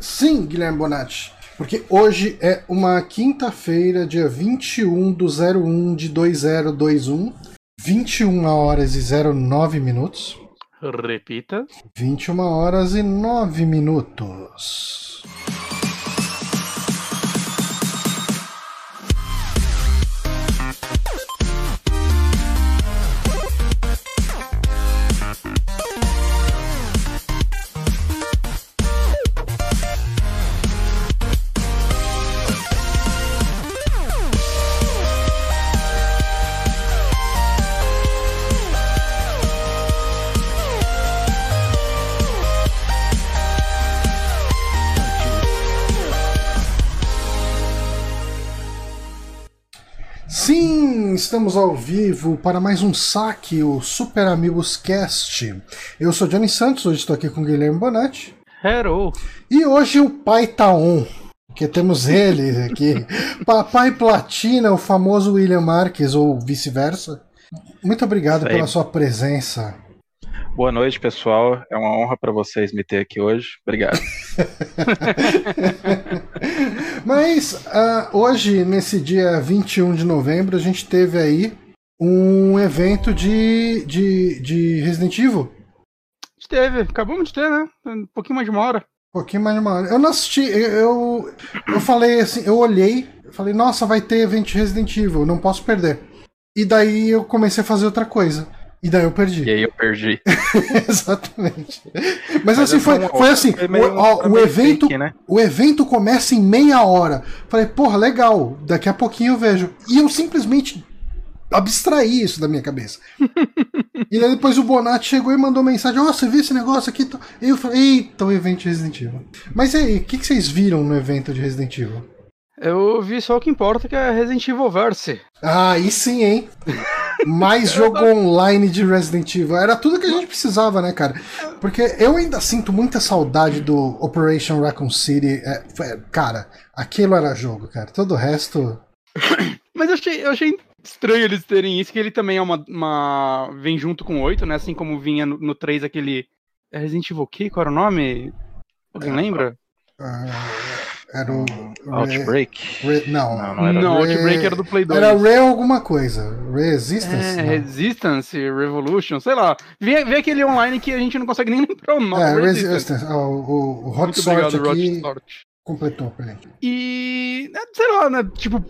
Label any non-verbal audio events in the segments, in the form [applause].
Sim, Guilherme Bonatti. Porque hoje é uma quinta-feira, dia 21 do 01 de 2021, 21 horas e 09 minutos. Repita. 21 horas e 9 minutos. Estamos ao vivo para mais um saque, o Super Amigos Cast. Eu sou Johnny Santos, hoje estou aqui com o Guilherme Bonatti. Hello. E hoje o pai tá on, porque temos ele aqui. [laughs] Papai Platina, o famoso William Marques, ou vice-versa. Muito obrigado pela sua presença. Boa noite, pessoal. É uma honra para vocês me ter aqui hoje. Obrigado. [laughs] Mas ah, hoje, nesse dia 21 de novembro, a gente teve aí um evento de, de, de Resident Evil. A gente teve, acabamos de ter, né? Um pouquinho mais de uma hora. Um pouquinho mais de uma hora. Eu não assisti, eu, eu, eu falei assim, eu olhei, falei, nossa, vai ter evento de Resident Evil, não posso perder. E daí eu comecei a fazer outra coisa. E daí eu perdi. E aí eu perdi. [laughs] Exatamente. Mas, Mas assim, foi, um- foi assim, foi meio- o, ó, o evento, fake, né? o evento começa em meia hora. Falei, porra, legal, daqui a pouquinho eu vejo. E eu simplesmente abstraí isso da minha cabeça. [laughs] e daí depois o Bonatti chegou e mandou mensagem, ó, você viu esse negócio aqui? E eu falei, eita, o evento de Resident Evil. Mas aí, o que, que vocês viram no evento de Resident Evil? Eu vi só o que importa, que é Resident Evil Verse. Ah, aí sim, hein? Mais [laughs] jogo online de Resident Evil. Era tudo que a gente precisava, né, cara? Porque eu ainda sinto muita saudade do Operation Raccoon City. É, foi- cara, aquilo era jogo, cara. Todo o resto. [coughs] Mas eu achei, eu achei estranho eles terem isso, que ele também é uma. uma- vem junto com o 8, né? Assim como vinha no, no 3 aquele. É Resident Evil o quê? Qual era o nome? Alguém lembra? ah, era o. Outbreak. Re- não, Não, não era. Não, Re- Outbreak era do Play 2. era Re alguma coisa. Resistance? É, não. Resistance, Revolution, sei lá. Vê, vê aquele online que a gente não consegue nem [laughs] lembrar o nome. É, Resistance. Resistance. Ah, o, o- o Hot Muito Sort obrigado, aqui Sort. completou pra gente. E, né, sei lá, né? Tipo,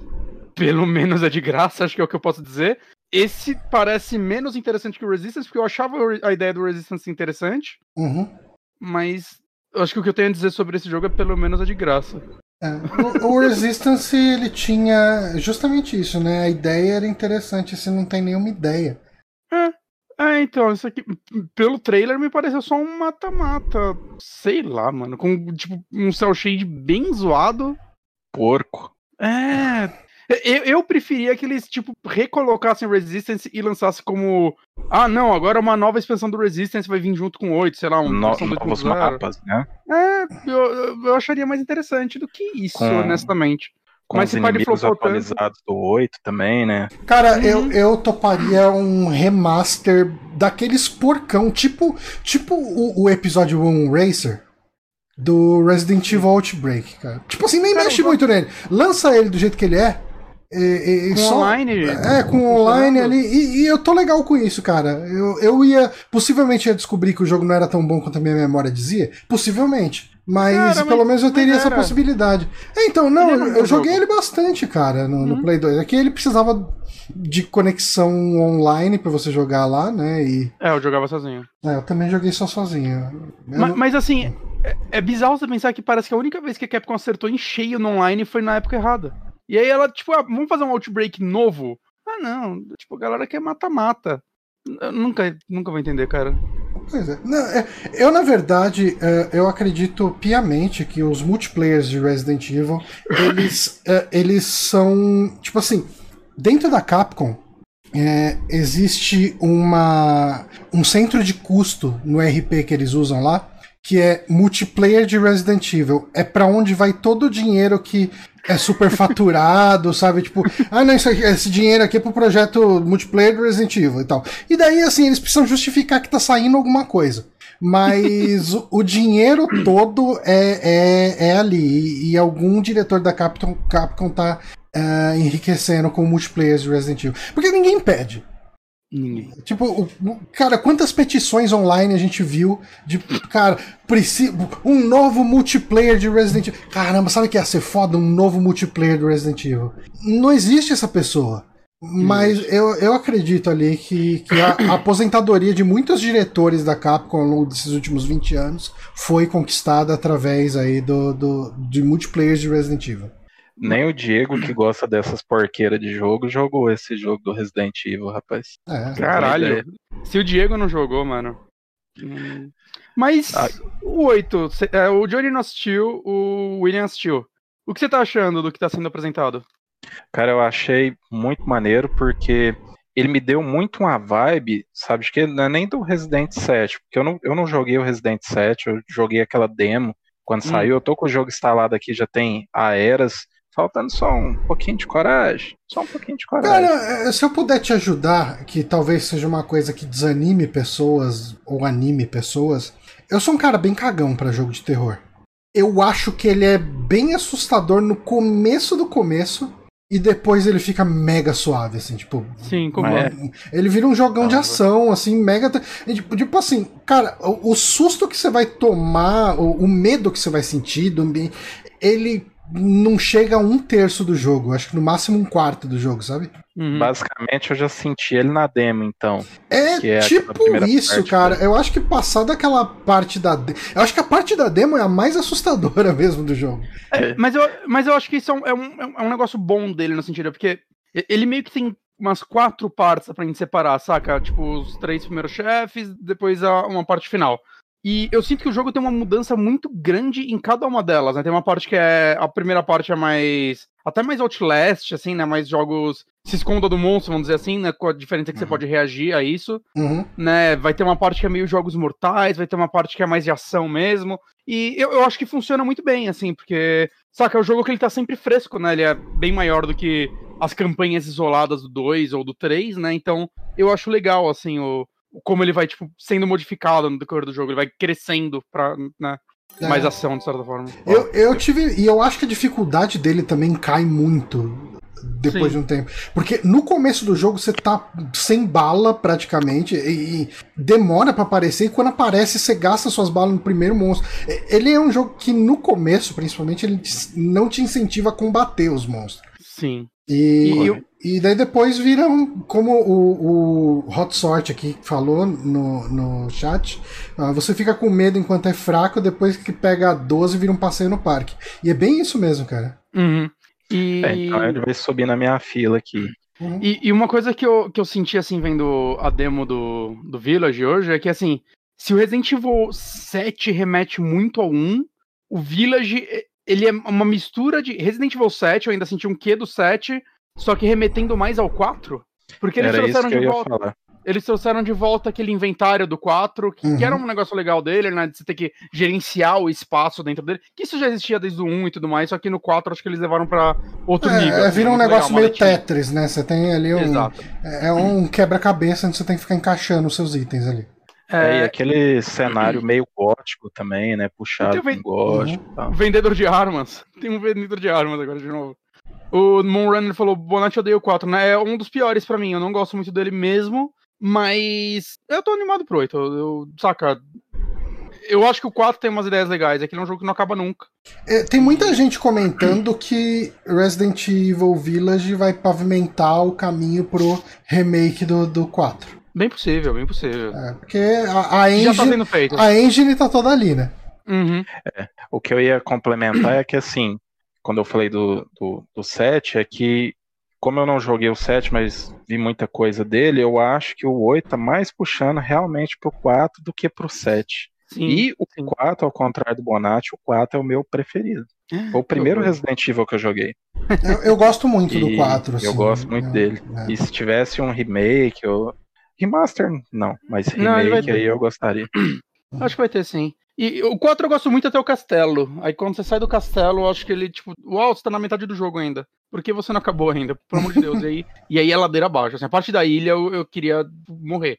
pelo menos é de graça, acho que é o que eu posso dizer. Esse parece menos interessante que o Resistance, porque eu achava a ideia do Resistance interessante, Uhum. mas eu acho que o que eu tenho a dizer sobre esse jogo é pelo menos é de graça. É, o, o Resistance ele tinha justamente isso, né? A ideia era interessante, você não tem nenhuma ideia. É, então, isso aqui, pelo trailer, me pareceu só um mata-mata. Sei lá, mano. Com, tipo, um cel shade bem zoado. Porco. É. Eu, eu preferia que eles, tipo, recolocassem Resistance e lançassem como. Ah, não, agora uma nova expansão do Resistance vai vir junto com 8, sei lá, um No- novos 2.0. mapas, né? É, eu, eu- acharia mais interessante do que isso, Com- honestamente. Com Mas os inimigos flopou tanto- atualizados do 8 também, né? Cara, Uhum. eu, eu toparia um remaster daqueles porcão, tipo, tipo o, o episódio 1 Racer do Resident Evil Outbreak, cara. Tipo assim, nem Cara, mexe muito nele. Lança ele do jeito que ele é. E, e- Com só- online. É, com online funcionando. ali. E, e eu tô legal com isso, cara. Eu, eu ia. Possivelmente ia descobrir que o jogo não era tão bom quanto a minha memória dizia. Possivelmente. Mas Cara, mas- pelo menos eu mas teria essa possibilidade. É, então, não, eu, bom eu joguei jogo. ele bastante, cara, no, no Uhum. Play 2. Aqui ele precisava de conexão online pra você jogar lá, né? E É, eu jogava sozinho. é, eu também joguei só sozinho. Eu Ma- não- Mas, assim, é, é bizarro você pensar que parece que a única vez que a Capcom acertou em cheio no online foi na época errada. E aí ela, tipo, ah, vamos fazer um Outbreak novo? Ah, não. Tipo, a galera quer mata-mata. Nunca, nunca vou entender, cara. Pois é. Não, é, eu, na verdade, é, eu acredito piamente que os multiplayers de Resident Evil, eles, é, eles são. Tipo assim, dentro da Capcom. é, existe uma um centro de custo no RP que eles usam lá que é multiplayer de Resident Evil é pra onde vai todo o dinheiro que é superfaturado, [laughs] sabe? Tipo, ah, não, isso esse dinheiro aqui é pro projeto multiplayer do Resident Evil e tal. E daí, assim, eles precisam justificar que tá saindo alguma coisa. Mas o, [laughs] o dinheiro todo é, é, é ali. E, e algum diretor da Capcom, Capcom tá uh, enriquecendo com multiplayer de Resident Evil. Porque ninguém pede. Ninguém. Tipo, o- cara, quantas petições online a gente viu de, cara, preci- um novo multiplayer de Resident Evil. Caramba, sabe o que ia ser foda? Um novo multiplayer do Resident Evil. Não existe essa pessoa. Mas eu, eu acredito ali que, que a, a [coughs] aposentadoria de muitos diretores da Capcom ao longo desses últimos 20 anos foi conquistada através aí do, do, de multiplayers de Resident Evil. Nem o Diego, que gosta dessas porqueiras de jogo, jogou esse jogo do Resident Evil, rapaz. É. Caralho. Se o Diego não jogou, mano. Hum. Mas Ah. o 8, cê- é, o Johnny não assistiu, o William assistiu. O que você tá achando do que tá sendo apresentado? Cara, eu achei muito maneiro porque ele me deu muito uma vibe, sabe, de que não é nem do Resident 7, porque eu não, eu não joguei o Resident 7, eu joguei aquela demo quando Hum. saiu, eu tô com o jogo instalado aqui, já tem a eras, faltando só um pouquinho de coragem, só um pouquinho de coragem. Cara, eh, se eu puder te ajudar, que talvez seja uma coisa que desanime pessoas ou anime pessoas, eu sou um cara bem cagão pra jogo de terror. Eu acho que ele é bem assustador no começo do começo e depois ele fica mega suave, assim, tipo. Sim, como é. Ele vira um jogão de Ah, ação, assim, mega. Tipo, tipo assim, cara, o, o susto que você vai tomar, o, o medo que você vai sentir do ambiente, ele não chega a um terço do jogo, acho que no máximo um quarto do jogo, sabe? Uhum. Basicamente eu já senti ele na demo, então. É Que é tipo isso, parte, cara. né? Eu acho que passar daquela parte da. de- Eu acho que a parte da demo é a mais assustadora [laughs] mesmo do jogo. É, mas, eu, mas eu acho que isso é um, é um, é um negócio bom dele no sentido, porque ele meio que tem umas quatro partes pra gente separar, saca? Tipo, os três primeiros chefes, depois a, uma parte final. E eu sinto que o jogo tem uma mudança muito grande em cada uma delas, né? Tem uma parte que é. A primeira parte é mais. Até mais Outlast, assim, né? Mais jogos. Se esconda do monstro, vamos dizer assim, né? Com a diferença que você Uhum. pode reagir a isso Uhum. né? Vai ter uma parte que é meio jogos mortais, vai ter uma parte que é mais de ação mesmo. E eu, eu acho que funciona muito bem, assim, porque. Saca, é o jogo que ele tá sempre fresco, né? Ele é bem maior do que as campanhas isoladas do 2 ou do 3, né? Então, eu acho legal, assim, o como ele vai, tipo, sendo modificado no decorrer do jogo. Ele vai crescendo pra né, mais É. ação, de certa forma. Eu, eu tive. E eu acho que a dificuldade dele também cai muito depois Sim. de um tempo. Porque no começo do jogo você tá sem bala praticamente e, e demora pra aparecer. E quando aparece, você gasta suas balas no primeiro monstro. Ele é um jogo que no começo, principalmente, ele não te incentiva a combater os monstros. Sim. E, E eu- e daí depois vira um, como o, o Hot Sort aqui falou no, no chat, ah, você fica com medo enquanto é fraco, depois que pega a 12 vira um passeio no parque. E é bem isso mesmo, cara. Uhum. E... É, então ele vai subir na minha fila aqui. Uhum. E, e uma coisa que eu, que eu senti, assim, vendo a demo do, do Village hoje, é que, assim, se o Resident Evil 7 remete muito ao 1, o Village, ele é uma mistura de Resident Evil 7, eu ainda senti um quê do 7, só que remetendo mais ao 4. Porque eles Era trouxeram de volta. falar. Eles trouxeram de volta aquele inventário do 4, que, que era Uhum. um negócio legal dele, né? De você ter que gerenciar o espaço dentro dele. Que isso já existia desde o 1 e tudo mais, só que no 4 acho que eles levaram pra outro nível. É, é, assim, vira um negócio legal, meio. Tetris, né? Você tem ali um. Exato. É um quebra-cabeça onde você tem que ficar encaixando os seus itens ali. É, e É, aquele cenário meio gótico também, né? Puxado Então com gótico e tal. Vendedor de armas. Tem um vendedor de armas agora de novo. O Moonrunner falou: Bonatti odeia o 4, né? É um dos piores pra mim. Eu não gosto muito dele mesmo, mas eu tô animado pro 8. Eu, eu- saca? Eu acho que o 4 tem umas ideias legais. Aquele é um jogo que não acaba nunca. É, tem muita gente comentando que Resident Evil Village vai pavimentar o caminho pro remake do, do 4. Bem possível, bem possível. É, porque a, a, Já tá engine, sendo feito. a engine tá toda ali, né? Uhum. O que eu ia complementar é que, assim, quando eu falei do, do, do 7, é que, como eu não joguei o 7, mas vi muita coisa dele, eu acho que o 8 tá mais puxando realmente pro 4 do que pro 7. Sim. E o sim. 4, ao contrário do Bonatti, o 4 é o meu preferido. Foi o primeiro. Resident Evil que eu joguei. Eu, eu gosto muito do E 4. eu assim, gosto muito é, dele. é. E se tivesse um remake, ou. Remaster, não, mas Não, remake ter. aí eu gostaria. [clears throat] Acho que vai ter sim. E o 4 eu gosto muito até o castelo. Aí quando você sai do castelo, eu acho que ele, tipo, uau, você tá na metade do jogo ainda. Por que você não acabou ainda? Pelo amor de Deus. [laughs] e, aí, e aí é ladeira abaixo. Assim, a parte da ilha eu, eu queria morrer.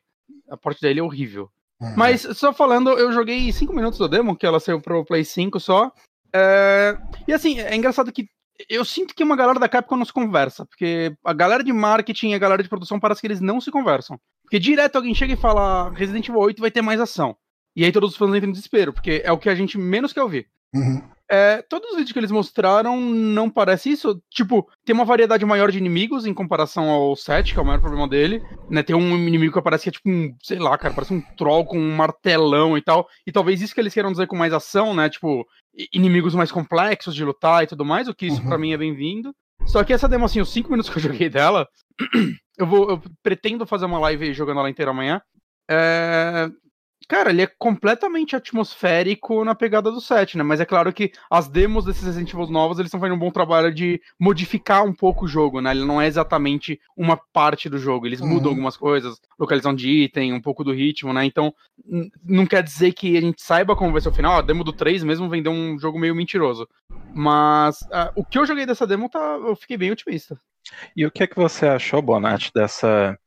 A parte da ilha é horrível. Uhum. Mas só falando, eu joguei 5 minutos da demo, que ela saiu pro Play 5 só. É, E assim, é engraçado que eu sinto que uma galera da Capcom não se conversa, porque a galera de marketing e a galera de produção parece que eles não se conversam. Porque direto alguém chega e fala Resident Evil 8 vai ter mais ação. E aí todos os fãs entram em desespero, porque é o que a gente menos quer ouvir. Uhum. É, todos os vídeos que eles mostraram não parece isso. Tipo, tem uma variedade maior de inimigos em comparação ao 7, que é o maior problema dele. Né? Tem um inimigo que parece que é tipo um, sei lá, cara, parece um troll com um martelão e tal. E talvez isso que eles queiram dizer com mais ação, né? Tipo, inimigos mais complexos de lutar e tudo mais, o que isso Uhum. pra mim é bem-vindo. Só que essa demo, assim, os 5 minutos que eu joguei dela, [clears throat] eu vou. Eu pretendo fazer uma live jogando ela inteira amanhã. É, Cara, ele é completamente atmosférico na pegada do set, né? Mas é claro que as demos desses Resident Evil novos, eles estão fazendo um bom trabalho de modificar um pouco o jogo, né? Ele não é exatamente uma parte do jogo. Eles Uhum. mudam algumas coisas, localização de item, um pouco do ritmo, né? Então, não quer dizer que a gente saiba como vai ser o final. A demo do 3 mesmo vendeu um jogo meio mentiroso. Mas ah, o que eu joguei dessa demo, tá, eu fiquei bem otimista. E o que é que você achou, Bonatti, dessa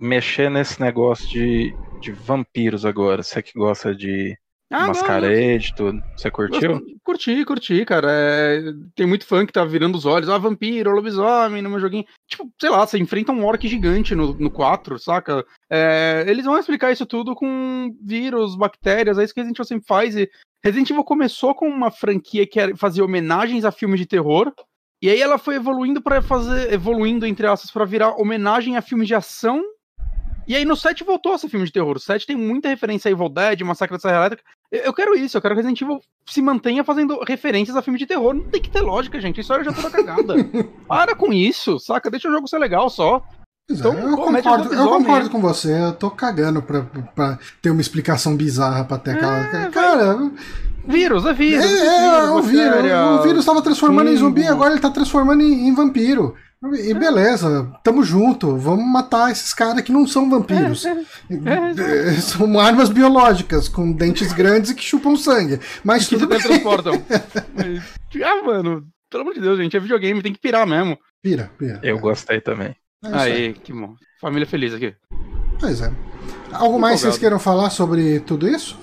mexer nesse negócio de, de vampiros agora? Você que gosta de Ah, mascarade tudo, você curtiu? Curti, curti, cara. É, Tem muito fã que tá virando os olhos. Ah, vampiro, lobisomem no meu joguinho. Tipo, sei lá, você enfrenta um orc gigante no, no 4, saca? É, Eles vão explicar isso tudo com vírus, bactérias, é isso que Resident Evil sempre faz. E Resident Evil começou com uma franquia que era- fazia homenagens a filmes de terror. E aí ela foi evoluindo para fazer. evoluindo, entre aspas, pra virar homenagem a filmes de ação. E aí no 7 voltou a ser filme de terror. O 7 tem muita referência a Evil Dead, Massacre da Serra Elétrica. Eu eu quero isso, eu quero que Resident Evil se mantenha fazendo referências a filme de terror. Não tem que ter lógica, gente. A história já toda cagada. [laughs] Para com isso, saca? Deixa o jogo ser legal só. Pois é, Então, eu, pô, concordo, eu concordo aí. com você, eu tô cagando pra, pra ter uma explicação bizarra pra ter aquela. É, cara, Vírus, é vírus. é, é, o vírus. O vírus tava transformando em zumbi, agora ele tá transformando em, em vampiro. E beleza, tamo junto, vamos matar esses caras que não são vampiros. [laughs] é, É, [laughs] São armas biológicas, com dentes grandes e que chupam sangue. Mas Que se tudo bem. teletransportam. [laughs] ah, mano, pelo amor de Deus, gente. É videogame, tem que pirar mesmo. Pira, pira. Eu gostei também. É aí. Aí, que bom. Família feliz aqui. Pois é. Algo mais vocês queiram falar sobre tudo isso?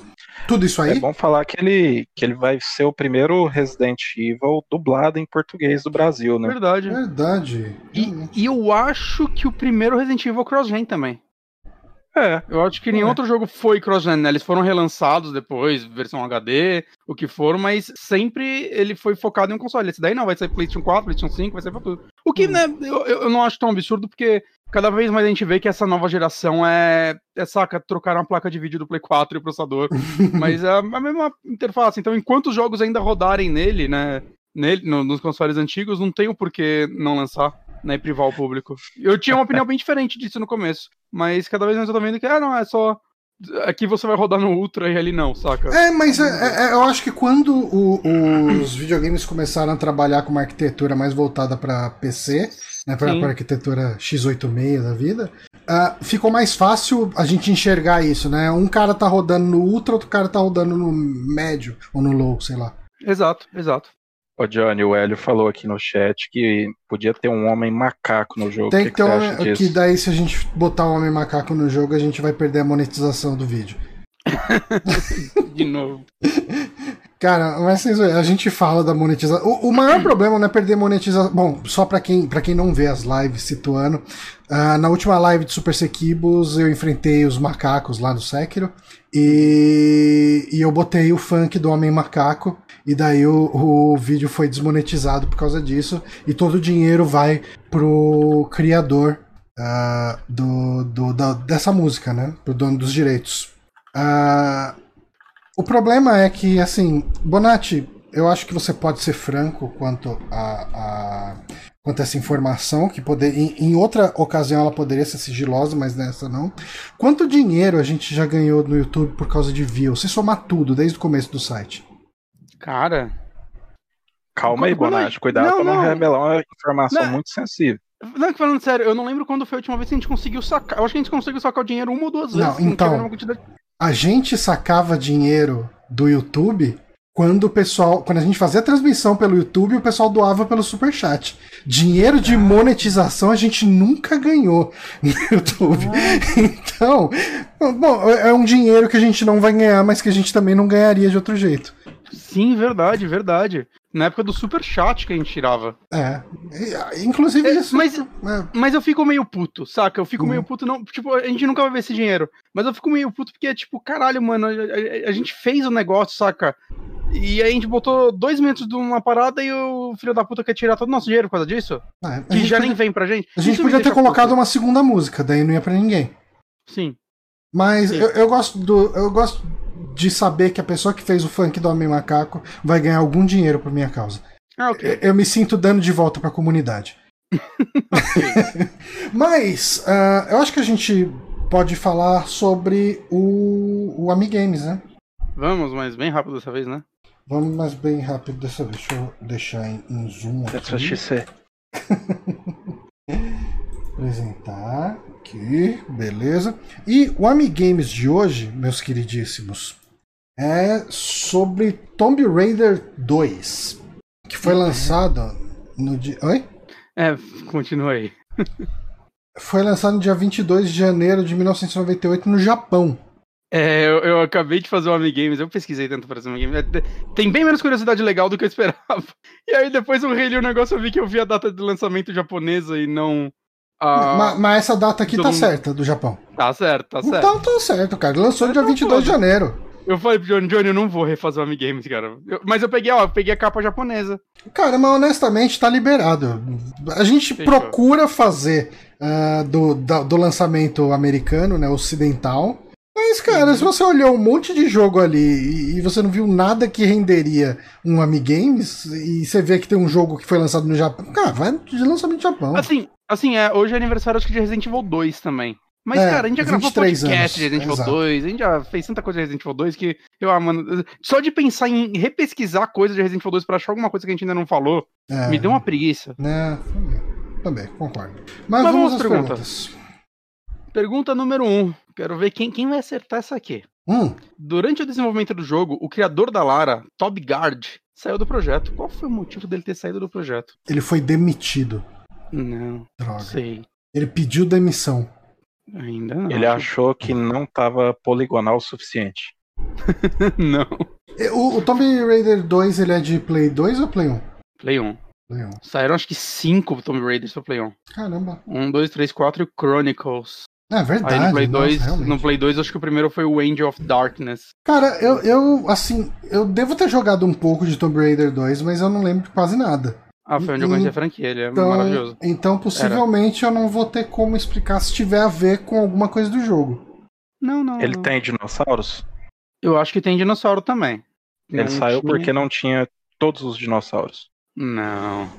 Tudo isso aí? É bom falar que ele, que ele vai ser o primeiro Resident Evil dublado em português do Brasil, né? Verdade. Verdade. E, e eu acho que o primeiro Resident Evil é cross-gen também. É, Eu acho que nenhum É. outro jogo foi cross-gen, né? Eles foram relançados depois, versão HD, o que for, mas sempre ele foi focado em um console. Esse daí não, vai ser PlayStation 4, PlayStation 5, vai ser pra tudo. O que, Hum. né, eu, eu não acho tão absurdo, porque cada vez mais a gente vê que essa nova geração é, é saca, trocar uma placa de vídeo do Play 4 e o processador. [laughs] mas é a mesma interface. Então, enquanto os jogos ainda rodarem nele, né, nele, no- nos consoles antigos, não tem o porquê não lançar. Né, privar o público. Eu tinha uma opinião bem diferente disso no começo, mas cada vez mais eu tô vendo que, ah, não, é só. Aqui você vai rodar no Ultra e ali não, saca? É, mas é- é- eu acho que quando o- os videogames começaram a trabalhar com uma arquitetura mais voltada para PC, né, para arquitetura x86 da vida, ah, ficou mais fácil a gente enxergar isso, né? Um cara tá rodando no Ultra, outro cara tá rodando no médio ou no low, sei lá. Exato, exato. O Johnny, o Hélio falou aqui no chat que podia ter um homem macaco no jogo. Tem o que que, ter um homem, disso? que daí se a gente botar o homem macaco no jogo, a gente vai perder a monetização do vídeo. [laughs] De novo. [laughs] Cara, mas a gente fala da monetização. O, o maior problema não é perder monetização. Bom, só pra quem, pra quem não vê as lives situando, ah, na última live de Super Sequibus eu enfrentei os macacos lá do Sekiro e, e eu botei o funk do Homem Macaco e daí o, o vídeo foi desmonetizado por causa disso e todo o dinheiro vai pro criador ah, do, do- da- dessa música, né? Pro dono dos direitos. Ah, o problema é que, assim, Bonatti, eu acho que você pode ser franco quanto a, a- quanto a essa informação, que poder, em, em outra ocasião ela poderia ser sigilosa, mas nessa não. Quanto dinheiro a gente já ganhou no YouTube por causa de views? Se somar tudo, desde o começo do site. Cara. Calma aí, Bonatti. Cuidado Não, pra não, não. revelar uma informação Não. muito sensível. Não, que falando sério, eu não lembro quando foi a última vez que a gente conseguiu sacar. Eu acho que a gente conseguiu sacar o dinheiro uma ou duas vezes. Não, então. A gente sacava dinheiro do YouTube quando o pessoal, quando a gente fazia a transmissão pelo YouTube, o pessoal doava pelo Superchat. Dinheiro de monetização a gente nunca ganhou no [laughs] YouTube. Então, bom, é um dinheiro que a gente não vai ganhar, mas que a gente também não ganharia de outro jeito. Sim, verdade, verdade. Na época do super chat que a gente tirava. É. Inclusive É, isso. mas- é, Mas eu fico meio puto, saca? Eu fico Uhum. meio puto, não. Tipo, a gente nunca vai ver esse dinheiro. Mas eu fico meio puto porque, tipo, caralho, mano, a, a- a gente fez o negócio, saca? E aí a gente botou dois minutos de uma parada e o filho da puta quer tirar todo o nosso dinheiro por causa disso? é, Que já podia- nem vem pra gente. A gente Isso podia ter colocado uma segunda música, daí não ia pra ninguém. Sim. Mas Sim. eu, eu gosto do. Eu gosto de saber que a pessoa que fez o funk do Homem Macaco vai ganhar algum dinheiro por minha causa. Ah, ok. Eu me sinto dando de volta pra comunidade. [laughs] [laughs] Mas ah, eu acho que a gente pode falar sobre o, o Amigames, né? Vamos, mas bem rápido dessa vez, né? Vamos mais bem rápido dessa vez. Deixa eu deixar em, em zoom That's what aqui. she [laughs] said. Apresentar aqui, beleza. E o Amigames de hoje, meus queridíssimos, é sobre Tomb Raider 2, que [laughs] foi lançado no dia. Oi? É, continua aí. Foi lançado no dia 22 de janeiro de 1998 no Japão. É, eu, eu acabei de fazer o Amigames, eu pesquisei tanto para esse Amigames. É, Tem bem menos curiosidade legal do que eu esperava. [laughs] E aí depois eu reli o negócio, eu vi que eu vi a data de lançamento japonesa e não. a- Ma- Mas, essa data aqui todo tá certa, do Japão. Tá certo, tá certo. Então tá certo, cara. Lançou no dia Então 22 de janeiro. Eu falei pro Johnny, Johnny, eu não vou refazer o Amigames, cara. Eu- mas eu peguei, ó, eu peguei a capa japonesa. Cara, mas honestamente tá liberado. A gente Fechou. procura fazer ah, do, da- do lançamento americano, né, ocidental. Mas, cara, Uhum. se você olhou um monte de jogo ali e, e você não viu nada que renderia um Amigames, e você vê que tem um jogo que foi lançado no Japão, cara, vai de lançamento no Japão. Assim, assim, é, hoje é aniversário acho que de Resident Evil 2 também. Mas, É, cara, a gente já gravou 23 podcast anos, de Resident Evil exato. 2, a gente já fez tanta coisa de Resident Evil 2 que eu, ah, mano, só de pensar em repesquisar coisa de Resident Evil 2 pra achar alguma coisa que a gente ainda não falou, É, me deu uma preguiça. Né, também, também, concordo. Mas, Mas vamos vamos às às perguntas. Pergunta número 1. Um. Quero ver quem, quem vai acertar essa aqui. Hum, Durante o desenvolvimento do jogo, o criador da Lara, Toby Gard, saiu do projeto. Qual foi o motivo dele ter saído do projeto? ele foi demitido. Não, Droga. sei. Ele pediu demissão. Ainda não. Ele achou que não tava poligonal o suficiente. [laughs] não. O, o Tomb Raider 2, ele é de Play 2 ou Play 1? Play 1. Play 1. Saíram acho que 5 Tomb Raiders pro Play 1. Caramba. 1, 2, 3, 4 e Chronicles. É verdade. Aí no Play, nossa, 2, realmente. no Play 2, acho que o primeiro foi o Angel of Darkness. Cara, eu, eu, assim, eu devo ter jogado um pouco de Tomb Raider 2, mas eu não lembro de quase nada. Ah, foi onde eu conheci a franquia, ele é Então, maravilhoso. então possivelmente eu não vou ter como explicar se tiver a ver com alguma coisa do jogo. Não, não. Ele não. tem dinossauros? Eu acho que tem dinossauro também. Ele Não saiu tinha- porque não tinha todos os dinossauros. Não,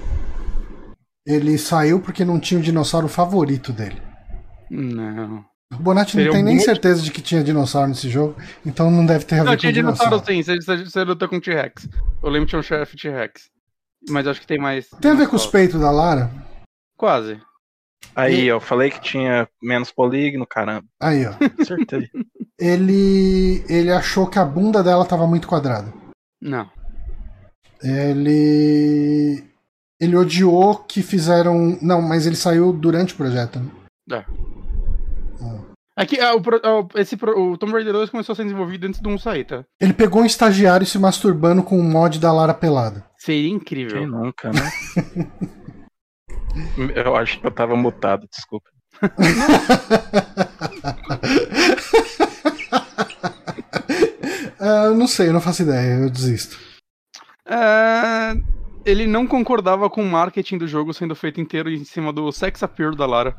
Ele saiu porque não tinha o dinossauro favorito dele. não. O Bonatti não Seria tem um nem muito- certeza de que tinha dinossauro nesse jogo, então não deve ter a ver Não, com tinha dinossauro. dinossauro sim, você, você, você luta com T-Rex. Eu lembro que tinha um chefe T-Rex. Mas acho que tem mais. Tem a ver com os peitos da Lara? Quase. Aí, eu falei que tinha menos polígono, caramba. Aí, ó. [laughs] Acertei. ele, ele achou que a bunda dela tava muito quadrada. Não. Ele. Ele odiou que fizeram. Não, mas ele saiu durante o projeto. né? Aqui, ah, o, pro- ah, o- esse, pro- o Tomb Raider 2 começou a ser desenvolvido antes do 1 sair, tá? Ele pegou um estagiário se masturbando com um mod da Lara pelada. Seria Quem incrível. nunca, né? [laughs] eu acho que eu tava mutado, desculpa. [laughs] Eu não sei, eu não faço ideia, eu desisto. É, ele não concordava com o marketing do jogo sendo feito inteiro em cima do sex appeal da Lara.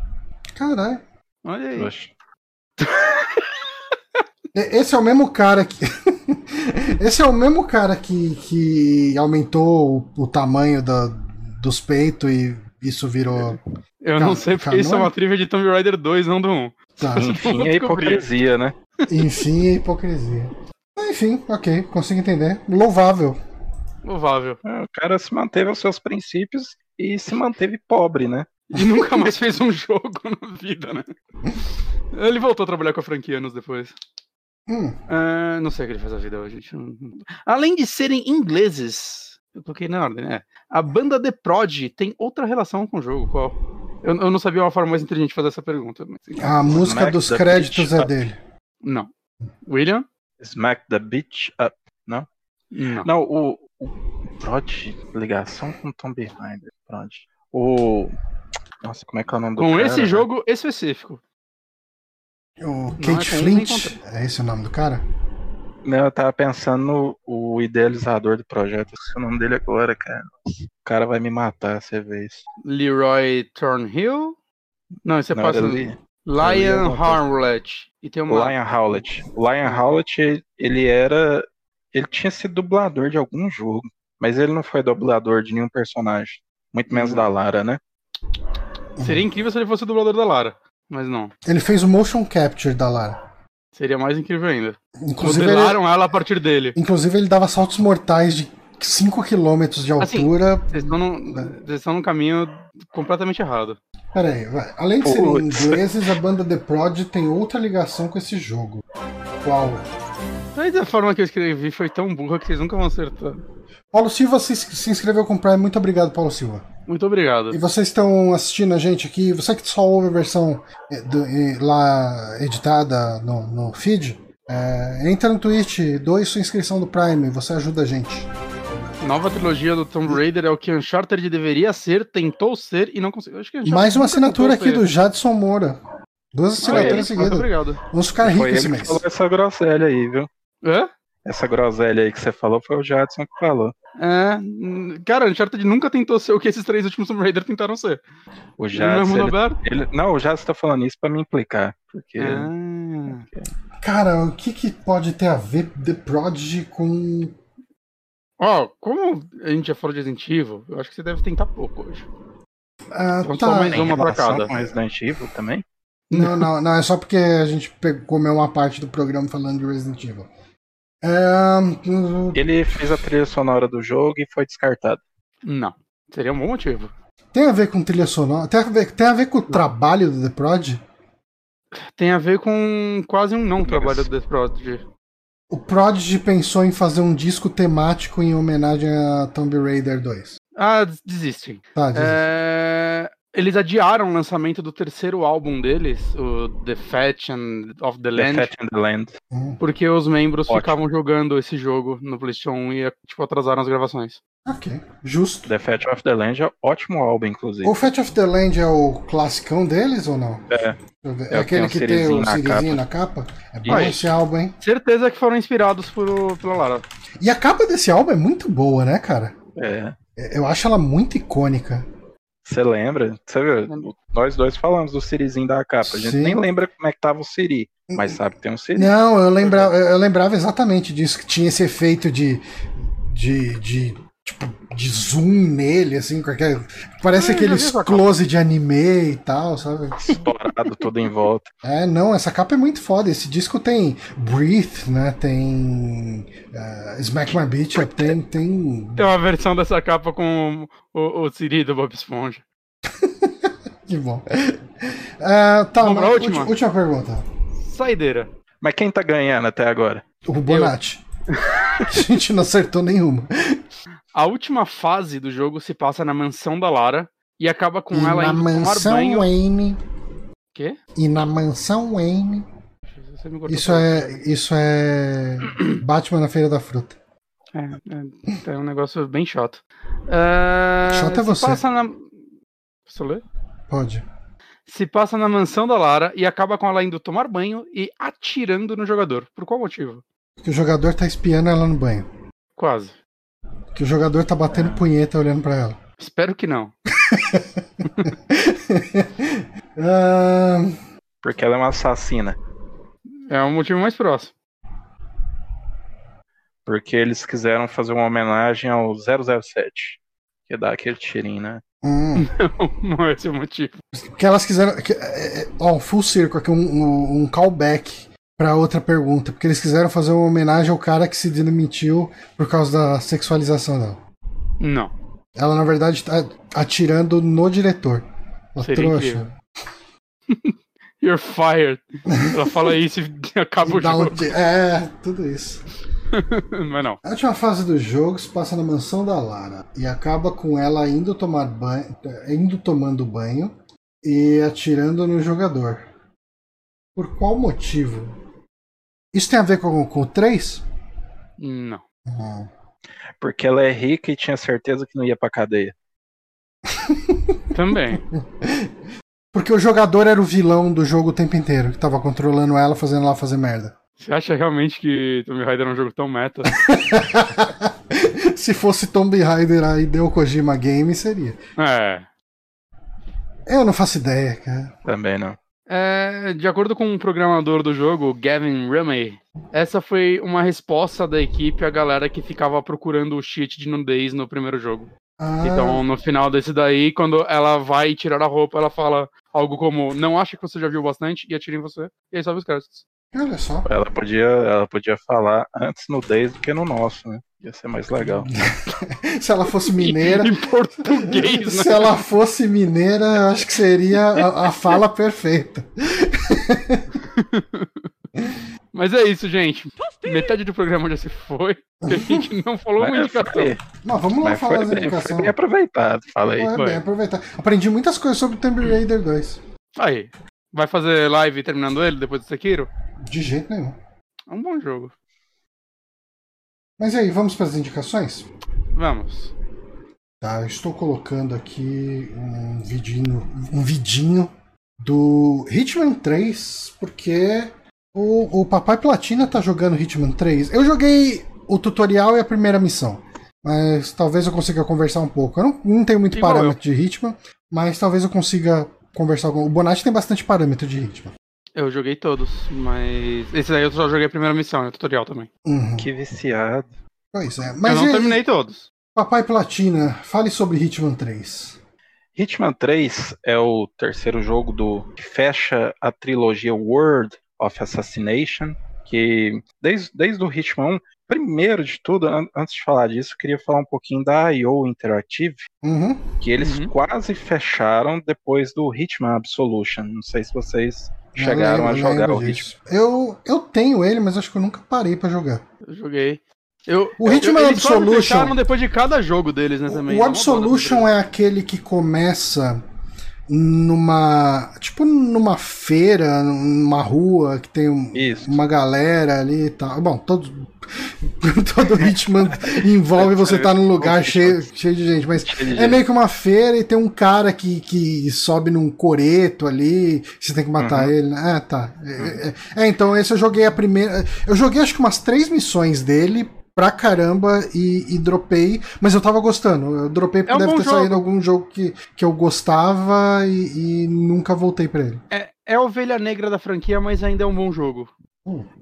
Caralho. Olha aí. Oxe. E- Esse é o mesmo cara que. [laughs] Esse é o mesmo cara que, que aumentou o, o tamanho da, dos peitos e isso virou. Eu não sei porque isso é canônico? uma trivia de Tomb Raider 2, não do 1. Tá. [laughs] Enfim, é hipocrisia, né? Enfim, é hipocrisia. Enfim, ok, consigo entender. Louvável. Louvável. É, O cara se manteve aos seus princípios e se manteve pobre, né? E nunca mais fez um jogo na vida, né? Ele voltou a trabalhar com a franquia anos depois. Hum, Ah, não sei o que ele faz a vida hoje. gente. Não- não- Além de serem ingleses, eu coloquei na ordem, né? A banda The Prod tem outra relação com o jogo. Qual? Eu, eu não sabia uma forma mais inteligente de fazer essa pergunta. mas- a música Smack dos the créditos bitch é up. dele. Não. William? Smack the bitch up. Não. Não, o, o Prod, ligação com Tomb Raider, Prod. O. Nossa, como é que é o nome do Com cara, esse jogo específico. O é Kate um Flint, é esse o nome do cara? Não, eu tava pensando no o idealizador do projeto. O nome dele agora, cara. O cara vai me matar, você vê isso. Leroy Thornhill? Não, esse é Não, passa ali. Lion coisa. Harlett. E tem uma. Lion Howlett. O Lion Howlett, ele era. Ele tinha sido dublador de algum jogo. Mas ele não foi dublador de nenhum personagem. Muito menos Uhum. da Lara, né? Seria incrível se ele fosse o dublador da Lara. Mas não. Ele fez o motion capture da Lara. Seria mais incrível ainda. Inclusive ele, Modelaram ela a partir dele. inclusive, ele dava saltos mortais de 5 km de Assim, altura. Vocês estão num, vocês estão num caminho completamente errado. Pera aí, vai. além de serem ingleses, a banda The Prod tem outra ligação com esse jogo. Qual? Mas a forma que eu escrevi foi tão burra que vocês nunca vão acertar. Paulo Silva se, se inscreveu com o Prime. Muito obrigado, Paulo Silva. Muito obrigado. E vocês estão assistindo a gente aqui, você que só ouve a versão eh, do- eh, lá editada no, no feed, eh, entra no Twitch, doe sua inscrição do Prime, você ajuda a gente. Nova trilogia do Tomb Raider é o que Uncharted deveria ser, tentou ser e não conseguiu. Acho que Uncharted Mais uma assinatura aqui ser. do Jadson Moura. Duas Ah, assinaturas Muito seguidas. obrigado. Vamos ficar ricos esse mês. falou essa groselha aí, viu? Hã? Essa groselha aí que você falou foi o Jadson que falou. É, cara, Uncharted nunca tentou ser o que esses três últimos Tomb Raider tentaram ser. O é Jadson. Ele, ele- não, o Jadson tá falando isso pra me implicar. Porque. Ah. Cara, o que, que pode ter a ver The Prodigy com. Ó, como a gente já falou de Resident Evil, eu acho que você deve tentar pouco hoje. Ah, Vamos tá. só mais uma pra cada. com Resident Evil também? Não, não, não, é só porque a gente pegou, comeu uma parte do programa falando de Resident Evil. É, Ele fez a trilha sonora do jogo e foi descartado. Não. Seria um bom motivo. tem a ver com trilha sonora? Tem a ver, tem a ver com o trabalho do The Prod? Tem a ver com quase um não trabalho do Death Prodigy. O Prodigy pensou em fazer um disco temático em homenagem a Tomb Raider 2. Ah, des- desistem. Tá, diz- É, Eles adiaram o lançamento do terceiro álbum deles, o The Fat and of the The Land, Fat and the Land. Hum, porque os membros Ótimo. ficavam jogando esse jogo no PlayStation 1 e tipo, atrasaram as gravações. ok, justo. The Fat of the Land é ótimo álbum, inclusive. O Fat of the Land é o classicão deles ou não? É. Deixa eu ver. É É aquele que tem o na cirizinho na capa? É bom esse álbum, hein? Certeza que foram inspirados por, pela Lara. E a capa desse álbum é muito boa, né, cara? É. Eu acho ela muito icônica. Você lembra? Você viu? Nós dois falamos do Sirizinho da capa. A gente Sim. nem lembra como é que tava o Siri, mas sabe que tem um Siri. Não, eu lembrava, eu lembrava exatamente disso, que tinha esse efeito de. de. de tipo, de zoom nele, assim, aquele, parece Ah, eu aqueles close de anime e tal, sabe? Estourado todo em volta. [laughs] É, não, essa capa é muito foda. Esse disco tem Breathe, né? Tem. eh, Smack My Up, tem. tem... Tem uma versão dessa capa com o, o Siri do Bob Esponja. [laughs] Que bom. Ah, tá, Vamos mas última? última pergunta. Saideira. Mas quem tá ganhando até agora? O Bonatti. [laughs] A gente não acertou nenhuma. A última fase do jogo se passa na mansão da Lara e acaba com e ela na indo tomar mansão banho. Wayne. Quê? E na mansão Wayne. Isso é. Isso é. [clears throat] Batman na Feira da Fruta. É, é, é um negócio bem chato. É, Chato é você. Passa na... Posso ler? Pode. Se passa na mansão da Lara e acaba com ela indo tomar banho e atirando no jogador. Por qual motivo? Que o jogador tá espiando ela no banho. Quase. Que o jogador tá batendo punheta olhando pra ela. Espero que não. [laughs] Ah, Porque ela é uma assassina. É um motivo mais próximo. Porque eles quiseram fazer uma homenagem ao 007. Que dá aquele tirinho, né? hum. [laughs] não é esse o motivo. que elas quiseram. Que, é, é, ó, um full circle aqui, um, um, um callback pra outra pergunta. Porque eles quiseram fazer uma homenagem ao cara que se demitiu por causa da sexualização dela. Não. Ela, na verdade, tá atirando no diretor. Seria trouxa. [laughs] You're fired. Ela fala isso e [laughs] acaba o Dá um jogo. ti- É, tudo isso. [laughs] Mas não. A última fase do jogo se passa na mansão da Lara e acaba com ela indo tomar banho, indo tomando banho e atirando no jogador. Por qual motivo? Isso tem a ver com, com o 3? Não. Uhum. Porque ela é rica e tinha certeza que não ia pra cadeia. [laughs] Também. Porque o jogador era o vilão do jogo o tempo inteiro, que tava controlando ela, fazendo ela fazer merda. Você acha realmente que Tomb Raider é um jogo tão meta? [laughs] Se fosse Tomb Raider aí deu Kojima Game, seria. É. Eu não faço ideia, cara. Também não. É, de acordo com o programador do jogo, Gavin Rumey, essa foi uma resposta da equipe à galera que ficava procurando o cheat de nudez no primeiro jogo. Ah, Então, no final desse daí, quando ela vai tirar a roupa, ela fala algo como: Não acha que você já viu bastante? E atira em você. E aí sobe os créditos. Olha só. Ela podia, ela podia falar antes no 10 do que no nosso, né? Ia ser mais legal. [laughs] Se ela fosse mineira. [laughs] em português, [laughs] né? Se ela fosse mineira, acho que seria a, a fala perfeita. Mas é isso, gente. Metade do programa já se foi. A gente não falou uma Mas indicação. foi, Mas vamos lá mas falar das indicações. bem aproveitado. Fala aí. É, foi. bem aproveitar. Aprendi muitas coisas sobre Tomb Raider 2. Aí. Vai fazer live terminando ele depois do Sekiro? De jeito nenhum. É um bom jogo. Mas e aí, vamos para as indicações? Vamos. Tá, eu estou colocando aqui um vidinho, um vidinho do Hitman 3, porque o, o Papai Platina tá jogando Hitman 3. Eu joguei o tutorial e a primeira missão, mas talvez eu consiga conversar um pouco. Eu não, não tenho muito Igual parâmetro de Hitman, mas talvez eu consiga conversar com. O Bonatti tem bastante parâmetro de Hitman. Eu joguei todos, mas. Esse daí eu só joguei a primeira missão, é o tutorial também. Uhum. Que viciado. Pois é, eu mas não e aí, terminei todos. Papai Platina, fale sobre Hitman 3. Hitman 3 é o terceiro jogo do que fecha a trilogia World of Assassination, que desde, desde o Hitman 1, primeiro de tudo, an- antes de falar disso, eu queria falar um pouquinho da IO Interactive, Uhum. que eles Uhum. quase fecharam depois do Hitman Absolution. Não sei se vocês Eu chegaram lembro- a jogar o Hitman. disso. Eu, eu tenho ele, mas acho que eu nunca parei pra jogar. Eu joguei. Eu, O Hitman eu, Absolution- depois de cada jogo deles, né, também. o Absolution é aquele que começa numa. Tipo numa feira, numa rua que tem um- uma galera ali e tal. Bom, todo, [laughs] todo Hitman envolve você estar num lugar cheio, cheio de gente, mas de é gente. meio que uma feira e tem um cara que, que sobe num coreto ali, você tem que matar Uhum. ele. né? Ah, tá. É, é- é, então esse eu joguei a primeira. Eu joguei acho que umas três missões dele pra caramba e, e dropei, mas eu tava gostando. Eu dropei porque É um deve ter jogo. saído algum jogo que, que eu gostava e, e nunca voltei pra ele. É, é a ovelha negra da franquia, mas ainda é um bom jogo.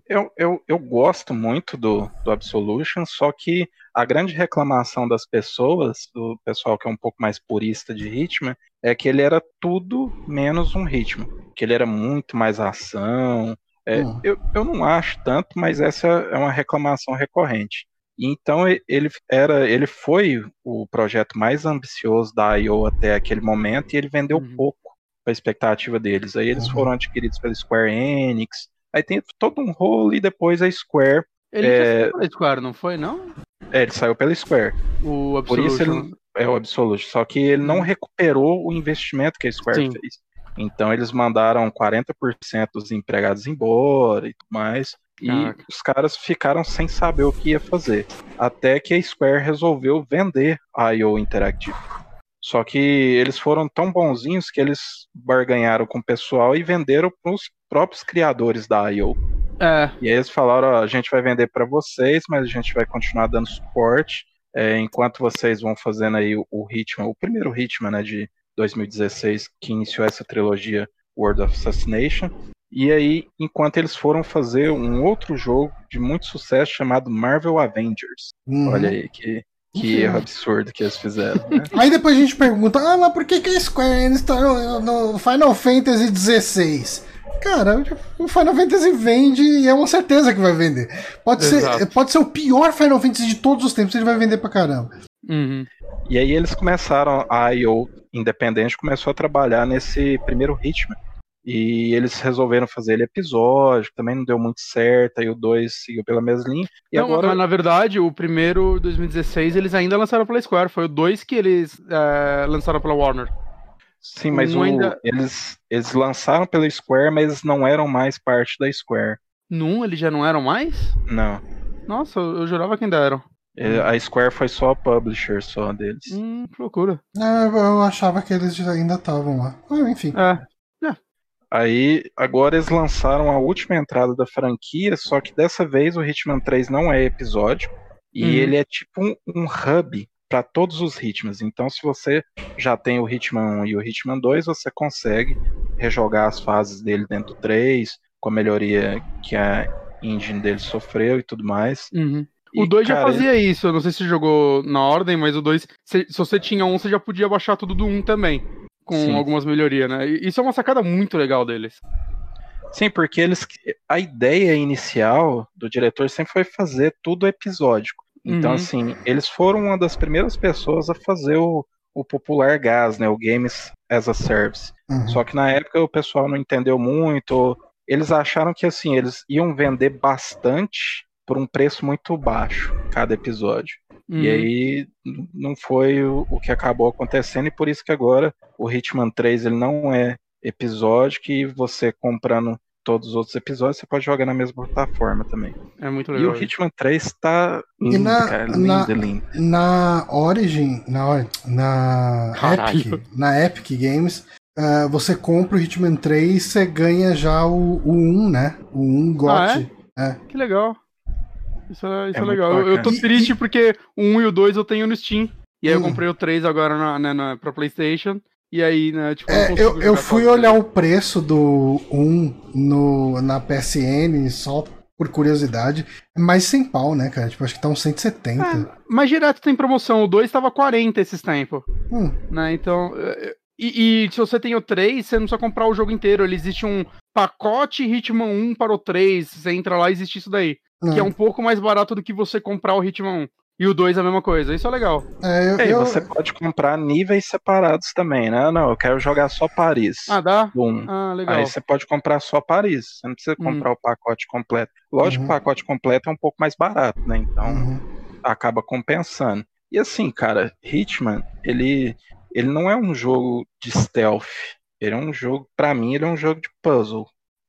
Eu, eu, eu gosto muito do, do Absolution, só que a grande reclamação das pessoas, do pessoal que é um pouco mais purista de Hitman, é que ele era tudo menos um Hitman. Que ele era muito mais ação. É, Hum. eu, eu não acho tanto, mas essa é uma reclamação recorrente. E Então ele era, ele foi o projeto mais ambicioso da IO até aquele momento e ele vendeu Uhum. pouco a expectativa deles. Aí eles Uhum. foram adquiridos pela Square Enix. Aí tem todo um rolo e depois a Square, Ele É- foi pela Square, não foi, não? é, ele saiu pela Square. O Por isso Absolution. ele é o Absolute, só que ele não Uhum. recuperou o investimento que a Square Sim. fez. Então eles mandaram 40% dos empregados embora e tudo mais. E Caraca. os caras ficaram sem saber o que ia fazer. Até que a Square resolveu vender a IO Interactive. Só que eles foram tão bonzinhos que eles barganharam com o pessoal e venderam para os próprios criadores da IO. É, E aí eles falaram, ó, a gente vai vender para vocês, mas a gente vai continuar dando suporte, é, enquanto vocês vão fazendo aí o, o Hitman, o primeiro Hitman, né, de 2016, que iniciou essa trilogia World of Assassination. E aí, enquanto eles foram fazer um outro jogo de muito sucesso chamado Marvel Avengers. Uhum. Olha aí, que, que Uhum. erro absurdo que eles fizeram, né? [laughs] Aí depois a gente pergunta, ah, mas por que, que a Square Enix tá no, no Final Fantasy XVI? Cara, o Final Fantasy vende e é uma certeza que vai vender. Pode ser, pode ser o pior Final Fantasy de todos os tempos, ele vai vender pra caramba. Uhum. E aí eles começaram, a IO independente começou a trabalhar nesse primeiro Hitman. E eles resolveram fazer ele episódico, também não deu muito certo, aí o 2 seguiu pela mesma linha. E não, agora. mas na verdade, o primeiro, 2016, eles ainda lançaram pela Square. Foi o 2 que eles é, lançaram pela Warner. Sim, mas Um o- ainda- eles, eles lançaram pela Square, mas não eram mais parte da Square. Num, eles já não eram mais? Não. Nossa, eu jurava que ainda eram. É, A Square foi só publisher só deles. Hum, que loucura. É, eu achava que eles ainda estavam lá. Ah, enfim. É. Aí, agora eles lançaram a última entrada da franquia, só que dessa vez o Hitman 3 não é episódio, e Uhum. ele é tipo um, um hub para todos os Hitmans. Então, se você já tem o Hitman 1 e o Hitman 2, você consegue rejogar as fases dele dentro do 3, com a melhoria que a engine dele sofreu e tudo mais. Uhum. O 2 já fazia isso, eu não sei se jogou na ordem, mas o 2, se, se você tinha um, você já podia baixar tudo do 1 também, com Sim. algumas melhorias, né? E isso é uma sacada muito legal deles. Sim, porque eles. A ideia inicial do diretor sempre foi fazer tudo episódico. Então, Uhum. assim, eles foram uma das primeiras pessoas a fazer o, o popular GAS, né? O Games as a Service. Uhum. Só que na época o pessoal não entendeu muito. Eles acharam que assim, eles iam vender bastante por um preço muito baixo cada episódio. Uhum. E aí não foi o, o que acabou acontecendo, e por isso que agora o Hitman 3 ele não é episódico e você comprando todos os outros episódios, você pode jogar na mesma plataforma também. É muito E legal. o Hitman 3 tá E lindo, na- cara, lindo, na- lindo. Na Origin, na, na Caralho. Epic, na Epic Games, ah, você compra o Hitman 3 você ganha já o, o 1, né? O 1 GOT. Que legal. Isso é, isso É é legal. Eu, eu tô triste porque o 1 e o 2 eu tenho no Steam. E aí eu Hum. comprei o 3 agora na, né, na, pra Playstation. E aí, né, tipo, É, eu, eu fui olhar o preço do 1 no, na PSN só por curiosidade. É mais sem pau, né, cara? Tipo, acho que tá uns 170. É, mas direto tem promoção. O 2 tava 40 esses tempos. Hum, né? Então. é, E, e se você tem o 3, você não precisa comprar o jogo inteiro. Ele existe um pacote Hitman 1 para o 3. Você entra lá, existe isso daí. Que é um pouco mais barato do que você comprar o Hitman 1. E o 2 é a mesma coisa. Isso é legal. É, eu, E aí eu- você pode comprar níveis separados também, né? Não, eu quero jogar só Paris. Ah, dá? Bum. Ah, legal. Aí você pode comprar só Paris. Você não precisa Hum. comprar o pacote completo. Lógico Uhum. que o pacote completo é um pouco mais barato, né? Então Uhum. acaba compensando. E assim, cara, Hitman, ele, ele não é um jogo de stealth. Ele é um jogo, pra mim, ele é um jogo de puzzle.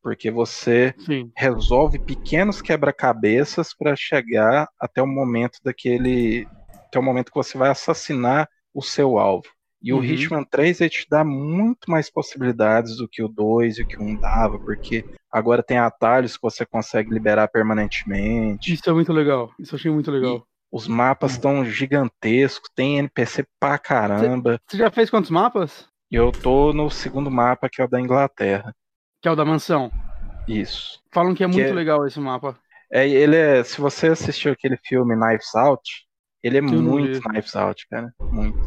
Porque você Sim. resolve pequenos quebra-cabeças para chegar até o momento daquele. Até o momento que você vai assassinar o seu alvo. E Uhum. o Hitman 3 ele te dá muito mais possibilidades do que o 2 e o que o 1 dava, porque agora tem atalhos que você consegue liberar permanentemente. Isso é muito legal. Isso eu achei muito legal. Os mapas estão gigantescos, tem NPC pra caramba. Você já fez quantos mapas? E eu tô no segundo mapa, que é o da Inglaterra. Que é o da mansão. Isso. Falam que é Que muito é- legal esse mapa. É, ele é. Se você assistiu aquele filme Knives Out, ele é muito vi. Knives Out, cara. Muito.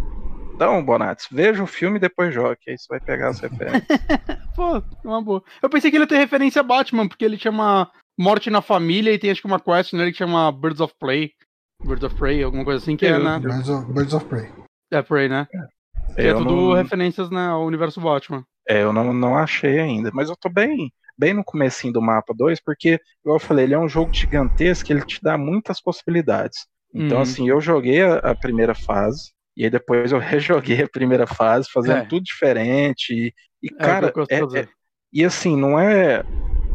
Então, Bonatos, veja o filme e depois jogue, aí você vai pegar as referências. [laughs] Pô, é uma boa. Eu pensei que ele ia ter referência a Batman, porque ele chama Morte na Família e tem acho que uma quest nele que chama Birds of Play. Birds of Prey, alguma coisa assim, que é, né? Birds of, Birds of Prey. É Prey, né? Que é eu tudo não, referências né, ao universo Batman. É, eu não, não achei ainda, mas eu tô bem, bem no comecinho do mapa 2, porque, igual eu falei, ele é um jogo gigantesco, ele te dá muitas possibilidades. Então, Uhum. assim, eu joguei a, a primeira fase, e aí depois eu [laughs] rejoguei a primeira fase, fazendo É. tudo diferente. E, e, É cara, é- é- E assim, não é.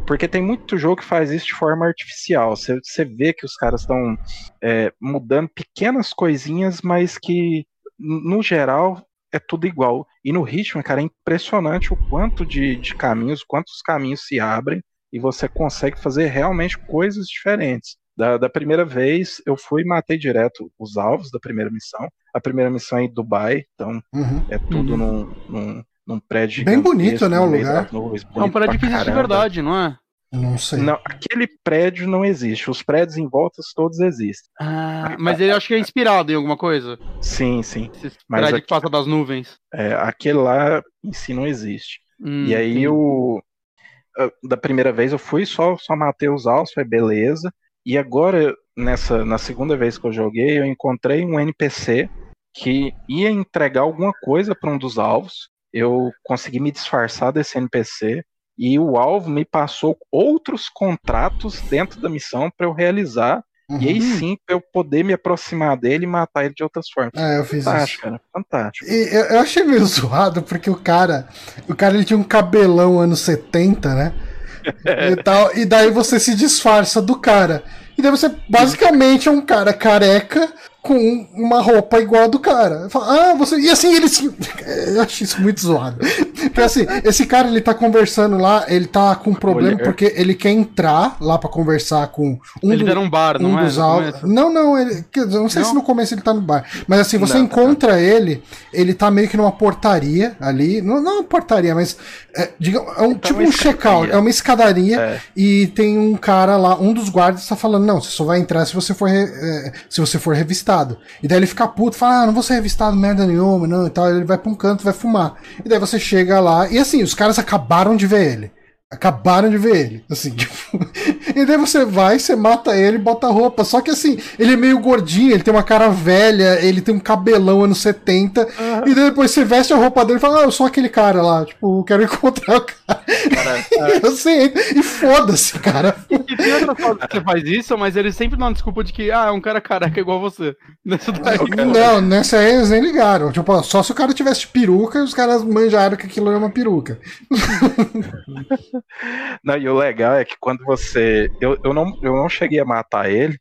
Porque tem muito jogo que faz isso de forma artificial. Você, você vê que os caras estão é, mudando pequenas coisinhas, mas que, no geral, é tudo igual. E no ritmo, cara, é impressionante o quanto de, de caminhos, quantos caminhos se abrem e você consegue fazer realmente coisas diferentes. Da, da primeira vez, eu fui e matei direto os alvos da primeira missão. A primeira missão é em Dubai, então Uhum. é tudo Uhum. num, num, num prédio Bem bonito, né, no o lugar? nuvens, É um prédio que existe de verdade, não é? Não sei. Não, aquele prédio não existe. Os prédios em volta todos existem. Ah, mas ele acho que é inspirado em alguma coisa. Sim, sim. Esse Mas prédio aqui- que passa das nuvens. É, aquele lá em si não existe. Hum, e aí entendi. eu. Da primeira vez eu fui, só, só matei os alvos, foi beleza. E agora, nessa, na segunda vez que eu joguei, eu encontrei um NPC que ia entregar alguma coisa para um dos alvos. Eu consegui me disfarçar desse NPC. E o alvo me passou outros contratos dentro da missão para eu realizar. Uhum. E aí uhum. sim, pra eu poder me aproximar dele e matar ele de outras formas. É, eu fiz fantástico, isso. cara. Fantástico. E eu, eu achei meio [laughs] zoado, porque o cara. O cara ele tinha um cabelão anos 70, né? [laughs] e, tal, e daí você se disfarça do cara. E daí você basicamente é um cara careca com uma roupa igual a do cara. Fala, ah, você. E assim, ele. [laughs] Eu acho isso muito zoado. Porque assim, esse cara ele tá conversando lá, ele tá com um problema porque ele quer entrar lá para conversar com um. Ele do, tá num bar, um não dos é? Não, não, ele. Não sei não? se no começo ele tá no bar. Mas assim, você não, tá encontra tá. ele, ele tá meio que numa portaria ali. Não, não uma portaria, mas. É, diga, é um, tá tipo um check-out, é uma escadaria é. e tem um cara lá, um dos guardas tá falando, não, você só vai entrar se você for, é, se você for revistado revistado. E daí ele fica puto, fala, ah, não vou ser revistado merda nenhuma, não, e tal. Ele vai pra um canto, vai fumar. E daí você chega lá, e assim, os caras acabaram de ver ele. Acabaram de ver ele. Assim, [laughs] tipo... E daí você vai, você mata ele, bota a roupa. Só que assim, ele é meio gordinho, ele tem uma cara velha, ele tem um cabelão anos 70. Uhum. E daí depois você veste a roupa dele e fala, ah, eu sou aquele cara lá. Tipo, quero encontrar o cara. cara [laughs] assim, e foda-se, cara. E, tem outras fotos que você faz isso, mas ele sempre dá uma desculpa de que, ah, é um cara careca igual você. [laughs] Nessa daí. Não, nessa aí eles nem ligaram. Tipo, só se o cara tivesse peruca, os caras manjaram que aquilo era uma peruca. Não, e o legal é que quando você. Eu, eu, não, eu não cheguei a matar ele,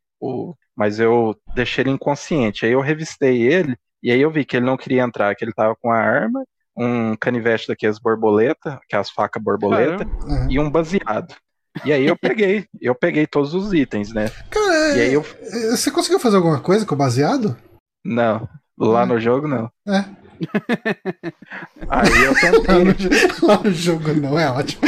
mas eu deixei ele inconsciente. Aí eu revistei ele, e aí eu vi que ele não queria entrar, que ele tava com a arma, um canivete daqueles borboleta, que é as facas borboleta, uhum. e um baseado. E aí eu peguei, eu peguei todos os itens, né? Cara, e aí eu... você conseguiu fazer alguma coisa com o baseado? Não, lá é. no jogo não. É. Aí eu tentei. [laughs] Lá no jogo não, é ótimo.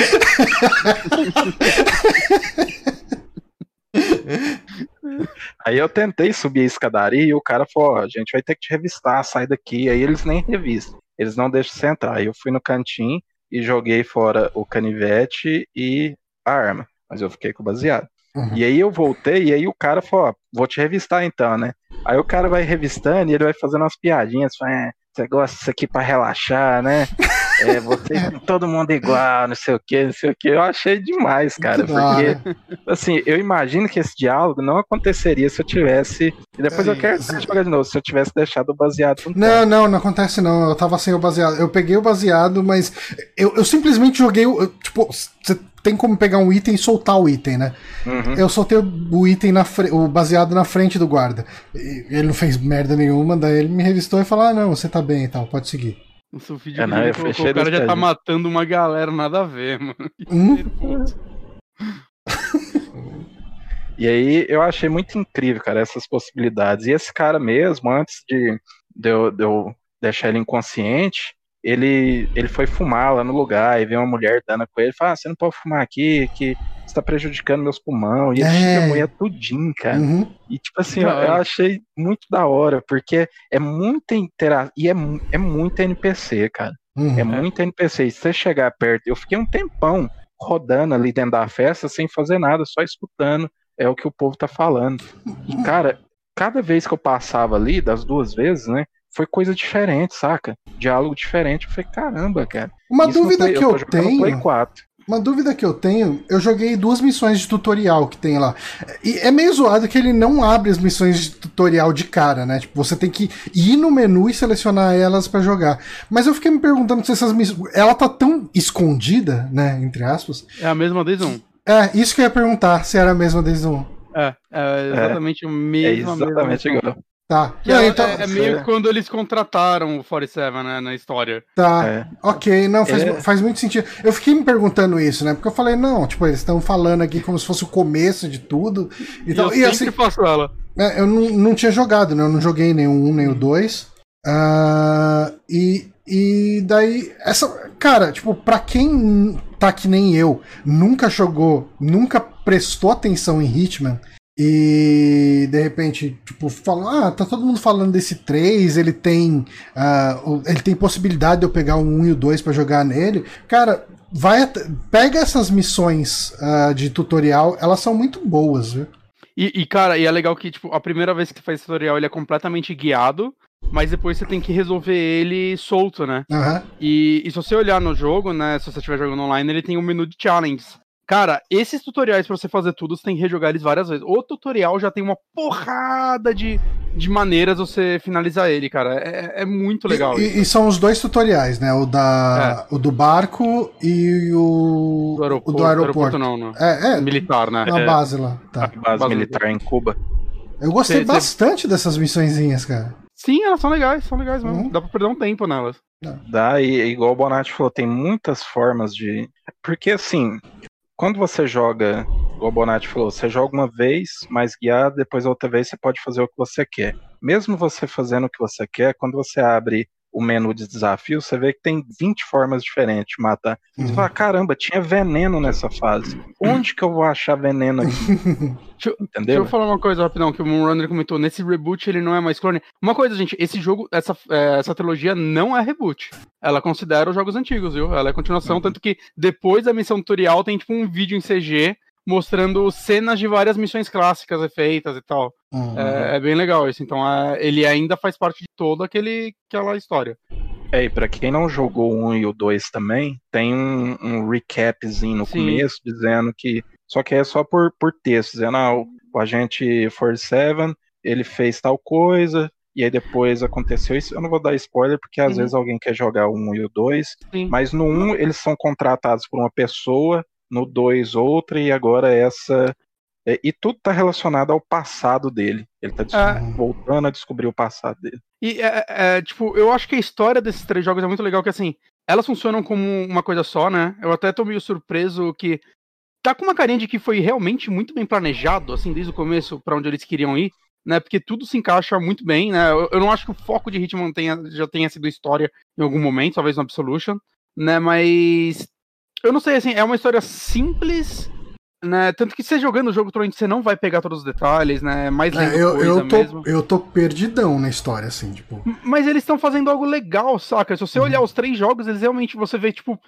Aí eu tentei subir a escadaria e o cara falou: a gente vai ter que te revistar, sai daqui. Aí eles nem revistam, eles não deixam você entrar. Aí eu fui no cantinho e joguei fora o canivete e a arma, mas eu fiquei com o baseado. Uhum. E aí eu voltei e aí o cara falou: ó, vou te revistar então, né? Aí o cara vai revistando e ele vai fazendo umas piadinhas, fala, é, você gosta disso aqui para relaxar, né? [laughs] É, você todo mundo igual, não sei o que, não sei o que. Eu achei demais, cara, porque assim, eu imagino que esse diálogo não aconteceria se eu tivesse. E depois é, eu quero jogar de novo, se eu tivesse deixado o baseado. Não, não, não acontece não. Eu tava sem o baseado. Eu peguei o baseado, mas eu, eu simplesmente joguei. Eu, tipo, você tem como pegar um item e soltar o item, né? Uhum. Eu soltei o item na o baseado na frente do guarda. Ele não fez merda nenhuma, daí ele me revistou e falou: Ah, não, você tá bem e tal, pode seguir. O vídeo é, não, eu o cara já tá matando uma galera, nada a ver, mano. [laughs] Hum? e aí eu achei muito incrível, cara, essas possibilidades. E esse cara mesmo, antes de, de, eu, de eu deixar ele inconsciente, ele, ele foi fumar lá no lugar e veio uma mulher dando com ele, fala, ah, você não pode fumar aqui, que está prejudicando meus pulmões. E ele é. a mulher tudinho, cara. Uhum. E tipo assim, eu, eu, achei muito da hora, porque é muita interação, e é, é muita NPC, cara. Uhum. É muita NPC. E se você chegar perto, eu fiquei um tempão rodando ali dentro da festa sem fazer nada, só escutando é o que o povo tá falando. E, cara, cada vez que eu passava ali, das duas vezes, né? Foi coisa diferente, saca? Diálogo diferente. Eu falei, caramba, cara. Uma dúvida Play, que eu, eu tenho. Play 4. Uma dúvida que eu tenho, eu joguei duas missões de tutorial que tem lá. E é meio zoado que ele não abre as missões de tutorial de cara, né? Tipo, você tem que ir no menu e selecionar elas para jogar. Mas eu fiquei me perguntando se essas missões. Ela tá tão escondida, né? Entre aspas. É a mesma desde um. É, isso que eu ia perguntar, se era a mesma desde um. É, é exatamente é, o mesmo. É exatamente igual. Tá. Que não, é, então... é, é meio quando eles contrataram o 47, né, na história. Tá. É. Ok, não, faz, é. faz muito sentido. Eu fiquei me perguntando isso, né? Porque eu falei, não, tipo, eles estão falando aqui como se fosse o começo de tudo. E, tal. eu e assim, faço ela. É, eu não, não tinha jogado, né? Eu não joguei nem o 1 nem o 2. Uh, ah, e, e daí, essa. Cara, tipo, pra quem tá que nem eu, nunca jogou, nunca prestou atenção em Hitman e de repente, tipo, falam, ah, tá todo mundo falando desse 3, ele tem. Uh, ele tem possibilidade de eu pegar o 1 e o 2 para jogar nele. Cara, vai pega essas missões uh, de tutorial, elas são muito boas, viu? E, e, cara, e é legal que, tipo, a primeira vez que faz tutorial ele é completamente guiado. mas depois você tem que resolver ele solto, né? Aham. E, e se você olhar no jogo, né, se você estiver jogando online, ele tem um menu de challenges. Cara, esses tutoriais pra você fazer tudo, você tem que rejogar eles várias vezes. O tutorial já tem uma porrada de, de maneiras de você finalizar ele, cara. É, é muito legal. E, isso. e- são os dois tutoriais, né? O, da, o do barco e o do aeroporto, o do aeroporto. não, não. É, é, Militar, né? na É. base lá. A Tá. base Base militar em Cuba. Eu gostei Cê- cê- bastante dessas missõezinhas, cara. Sim, elas são legais, são legais mesmo. Uhum. Dá pra perder um tempo nelas. Dá, e igual o Bonatti falou, tem muitas formas de. Porque assim, quando você joga, o Bonatti falou, você joga uma vez mais guiado, depois outra vez você pode fazer o que você quer. Mesmo você fazendo o que você quer, quando você abre o menu de desafio, você vê que tem 20 formas diferentes de matar. Você Uhum. fala, caramba, tinha veneno nessa fase. Onde que eu vou achar veneno aqui? [laughs] Deixa eu- Deixa Entendeu? eu falar uma coisa rapidão, que o Moonrunner comentou. Nesse reboot ele não é mais clone. Uma coisa, gente, esse jogo, essa, é, essa trilogia não é reboot. Ela considera os jogos antigos, viu? Ela é continuação, tanto que depois da missão tutorial tem tipo um vídeo em CG mostrando cenas de várias missões clássicas feitas e tal. Uhum. É, é bem legal isso. Então é, ele ainda faz parte de toda aquele, aquela história. É, e pra quem não jogou o 1 e o 2 também, tem um, um recapzinho no Sim. começo dizendo que. Só que é só por, por texto, dizendo, ah, o, o agente 47, ele fez tal coisa, e aí depois aconteceu isso. Eu não vou dar spoiler, porque às Uhum. vezes alguém quer jogar o 1 e o 2, Sim. mas no 1 eles são contratados por uma pessoa, no 2 outra, e agora essa. é, e tudo tá relacionado ao passado dele. Ele tá des- É. voltando a descobrir o passado dele. E é, é, tipo, eu acho que a história desses três jogos é muito legal, que assim, elas funcionam como uma coisa só, né? Eu até tô meio surpreso que tá com uma carinha de que foi realmente muito bem planejado, assim, desde o começo pra onde eles queriam ir, né? Porque tudo se encaixa muito bem, né? Eu, eu não acho que o foco de Hitman tenha, já tenha sido história em algum momento, talvez no Absolution, né? Mas eu não sei, assim, é uma história simples. Né, tanto que você jogando o jogo, você não vai pegar todos os detalhes, né? É mais É, eu, eu, tô, mesmo. eu tô perdidão na história, assim, tipo. Mas eles estão fazendo algo legal, saca? Se você olhar os três jogos, eles realmente você vê, tipo.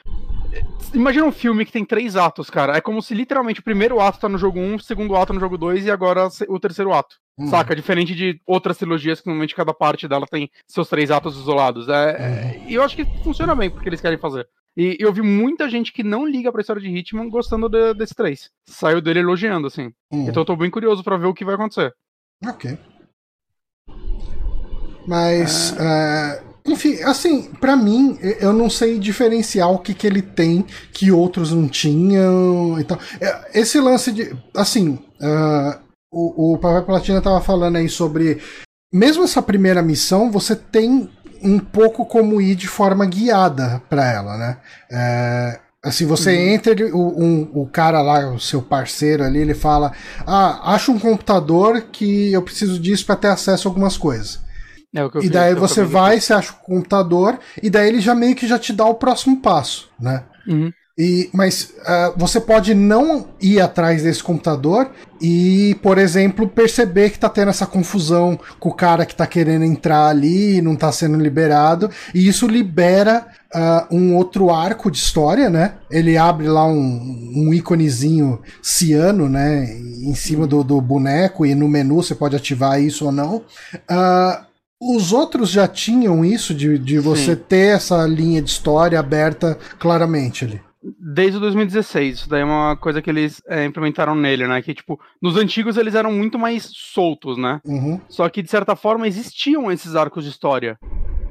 Imagina um filme que tem três atos, cara. É como se literalmente o primeiro ato tá no jogo 1, o segundo ato no jogo 2 e agora o terceiro ato. Uhum. Saca? Diferente de outras trilogias que normalmente cada parte dela tem seus três atos isolados. É, é- E eu acho que funciona bem porque eles querem fazer. E eu vi muita gente que não liga pra história de Hitman gostando de- desse três. Saiu dele elogiando, assim. Hum. Então eu tô bem curioso pra ver o que vai acontecer. Ok. Mas, é, enfim, assim, pra mim, eu não sei diferenciar o que, que ele tem que outros não tinham. Então, é, esse lance de. Assim, ah, o, o Papai Platina tava falando aí sobre. Mesmo essa primeira missão, você tem um pouco como ir de forma guiada pra ela, né? É, Assim, você entra, ele- o, um- o cara lá, o seu parceiro ali, ele fala: Ah, acha um computador que eu preciso disso pra ter acesso a algumas coisas. É o que eu E daí eu você vai, você acha o computador, e daí ele já meio que já te dá o próximo passo, né? Uhum. E, mas ah, você pode não ir atrás desse computador e, por exemplo, perceber que tá tendo essa confusão com o cara que tá querendo entrar ali e não tá sendo liberado. E isso libera ah, um outro arco de história, né? Ele abre lá um, um íconezinho ciano, né? Em cima do, do boneco e no menu você pode ativar isso ou não. Ah, os outros já tinham isso de, de você Sim. ter essa linha de história aberta claramente ali. Desde o 2016, isso daí é uma coisa que eles é, implementaram nele, né? Que, tipo, nos antigos eles eram muito mais soltos, né? Uhum. Só que, de certa forma, existiam esses arcos de história.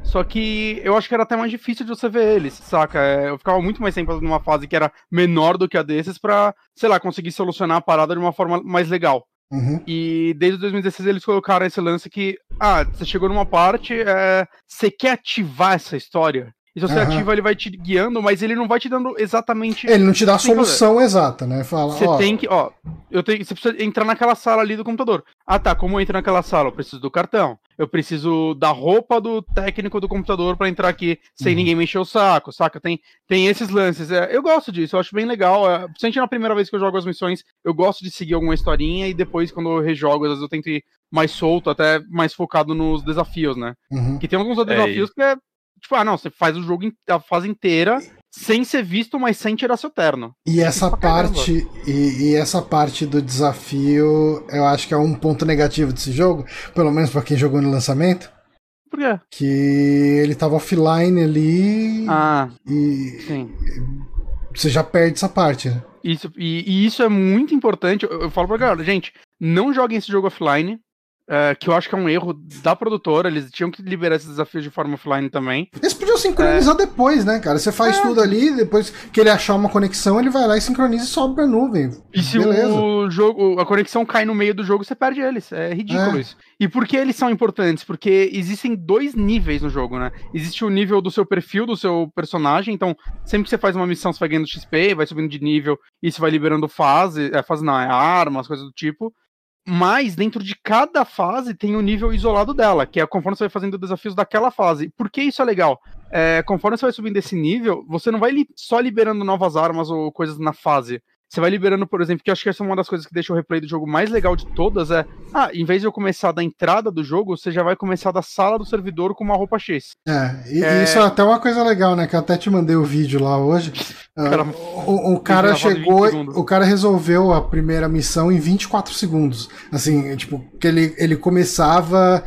Só que eu acho que era até mais difícil de você ver eles, saca? É, Eu ficava muito mais tempo numa fase que era menor do que a desses pra, sei lá, conseguir solucionar a parada de uma forma mais legal. Uhum. E desde 2016 eles colocaram esse lance que, ah, você chegou numa parte, é, você quer ativar essa história. E se você Aham. ativa, ele vai te guiando, mas ele não vai te dando exatamente Ele não te dá a solução exata, né? Fala, você ó, tem que, ó, eu tenho, você precisa entrar naquela sala ali do computador. Ah, tá, como eu entro naquela sala? Eu preciso do cartão. Eu preciso da roupa do técnico do computador pra entrar aqui sem Uhum. ninguém me encher o saco, saca? Tem, tem esses lances. É, eu gosto disso, eu acho bem legal. É, principalmente na primeira vez que eu jogo as missões, eu gosto de seguir alguma historinha e depois, quando eu rejogo, às vezes eu tento ir mais solto, até mais focado nos desafios, né? uhum. Que tem alguns desafios que é. Tipo, ah, não, você faz o jogo, a fase inteira sem ser visto, mas sem tirar seu terno. E essa parte e, e essa parte do desafio, eu acho que é um ponto negativo desse jogo, pelo menos pra quem jogou no lançamento. Por quê? Que ele tava offline ali Ah, e sim. você já perde essa parte, né? Isso, e, e isso é muito importante. Eu, eu falo pra galera, gente, não joguem esse jogo offline. É, que eu acho que é um erro da produtora. Eles tinham que liberar esses desafios de forma offline também. Eles podiam sincronizar depois, né, cara? Você faz É. tudo ali, depois que ele achar uma conexão, ele vai lá e sincroniza e sobe pra nuvem. E se Beleza. o jogo, a conexão cai no meio do jogo, você perde eles. É ridículo É. isso. E por que eles são importantes? Porque existem dois níveis no jogo, né? Existe o nível do seu perfil, do seu personagem. Então, sempre que você faz uma missão, você vai ganhando XP, vai subindo de nível, e isso vai liberando fase. É, fase não, é armas, coisas do tipo. Mas dentro de cada fase tem um nível isolado dela, que é conforme você vai fazendo desafios daquela fase. Por que isso é legal? É, conforme você vai subindo esse nível, você não vai li- só liberando novas armas ou coisas na fase. Você vai liberando, por exemplo, que eu acho que essa é uma das coisas que deixa o replay do jogo mais legal de todas, é, ah, em vez de eu começar da entrada do jogo, você já vai começar da sala do servidor com uma roupa X. É, e É. isso é até uma coisa legal, né? Que eu até te mandei o vídeo lá hoje. Ah, Cara, o, o cara vídeo gravado em 20 chegou, o cara resolveu a primeira missão em 24 segundos. Assim, tipo, que ele, ele começava.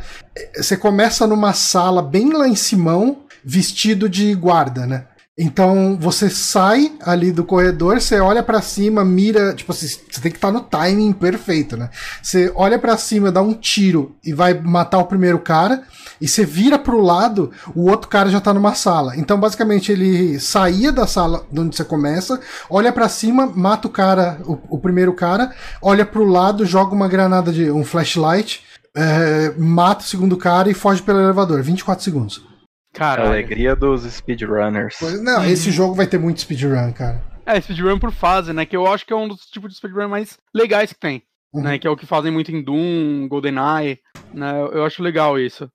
Você começa numa sala bem lá em Simão, vestido de guarda, né? Então você sai ali do corredor, você olha pra cima, mira, tipo assim, você tem que estar no timing perfeito, né? Você olha pra cima, dá um tiro e vai matar o primeiro cara, e você vira pro lado, o outro cara já tá numa sala. Então basicamente ele saía da sala de onde você começa, olha pra cima, mata o cara, o, o primeiro cara, olha pro lado, joga uma granada de um flashlight, é, mata o segundo cara e foge pelo elevador. 24 segundos. A Cara, alegria dos speedrunners. Não, esse jogo vai ter muito speedrun, cara. é speedrun por fase, né? Que eu acho que é um dos tipos de speedrun mais legais que tem. Uhum. Né, que é o que fazem muito em Doom, GoldenEye, né? Eu acho legal isso.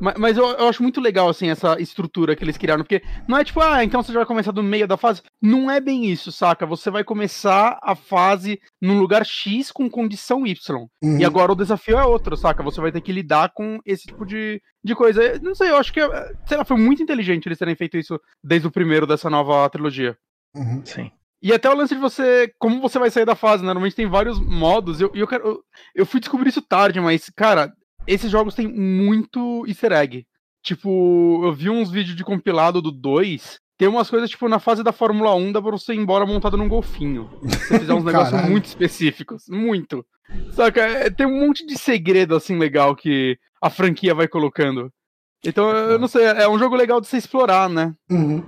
Mas, mas eu, eu acho muito legal, assim, essa estrutura que eles criaram, porque não é tipo, ah, então você já vai começar do meio da fase. Não é bem isso, saca? Você vai começar a fase num lugar X com condição Y. Uhum. E agora o desafio é outro, saca? Você vai ter que lidar com esse tipo de, de coisa. Eu Não sei, eu acho que, sei lá, foi muito inteligente eles terem feito isso desde o primeiro dessa nova trilogia. Uhum. Sim. E até o lance de você. Como você vai sair da fase, né? Normalmente tem vários modos. E eu, eu, quero, eu, eu fui descobrir isso tarde, mas, cara, esses jogos têm muito easter egg. Tipo, eu vi uns vídeos de compilado do 2. Tem umas coisas, tipo, na fase da Fórmula 1 dá pra você ir embora montado num golfinho. Se você fizer uns [laughs] negócios muito específicos. Muito. Saca? É, Tem um monte de segredo, assim, legal que a franquia vai colocando. Então, eu não sei, é um jogo legal de você explorar, né? Uhum.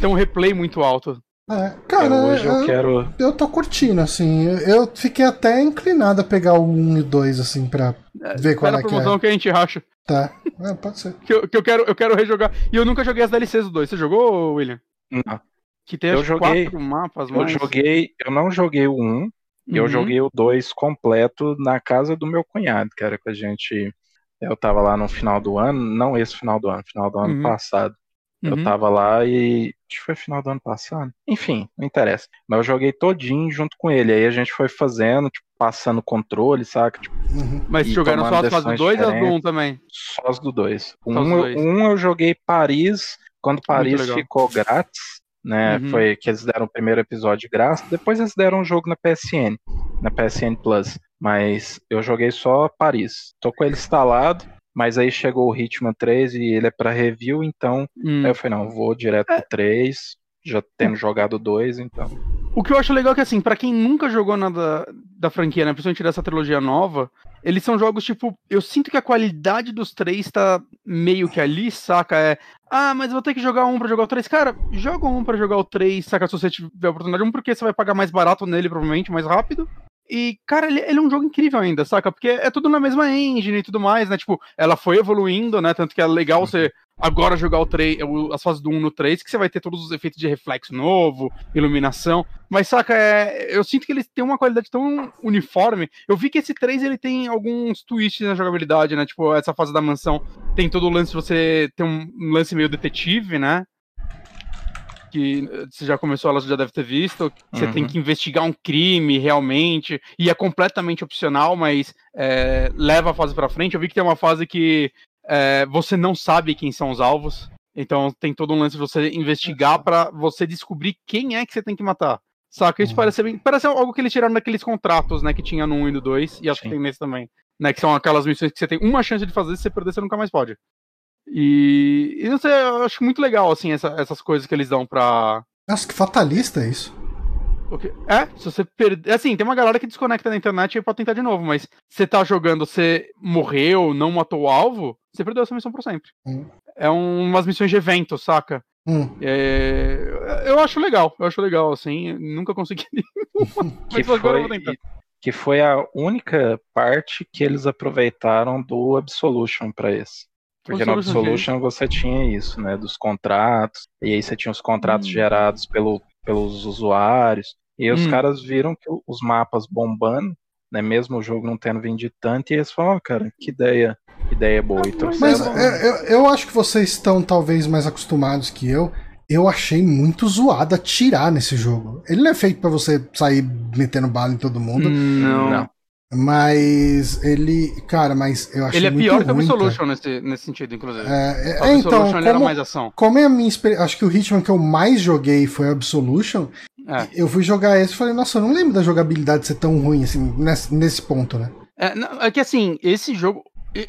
Tem um replay muito alto. É, cara, Eu- hoje eu eu, quero. eu tô curtindo, assim. Eu, eu fiquei até inclinado a pegar o 1 e o 2, assim, pra ver qual é que promoção é. que a gente racha. Tá. É, pode ser. Que eu, que eu quero, eu quero rejogar. E eu nunca joguei as DLCs do 2. Você jogou, William? Não. Que tem Eu joguei- quatro mapas, Eu mais. joguei. Eu não joguei o 1, eu Uhum. joguei o 2 completo na casa do meu cunhado, que era que a gente. Eu tava lá no final do ano, não esse final do ano, final do ano Uhum. passado. Eu Uhum. tava lá e. Acho que foi final do ano passado. Enfim, não interessa. Mas eu joguei todinho junto com ele. Aí a gente foi fazendo, tipo, passando controle, saca? Tipo, Uhum. Mas jogaram só as fases do decisões 2 ou as do 1 diferentes. também? só os do 2. Só os Um, dois. um eu joguei Paris, quando Paris ficou grátis, né? Uhum. Foi que eles deram o primeiro episódio de graça. Depois eles deram um jogo na PSN, na PSN Plus. Mas eu joguei só Paris. Tô com ele instalado, mas aí chegou o Hitman 3 e ele é pra review, então Hum. aí eu falei, não, vou direto pro 3, já tendo jogado 2, então. O que eu acho legal é que, assim, pra quem nunca jogou nada da franquia, né? Principalmente dessa trilogia nova, eles são jogos, tipo, eu sinto que a qualidade dos três tá meio que ali, saca? É. Ah, mas eu vou ter que jogar um pra jogar o três. Cara, joga um pra jogar o três, saca? Se você tiver a oportunidade. Um, porque você vai pagar mais barato nele, provavelmente, mais rápido. E, cara, ele, ele é um jogo incrível ainda, saca? Porque é tudo na mesma engine e tudo mais, né? Tipo, ela foi evoluindo, né? Tanto que é legal você agora jogar o 3, o- as fases do 1 no 3, que você vai ter todos os efeitos de reflexo novo, iluminação. Mas, saca, é, eu sinto que eles têm uma qualidade tão uniforme. Eu vi que esse 3 ele tem alguns twists na jogabilidade, né? Tipo, essa fase da mansão tem todo o lance de você ter um lance meio detetive, né? Que eh, você já começou, ela já deve ter visto. que Você Uhum. tem que investigar um crime realmente. E é completamente opcional, mas é, leva a fase pra frente. Eu vi que tem uma fase que é, você não sabe quem são os alvos. Então tem todo um lance de você investigar pra você descobrir quem é que você tem que matar. Saca? Isso Uhum. parece bem. Parece algo que eles tiraram daqueles contratos, né? Que tinha no 1 e no 2, e acho que Sim. tem nesse também. Né? Que são aquelas missões que você tem uma chance de fazer, se você perder, você nunca mais pode. E, e não sei, eu acho muito legal, assim, essa- essas coisas que eles dão pra. Nossa, que fatalista é isso. É, se você perder. Assim, tem uma galera que desconecta da internet e pode tentar de novo, mas você tá jogando, você morreu, não matou o alvo, você perdeu essa missão pra sempre. Hum. É um- umas missões de evento, saca? Hum. É, eu acho legal, eu acho legal, assim. Nunca consegui [laughs] nenhuma. [laughs] Que Mas agora eu foi, vou tentar. que foi a única parte que eles aproveitaram do Absolution pra esse. Porque no Absolution, você tinha isso, né? Dos contratos, e aí você tinha os contratos Hum. gerados pelo, pelos usuários. E aí os Hum. caras viram que os mapas bombando, né? Mesmo o jogo não tendo vendido tanto, e eles falaram, "Ah, cara, que ideia, que ideia boa. Então, Mas é bom. é, eu, eu acho que vocês estão talvez mais acostumados que eu. Eu achei muito zoado atirar nesse jogo. Ele não é feito pra você sair metendo bala em todo mundo, Não. Não. Mas ele. Cara, mas eu achei Ele é pior que o ruim. Absolution nesse, nesse sentido, inclusive. É, é, o é, então, Absolution ele era como, mais ação. como é a minha experiência. Acho que o Hitman que eu mais joguei foi Absolution. É. Eu fui jogar esse e falei, nossa, eu não lembro da jogabilidade ser tão ruim assim, nesse, nesse ponto, né? É, não, é que assim, esse jogo.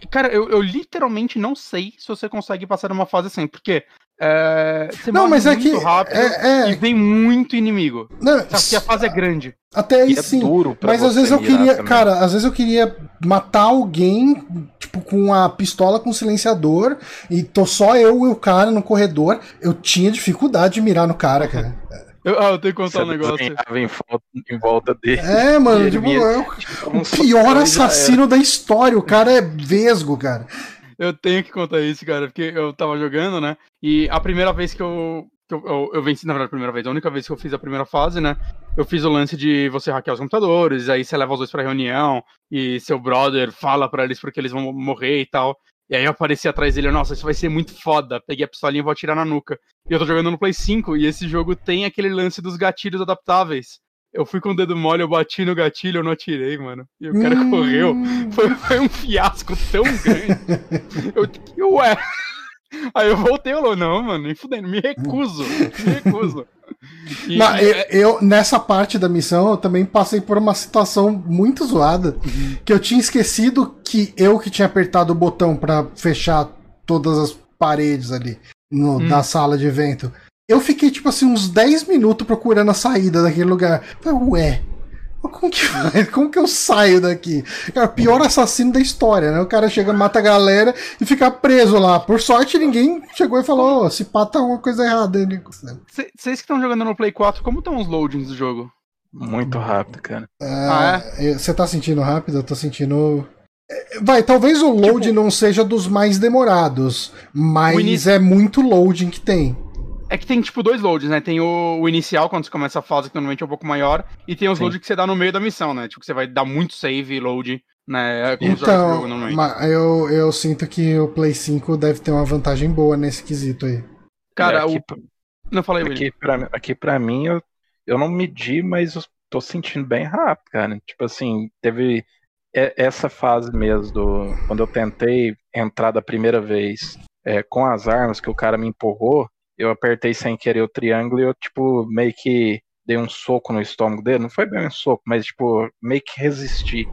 Cara, eu, eu literalmente não sei se você consegue passar uma fase assim, porque é, você Não, mas é muito que. rápido É, e é, vem muito inimigo. não, que a fase é grande. até aí E é sim. Mas às vezes eu queria, também. cara, às vezes eu queria matar alguém, tipo, com a pistola com silenciador, e tô só eu e o cara no corredor. Eu tinha dificuldade de mirar no cara, cara. Eu, ah, eu tenho que contar Você um negócio. em volta, em volta dele. É, mano, tipo, é o pior assassino da história. O cara é vesgo, cara. Eu tenho que contar isso, cara, porque eu tava jogando, né? E a primeira vez que eu. Que eu, eu, eu venci, na verdade, a primeira vez, a única vez que eu fiz a primeira fase, né? Eu fiz o lance de você hackear os computadores, aí você leva os dois pra reunião, e seu brother fala pra eles porque eles vão morrer e tal. E aí eu apareci atrás dele, nossa, isso vai ser muito foda. Peguei a pistolinha e vou atirar na nuca. E eu tô jogando no Play 5, e esse jogo tem aquele lance dos gatilhos adaptáveis. Eu fui com o dedo mole, eu bati no gatilho, eu não atirei, mano. E o cara Hum. correu. Foi, foi um fiasco tão grande. Eu, eu, ué. Aí eu voltei e falou, não, mano, nem fudendo, me recuso, me recuso. E- Não, eu, eu- nessa parte da missão, eu também passei por uma situação muito zoada. Que eu tinha esquecido que eu que tinha apertado o botão pra fechar todas as paredes ali no- Hum. da sala de evento. Eu fiquei, tipo assim, uns 10 minutos procurando a saída daquele lugar. Falei, ué. Como que, [laughs] como que eu saio daqui? Cara, o pior assassino da história, né? O cara chega, mata a galera e fica preso lá. Por sorte, ninguém chegou e falou: "Ô, se pá, tá alguma coisa errada. Vocês que estão jogando no Play 4, como estão os loadings do jogo? Muito rápido, cara. Ah, é? Você tá sentindo rápido? Eu tô sentindo. É, Vai, talvez o load não seja dos mais demorados, mas Tipo, início- é muito loading que tem. É que tem, tipo, dois loads, né? Tem o, o inicial, quando você começa a fase, que normalmente é um pouco maior, e tem os Sim. loads que você dá no meio da missão, né? Tipo, que você vai dar muito save e load, né? É como os jogos Então, jogam normalmente. ma- eu, eu sinto que o Play 5 deve ter uma vantagem boa nesse quesito aí. Cara, É, aqui, o... Não falei, William. aqui, pra, aqui pra mim, eu, eu não medi, mas eu tô sentindo bem rápido, cara. Tipo assim, teve essa fase mesmo, do, quando eu tentei entrar da primeira vez é, com as armas que o cara me empurrou, eu apertei sem querer o triângulo e eu, tipo, meio que dei um soco no estômago dele. Não foi bem um soco, mas, tipo, meio que resisti.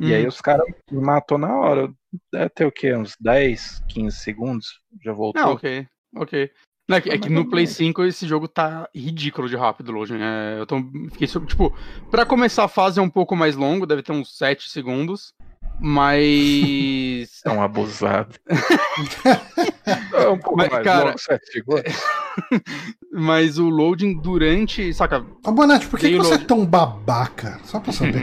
E aí Hum. os caras me matou na hora. Deve ter o quê? Uns 10, 15 segundos? Já voltou? Não, ok, ok. Não, é que, é que no Play 5 esse jogo tá ridículo de rápido loading. É, eu tô, fiquei, sur- tipo, pra começar a fase é um pouco mais longo, deve ter uns 7 segundos, mas... [laughs] É um abusado. [laughs] é um pouco Mas, mais cara, longo, sete segundos. mas o loading durante, saca, Ô, Bonatti, por que, que você load. é tão babaca? Só pra saber.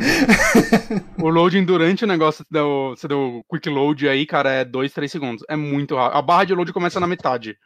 [laughs] o loading durante o negócio, você deu, você deu quick load aí, cara, é 2, 3 segundos. É muito rápido. A barra de load começa na metade.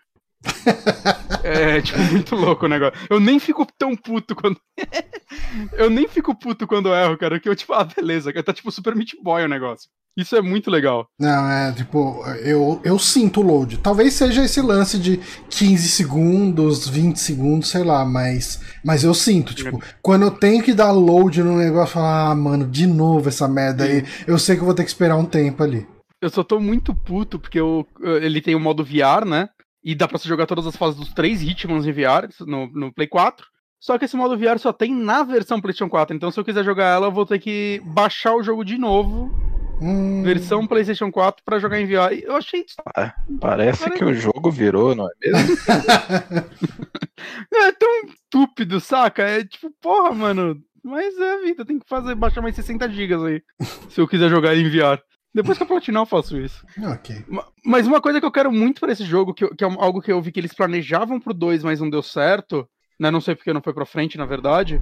[laughs] É, tipo, muito louco o negócio. Eu nem fico tão puto quando. [laughs] eu nem fico puto quando eu erro, cara. Que eu, tipo, ah, beleza, tá tipo Super Meat Boy o negócio. Isso é muito legal. Não, é tipo, eu, eu sinto o load. Talvez seja esse lance de 15 segundos, 20 segundos, sei lá, mas, mas eu sinto, tipo, quando eu tenho que dar load no negócio, falar, ah, mano, de novo essa merda aí, eu sei que eu vou ter que esperar um tempo ali. Eu só tô muito puto porque eu, ele tem o modo VR, né? E dá pra você jogar todas as fases dos três Hitmans em VR no, no Play 4. Só que esse modo VR só tem na versão PlayStation 4. Então, se eu quiser jogar ela, eu vou ter que baixar o jogo de novo. Hum, Versão PlayStation 4 pra jogar em VR. Eu achei. Ah, parece que o jogo virou, não é mesmo? [laughs] [laughs] É tão estúpido, saca? É tipo, porra, mano. Mas é a vida, tem que fazer, baixar mais 60 gigas aí. se eu quiser jogar em VR. Depois que eu platinar, eu faço isso. ok. Ma- Mas uma coisa que eu quero muito pra esse jogo, que, que é algo que eu vi que eles planejavam pro 2, mas não deu certo, né? Não sei porque não foi pra frente, na verdade.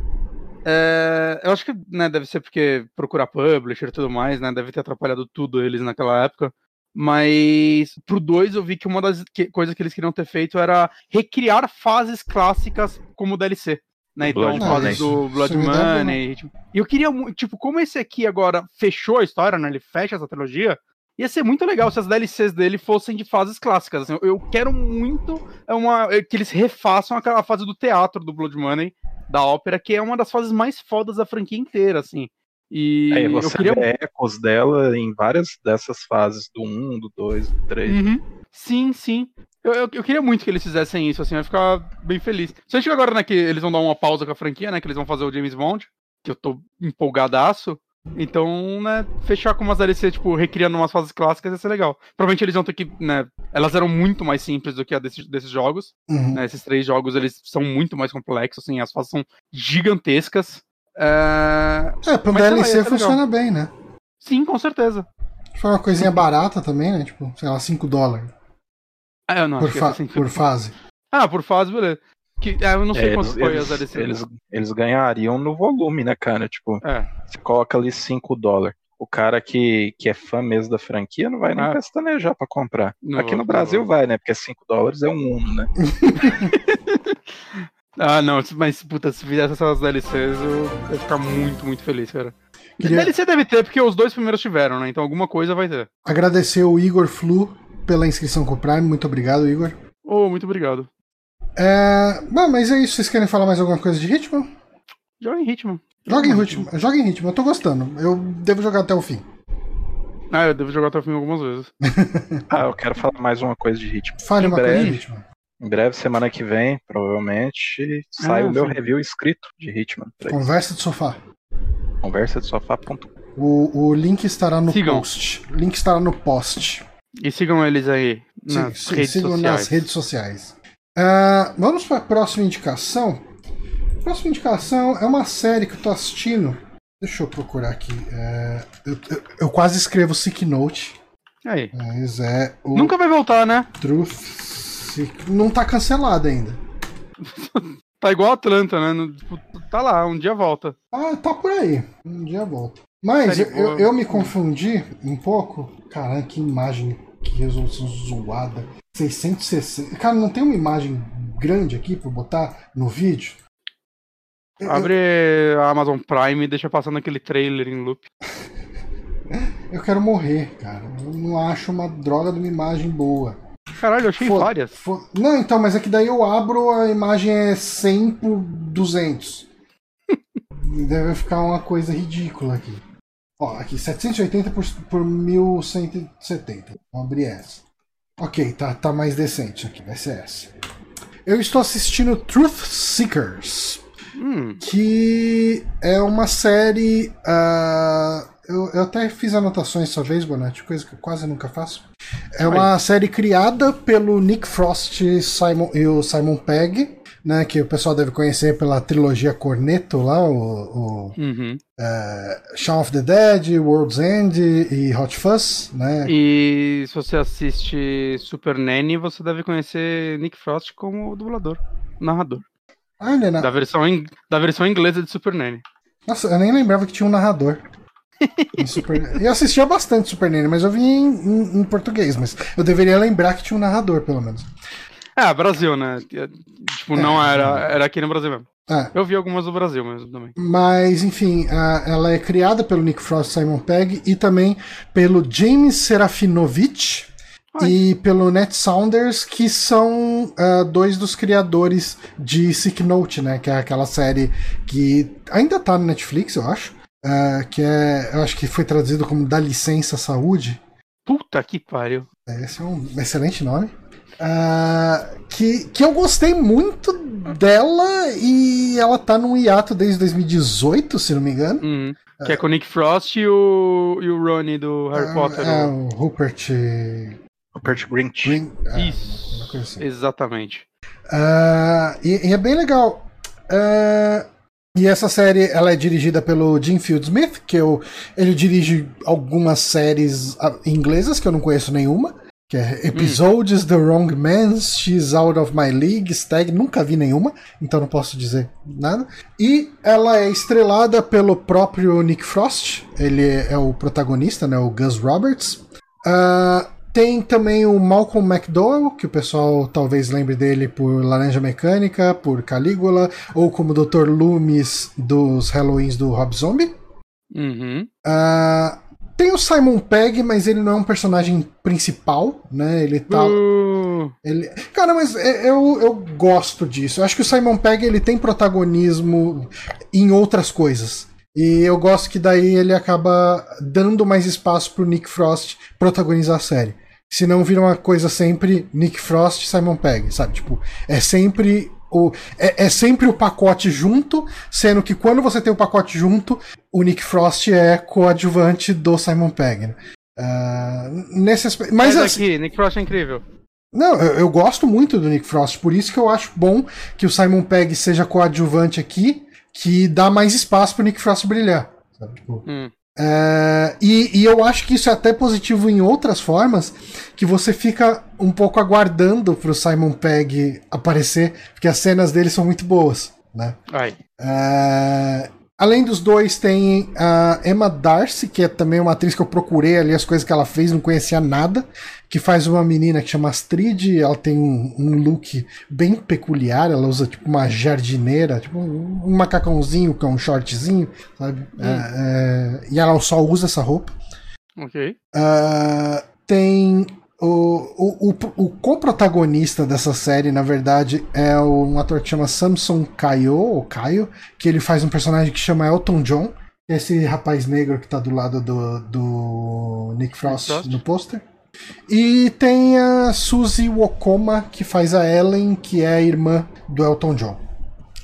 É, eu acho que né, deve ser porque procurar publisher e tudo mais, né? Deve ter atrapalhado tudo eles naquela época. Mas pro 2 eu vi que uma das que- coisas que eles queriam ter feito era recriar fases clássicas como DLC. Né? Então, Blood fases Money. do Blood Money. tipo, E eu queria, tipo, como esse aqui agora fechou a história, né? Ele fecha essa trilogia. Ia ser muito legal se as DLCs dele fossem de fases clássicas. assim. eu, eu quero muito é uma, é que eles refaçam aquela fase do teatro do Blood Money, da ópera, que é uma das fases mais fodas da franquia inteira, assim. E Aí eu você queria vê ecos dela em várias dessas fases, do 1, do 2, do 3. Uhum. Sim, sim. Eu, eu, eu queria muito que eles fizessem isso, assim, eu ia ficar bem feliz. Só que agora, né, que eles vão dar uma pausa com a franquia, né, que eles vão fazer o James Bond, que eu tô empolgadaço. Então, né, fechar com umas DLC, tipo, recriando umas fases clássicas ia ser legal. Provavelmente eles vão ter que, né, elas eram muito mais simples do que a desses, desses jogos. Uhum. né, esses três jogos, eles são muito mais complexos, assim, as fases são gigantescas. É, É, pro Mas sei lá, DLC ser funciona bem, né? Sim, com certeza. Foi uma coisinha barata também, né? Tipo, sei lá, 5 dólares Ah, eu não, por, fa- assim, por fase. Ah, por fase, beleza. Que, é, eu não sei É, quanto eles, foi eles, as DLCs. eles, eles ganhariam no volume, né, cara? Tipo, É. você coloca ali 5 dólares. O cara que, que é fã mesmo da franquia não vai nem Ah. pestanejar pra comprar. Não Aqui no Brasil vai, né? Porque 5 dólares é um Uno, né? [laughs] Ah, não, mas, puta, se fizesse essas DLCs, eu ia ficar muito, muito feliz, cara. Queria DLC deve ter, porque os dois primeiros tiveram, né? Então alguma coisa vai ter. agradecer o Igor Flu pela inscrição com o Prime. Muito obrigado, Igor. Oh, muito obrigado. É... Bom, mas é isso. Vocês querem falar mais alguma coisa de ritmo? Joga em ritmo. Joga em ritmo. Joga em ritmo. Eu tô gostando. Eu devo jogar até o fim. Ah, eu devo jogar até o fim algumas vezes. [laughs] Ah, eu quero falar mais uma coisa de ritmo. Fale Em uma coisa de breve. ritmo. Em breve, semana que vem, provavelmente, sai Ah, o meu sim. review escrito de Hitman 3. Conversa de sofá. Conversa de sofá.com. O, o link estará no Sigam. post. O link estará no post. E sigam eles aí nas sim, redes sigam sociais. nas redes sociais. Ah, vamos para a próxima indicação. A próxima indicação é uma série que eu tô assistindo. Deixa eu procurar aqui. É, eu, eu- eu quase escrevo Sick Note, Aí. mas é o Nunca vai voltar, né? Truth. Sick- Não tá cancelado ainda. [laughs] Tá igual Atlanta, né? Tá lá, um dia volta. Ah, tá por aí. Um dia volta. Mas eu, eu me confundi um pouco. Caramba, que imagem, que resolução zoada. 660. Cara, não tem uma imagem grande aqui pra botar no vídeo? Eu- Abre a Amazon Prime e deixa passando aquele trailer em loop. [laughs] Eu quero morrer, cara. Eu não acho uma droga de uma imagem boa. Caralho, eu achei Fo- várias. fo- Não, então, mas é que daí eu abro, a imagem é 100 por 200. [laughs] Deve ficar uma coisa ridícula aqui. Ó, aqui, 780 por, por 1170. Vou abrir essa. Ok, tá, tá mais decente aqui, vai ser essa. Eu estou assistindo Truth Seekers Hum, que é uma série. ah, eu, eu até fiz anotações essa vez, Bonatti, coisa que eu quase nunca faço. É uma série criada pelo Nick Frost Simon, e o Simon Pegg, né, que o pessoal deve conhecer pela trilogia Corneto lá, o, o uhum. eh, Shaun of the Dead, World's End e Hot Fuzz, né? E se você assiste Super Nanny, você deve conhecer Nick Frost como dublador, narrador. Ah, ele é na- Da versão, in- da versão inglesa de Super Nanny. Nossa, eu nem lembrava que tinha um narrador. [laughs] Super... Eu assistia bastante Super Nene, mas eu vi em, em- em português, mas eu deveria lembrar que tinha um narrador, pelo menos. Ah, Brasil, né? Tipo, não era. Era aqui no Brasil mesmo. Ah, Eu vi algumas do Brasil mesmo também. mas, enfim, a- ela é criada pelo Nick Frost Simon Pegg e também pelo James Serafinovich Ai. e pelo Ned Saunders, que são ah, dois dos criadores de Sick Note, né? Que é aquela série que ainda tá no Netflix, eu acho. ah, que é, eu acho que foi traduzido como Da Licença Saúde. Puta que pariu. Esse é um excelente nome. Ah, que, que eu gostei muito dela e ela tá num hiato desde 2018, se não me engano. Uhum. Que é com o Nick Frost e o, e o Ronnie do Harry É, Potter. É, o- o Rupert Rupert Grint. Green. é, Isso. uma coisa assim. Exatamente. Ah, e, e é bem legal. Ah, e essa série ela é dirigida pelo Jim Field Smith, que eu, ele dirige algumas séries ah, inglesas que eu não conheço nenhuma. Que é Episodes, The Wrong Man, She's Out of My League, Stag, nunca vi nenhuma, então não posso dizer nada. E ela é estrelada pelo próprio Nick Frost, ele é o protagonista, né, o Gus Roberts. Ah, tem também o Malcolm McDowell, que o pessoal talvez lembre dele por Laranja Mecânica, por Calígula, ou como Dr. Loomis dos Halloweens do Rob Zombie. Uhum. Ah, tem o Simon Pegg, mas ele não é um personagem principal, né? Ele tá. Uh, Ele... Cara, mas é- eu, eu gosto disso. Eu acho que o Simon Pegg ele tem protagonismo em outras coisas. E eu gosto que daí ele acaba dando mais espaço pro Nick Frost protagonizar a série. Senão vira uma coisa sempre Nick Frost e Simon Pegg, sabe? Tipo, é sempre o é, é sempre o pacote junto, sendo que quando você tem o pacote junto, o Nick Frost é coadjuvante do Simon Pegg. né? Ah, nesse aspecto, mas assim, aqui, Nick Frost é incrível. não, eu, eu gosto muito do Nick Frost, por isso que eu acho bom que o Simon Pegg seja coadjuvante aqui, que dá mais espaço pro Nick Frost brilhar. sabe? Tipo, Hum. é, e, e eu acho que isso é até positivo em outras formas, que você fica um pouco aguardando pro Simon Pegg aparecer, porque as cenas dele são muito boas, né? É, além dos dois, tem a Emma Darcy, que é também uma atriz que eu procurei ali as coisas que ela fez, não conhecia nada, que faz uma menina que chama Astrid, ela tem um, um look bem peculiar, ela usa tipo uma jardineira, tipo um macacãozinho com um shortzinho, sabe? É, é, e ela só usa essa roupa. Ok. Ah, tem o, o, o, o co-protagonista dessa série, na verdade, é um ator que chama Samson Caio, ou Caio, que ele faz um personagem que chama Elton John, esse rapaz negro que tá do lado do, do Nick Frost, Frost. no pôster. E tem a Suzy Wokoma, que faz a Ellen, que é a irmã do Elton John.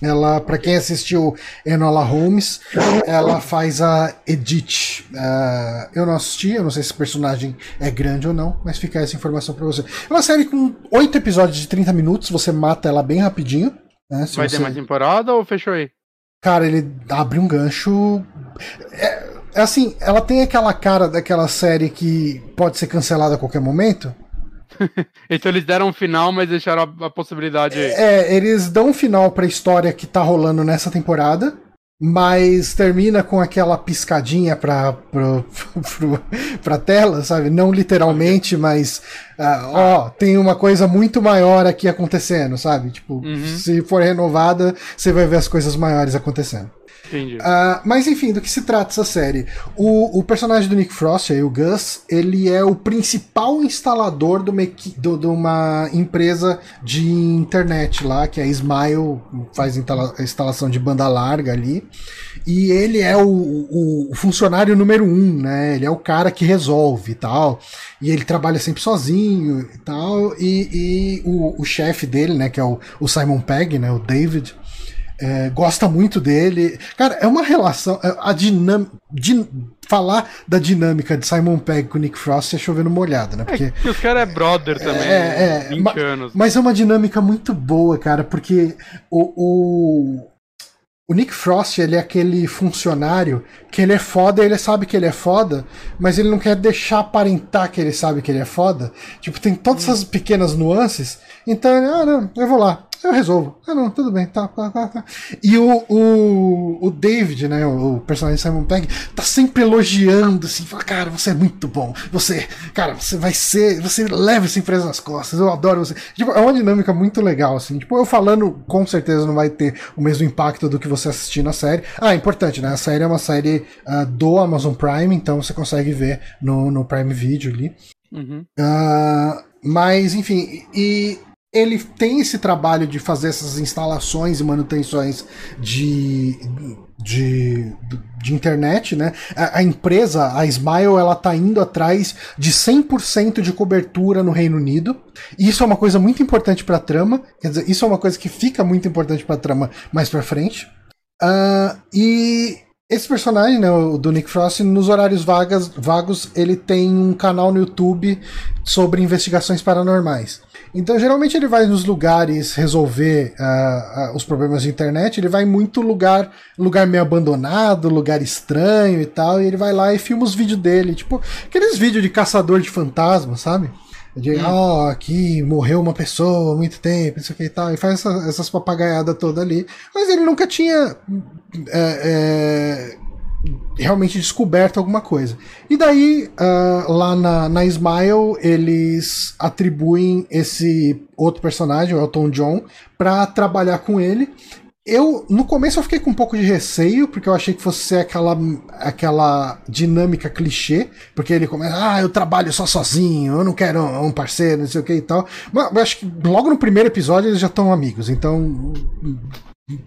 Ela, pra quem assistiu Enola Holmes, ela faz a Edith. Ah, eu não assisti, eu não sei se esse personagem é grande ou não, mas fica essa informação pra você. É uma série com oito episódios de 30 minutos, você mata ela bem rapidinho. Né, Vai você... ter mais temporada ou fechou aí? Cara, ele abre um gancho. É assim, ela tem aquela cara daquela série que pode ser cancelada a qualquer momento. [laughs] Então eles deram um final, mas deixaram a, a possibilidade. É, eles dão um final pra história que tá rolando nessa temporada, mas termina com aquela piscadinha pra, pro, [laughs] pro, pra tela, sabe? Não literalmente, mas ah, ó, tem uma coisa muito maior aqui acontecendo, sabe? Tipo, Uhum. se for renovada, você vai ver as coisas maiores acontecendo. Entendi. Ah, mas enfim, do que se trata essa série? O, o personagem do Nick Frost, aí, o Gus, ele é o principal instalador de uma, do- de uma empresa de internet lá, que é a Smile, faz instala- instalação de banda larga ali. E ele é o, o- o funcionário número um, né? Ele é o cara que resolve e tal. E ele trabalha sempre sozinho e tal. E, e o, o chefe dele, né, que é o, o Simon Pegg, né, o David, é, gosta muito dele. Cara, é uma relação. é, A dinâmica. falar da dinâmica de Simon Pegg com Nick Frost é chovendo molhado, né? Porque. E os caras é brother também. É, é, 20 ma- anos. Mas é uma dinâmica muito boa, cara, porque o, o, o Nick Frost, ele é aquele funcionário que ele é foda, ele sabe que ele é foda, mas ele não quer deixar aparentar que ele sabe que ele é foda. Tipo, tem todas essas pequenas nuances. Então, ah, não, eu vou lá, eu resolvo. Ah, não, tudo bem, tá, tá, tá. tá. E o, o, o David, né, o, o personagem Simon Pegg, tá sempre elogiando, assim, fala, cara, você é muito bom, você, cara, você vai ser, você leva essa empresa nas costas, eu adoro você. Tipo, é uma dinâmica muito legal, assim, tipo, eu falando, com certeza não vai ter o mesmo impacto do que você assistindo a série. Ah, importante, né, a série é uma série ah, do Amazon Prime, então você consegue ver no, no Prime Video ali. Uhum. Ah, mas, enfim, e ele tem esse trabalho de fazer essas instalações e manutenções de, de, de internet, né? A, a, empresa, a Smile, ela tá indo atrás de 100% de cobertura no Reino Unido. E isso é uma coisa muito importante para a trama. Quer dizer, isso é uma coisa que fica muito importante para a trama mais para frente. Uh, e esse personagem, né, do Nick Frost, nos horários vagas, vagos, ele tem um canal no YouTube sobre investigações paranormais. Então, geralmente ele vai nos lugares resolver uh, uh, os problemas de internet. Ele vai muito lugar, lugar meio abandonado, lugar estranho e tal. E ele vai lá e filma os vídeos dele, tipo aqueles vídeos de caçador de fantasmas, sabe? De, hum. oh, aqui morreu uma pessoa há muito tempo, isso aqui e tal, e faz essa, essas papagaiadas toda ali. Mas ele nunca tinha é, é, realmente descoberto alguma coisa. E daí, uh, lá na, na Smile, eles atribuem esse outro personagem, o Elton John, para trabalhar com ele. Eu, no começo, eu fiquei com um pouco de receio, porque eu achei que fosse ser aquela, aquela dinâmica clichê, porque ele começa, ah, eu trabalho só sozinho, eu não quero um parceiro, não sei o que e tal. Mas eu acho que logo no primeiro episódio eles já estão amigos, então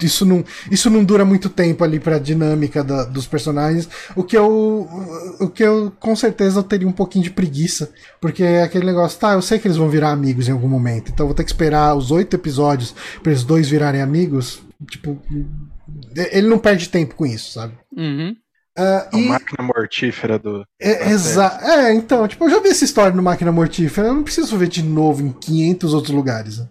isso não, isso não dura muito tempo ali pra dinâmica da, dos personagens. O que eu. O que eu com certeza eu teria um pouquinho de preguiça. Porque é aquele negócio, tá, eu sei que eles vão virar amigos em algum momento. Então eu vou ter que esperar os oito episódios pra eles dois virarem amigos. Tipo. Ele não perde tempo com isso, sabe? Uhum. Uh, a e... máquina mortífera do. É, exa... é, então, tipo, eu já vi essa história no Máquina Mortífera, eu não preciso ver de novo em 500 outros lugares. Né?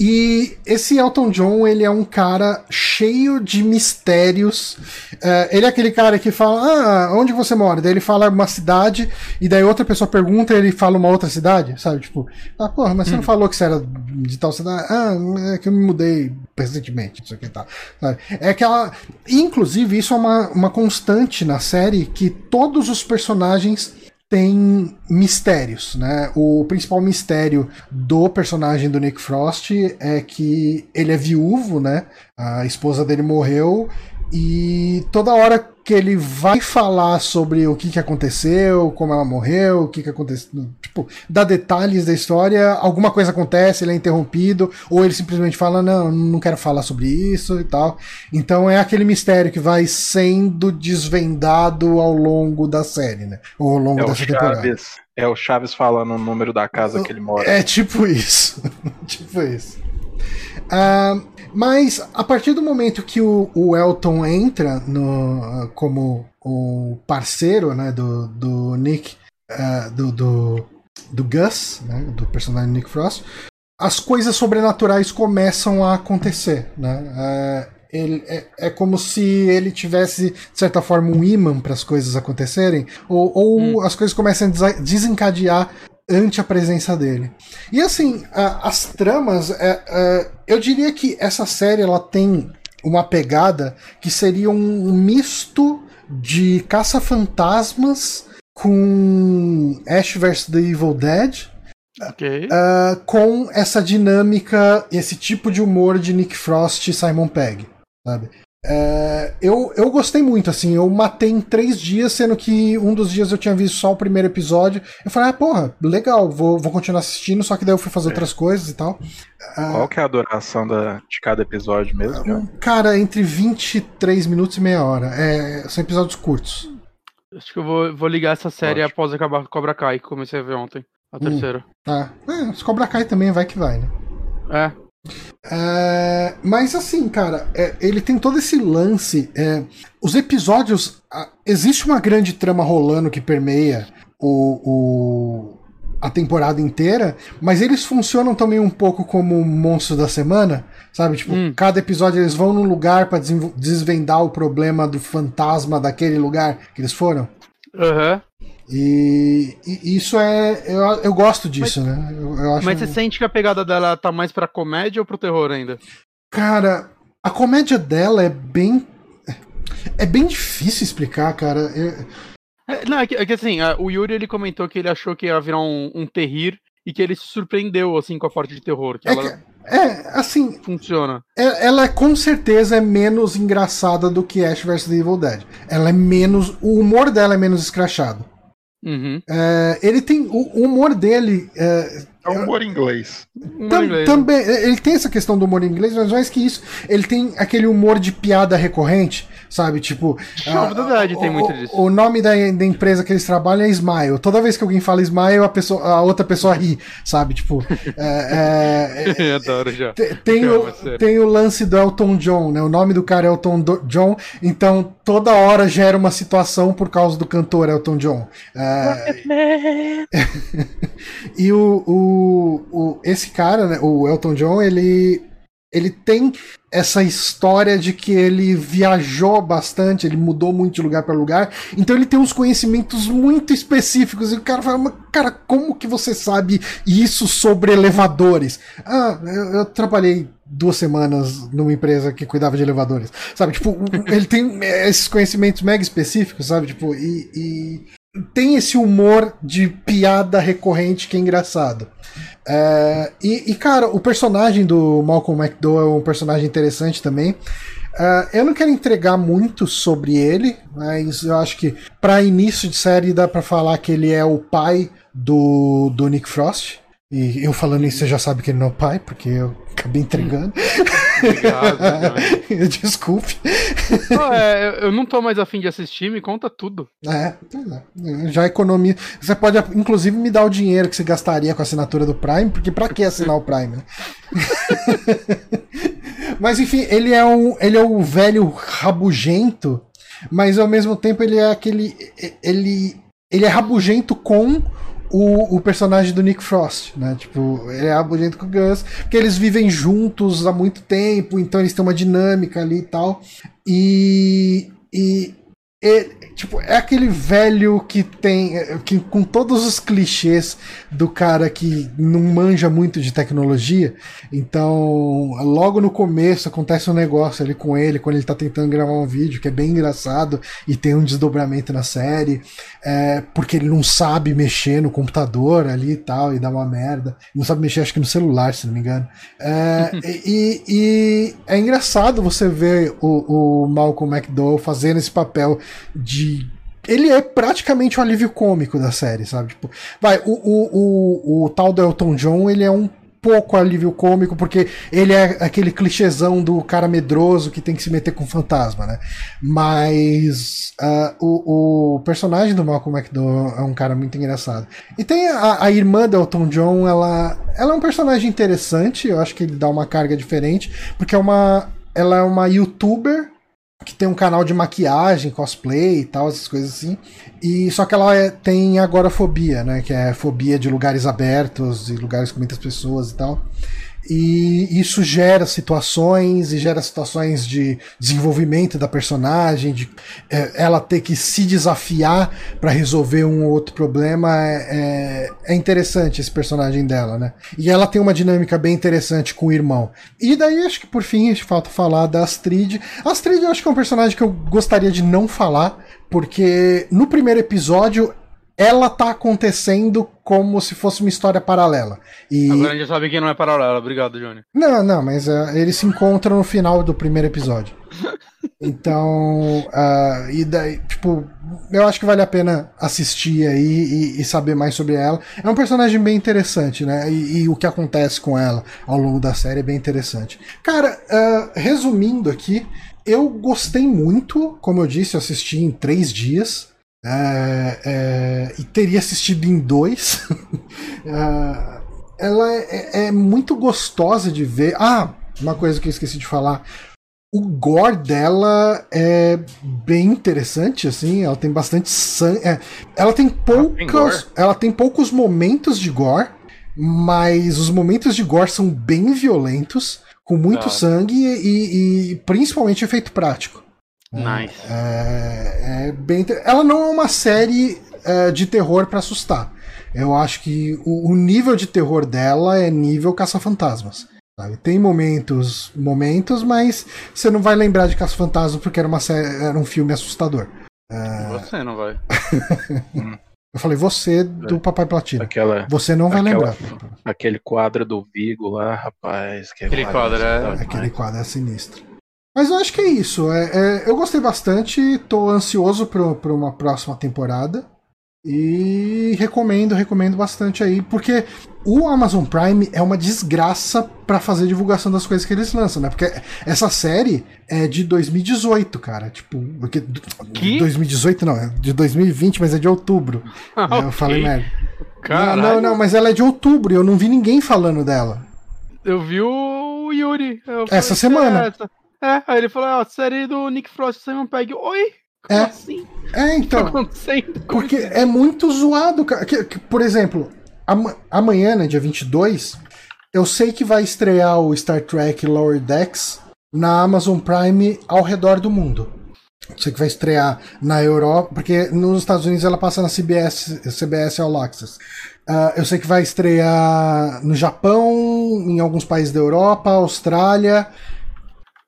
E esse Elton John, ele é um cara cheio de mistérios. Uh, ele é aquele cara que fala, ah, onde você mora? Daí ele fala uma cidade, e daí outra pessoa pergunta e ele fala uma outra cidade, sabe? Tipo, ah, porra, mas você hum. não falou que você era de tal cidade? Ah, é que eu me mudei recentemente, isso aqui tá. Sabe? É aquela. Inclusive, isso é uma, uma constante na série que todos os personagens tem mistérios, né? O principal mistério do personagem do Nick Frost é que ele é viúvo, né? A esposa dele morreu e toda hora que ele vai falar sobre o que, que aconteceu, como ela morreu, o que, que aconteceu, tipo, dá detalhes da história, alguma coisa acontece, ele é interrompido, ou ele simplesmente fala, não, não quero falar sobre isso e tal. Então é aquele mistério que vai sendo desvendado ao longo da série, né? Ou ao longo é dessa temporada. É o Chaves falando o número da casa que ele mora. É tipo isso. [laughs] tipo isso. Uh, mas a partir do momento que o, o Elton entra no, como o parceiro né, do, do Nick, uh, do, do, do, Gus, né, do personagem Nick Frost, as coisas sobrenaturais começam a acontecer. Né? Uh, ele, é, é, como se ele tivesse, de certa forma, um imã para as coisas acontecerem, ou, ou hum. as coisas começam a desencadear ante a presença dele. E assim, as tramas, é, é, eu diria que essa série ela tem uma pegada que seria um misto de caça-fantasmas com Ash vs The Evil Dead. Okay. Uh, com essa dinâmica, esse tipo de humor de Nick Frost e Simon Pegg, sabe? É, eu, eu gostei muito, assim, eu matei em três dias, sendo que um dos dias eu tinha visto só o primeiro episódio. Eu falei, ah, porra, legal, vou, vou continuar assistindo, só que daí eu fui fazer é. outras coisas e tal. Qual que é a duração da, de cada episódio mesmo? Cara? cara, entre 23 minutos e meia hora. É, são episódios curtos. Acho que eu vou, vou ligar essa série Ótimo. após acabar Cobra Kai, que comecei a ver ontem. A hum, terceira. Tá. É, se Cobra Kai também vai que vai, né? É, é, mas assim, cara, é, ele tem todo esse lance. É, os episódios. A, existe uma grande trama rolando que permeia o, o, a temporada inteira, mas eles funcionam também um pouco como monstro da semana. Sabe, tipo, hum. cada episódio eles vão num lugar para desvendar o problema do fantasma daquele lugar que eles foram. Uhum. E, e, isso é. Eu, eu gosto disso, mas, né? Eu, eu acho... Mas você sente que a pegada dela tá mais pra comédia ou pro terror ainda? Cara, a comédia dela é bem. É bem difícil explicar, cara. É, não, é que, é que assim, o Yuri ele comentou que ele achou que ia virar um, um terrir e que ele se surpreendeu assim com a parte de terror. Que é, ela... que, é, assim. Funciona. É, ela com certeza é menos engraçada do que Ash vs Evil Dead. Ela é menos. O humor dela é menos escrachado. Uhum. É, ele tem. O, humor dele. É, É um humor inglês. Humor tam- inglês, né? também. Ele tem essa questão do humor inglês, mas mais que isso, ele tem aquele humor de piada recorrente, sabe? Tipo. [laughs] Não, ah, verdade, tem o- muito disso. O nome da, da empresa que eles trabalham é Smile. Toda vez que alguém fala Smile, a, pessoa, a outra pessoa ri, sabe? Tipo. é, é, [laughs] Eu adoro já. Te- Tem o, é tem o lance do Elton John, né? O nome do cara é Elton Do- John, então toda hora gera uma situação por causa do cantor Elton John. É, [laughs] e o, o, o- esse cara, né, o Elton John, ele, ele tem essa história de que ele viajou bastante, ele mudou muito de lugar para lugar, então ele tem uns conhecimentos muito específicos. E o cara fala, "Mas, cara, como que você sabe isso sobre elevadores? Ah, eu, eu trabalhei duas semanas numa empresa que cuidava de elevadores. Sabe, tipo, ele tem esses conhecimentos mega específicos, sabe? Tipo, e- e tem esse humor de piada recorrente que é engraçado. É, e, e, cara, o personagem do Malcolm McDowell é um personagem interessante também. É, eu não quero entregar muito sobre ele, mas eu acho que para início de série dá para falar que ele é o pai do, do Nick Frost. E eu falando isso, você já sabe que ele não é o pai, porque eu acabei entregando. Obrigado, [laughs] obrigado. Desculpe. Não, é, eu- não tô mais afim de assistir, me conta tudo. É, é. já economiza. Você pode, inclusive, me dar o dinheiro que você gastaria com a assinatura do Prime, porque pra que assinar o Prime? né? [laughs] mas enfim, ele é um, ele é o velho rabugento, mas ao mesmo tempo ele é aquele, ele, ele é rabugento com o, o personagem do Nick Frost, né? Tipo, ele é rabugento com o Gus, porque eles vivem juntos há muito tempo, então eles têm uma dinâmica ali e tal. E, e tipo, é aquele velho que tem. que com todos os clichês do cara que não manja muito de tecnologia. Então, logo no começo acontece um negócio ali com ele, quando ele tá tentando gravar um vídeo, que é bem engraçado e tem um desdobramento na série, é, porque ele não sabe mexer no computador ali e tal, e dá uma merda. Não sabe mexer, acho que no celular, se não me engano. É, [laughs] e, e é engraçado você ver o, o Malcolm McDowell fazendo esse papel de. Ele é praticamente o alívio cômico da série, sabe? Tipo, vai, o, o, o, o tal do Elton John, ele é um pouco alívio cômico, porque ele é aquele clichêzão do cara medroso que tem que se meter com fantasma, né? Mas ah, o, o personagem do Malcolm McDowell é um cara muito engraçado. E tem a, a irmã do Elton John, ela, ela é um personagem interessante, eu acho que ele dá uma carga diferente, porque é uma, ela é uma youtuber que tem um canal de maquiagem, cosplay e tal, essas coisas assim. E só que ela é- tem agorafobia, né? Que é fobia de lugares abertos e lugares com muitas pessoas e tal. E isso gera situações e gera situações de desenvolvimento da personagem, de é, ela ter que se desafiar para resolver um ou outro problema. É, é, é interessante esse personagem dela, né? E ela tem uma dinâmica bem interessante com o irmão. E daí acho que por fim falta falar da Astrid. Astrid eu acho que é um personagem que eu gostaria de não falar, porque no primeiro episódio ela tá acontecendo como se fosse uma história paralela. E Agora a gente já sabe que não é paralela. Obrigado, Johnny. não, não, mas é, eles se encontram no final do primeiro episódio. [laughs] Então, ah, e daí, tipo, eu acho que vale a pena assistir aí e, e saber mais sobre ela. É um personagem bem interessante, né? E, e o que acontece com ela ao longo da série é bem interessante. Cara, ah, resumindo aqui, eu gostei muito, como eu disse, eu assisti em três dias. É, é, e teria assistido em dois. Ah, [laughs] ela é, é muito gostosa de ver. Ah, uma coisa que eu esqueci de falar. O gore dela é bem interessante, assim. Ela tem bastante sangue. é, ela tem tem gore? poucos. Ela tem poucos momentos de gore, mas os momentos de gore são bem violentos, com muito hora. sangue e, e principalmente efeito prático. Nice. É, é bem. inter- Ela não é uma série é, de terror pra assustar. Eu acho que o, o nível de terror dela é nível caça-fantasmas. Tem momentos, momentos, mas você não vai lembrar de Caça-Fantasma porque era, uma sé- era um filme assustador. Você não vai. [laughs] Eu falei, você do Papai Platina. Aquela, Você não vai aquela- lembrar. aquele quadro do Vigo lá, rapaz. Que Aquele quadro, é- Aquele quadro é sinistro. Mas eu acho que é isso. É, é, eu gostei bastante, tô ansioso pra pra uma próxima temporada. E recomendo, recomendo bastante aí, porque o Amazon Prime é uma desgraça para fazer divulgação das coisas que eles lançam, né? Porque essa série é de 2018, cara. Tipo, porque. Que? 2018 não, é de 2020, mas é de outubro. [laughs] Ah, É, Eu falei merda. Caralho. Não, não, não, mas ela é de outubro e eu não vi ninguém falando dela. Eu vi o Yuri. Essa "Que semana." É, essa?" É, aí ele falou, ó, série do Nick Frost e Simon Pegg. Oi? Como É. assim? É, O que tá então. Porque é muito zoado, cara. Que- que, por exemplo, ama- amanhã, né, dia 22, eu sei que vai estrear o Star Trek Lower Decks na Amazon Prime ao redor do mundo. Eu sei que vai estrear na Europa, porque nos Estados Unidos ela passa na CBS, CBS All Access. Ah, eu sei que vai estrear no Japão, em alguns países da Europa, Austrália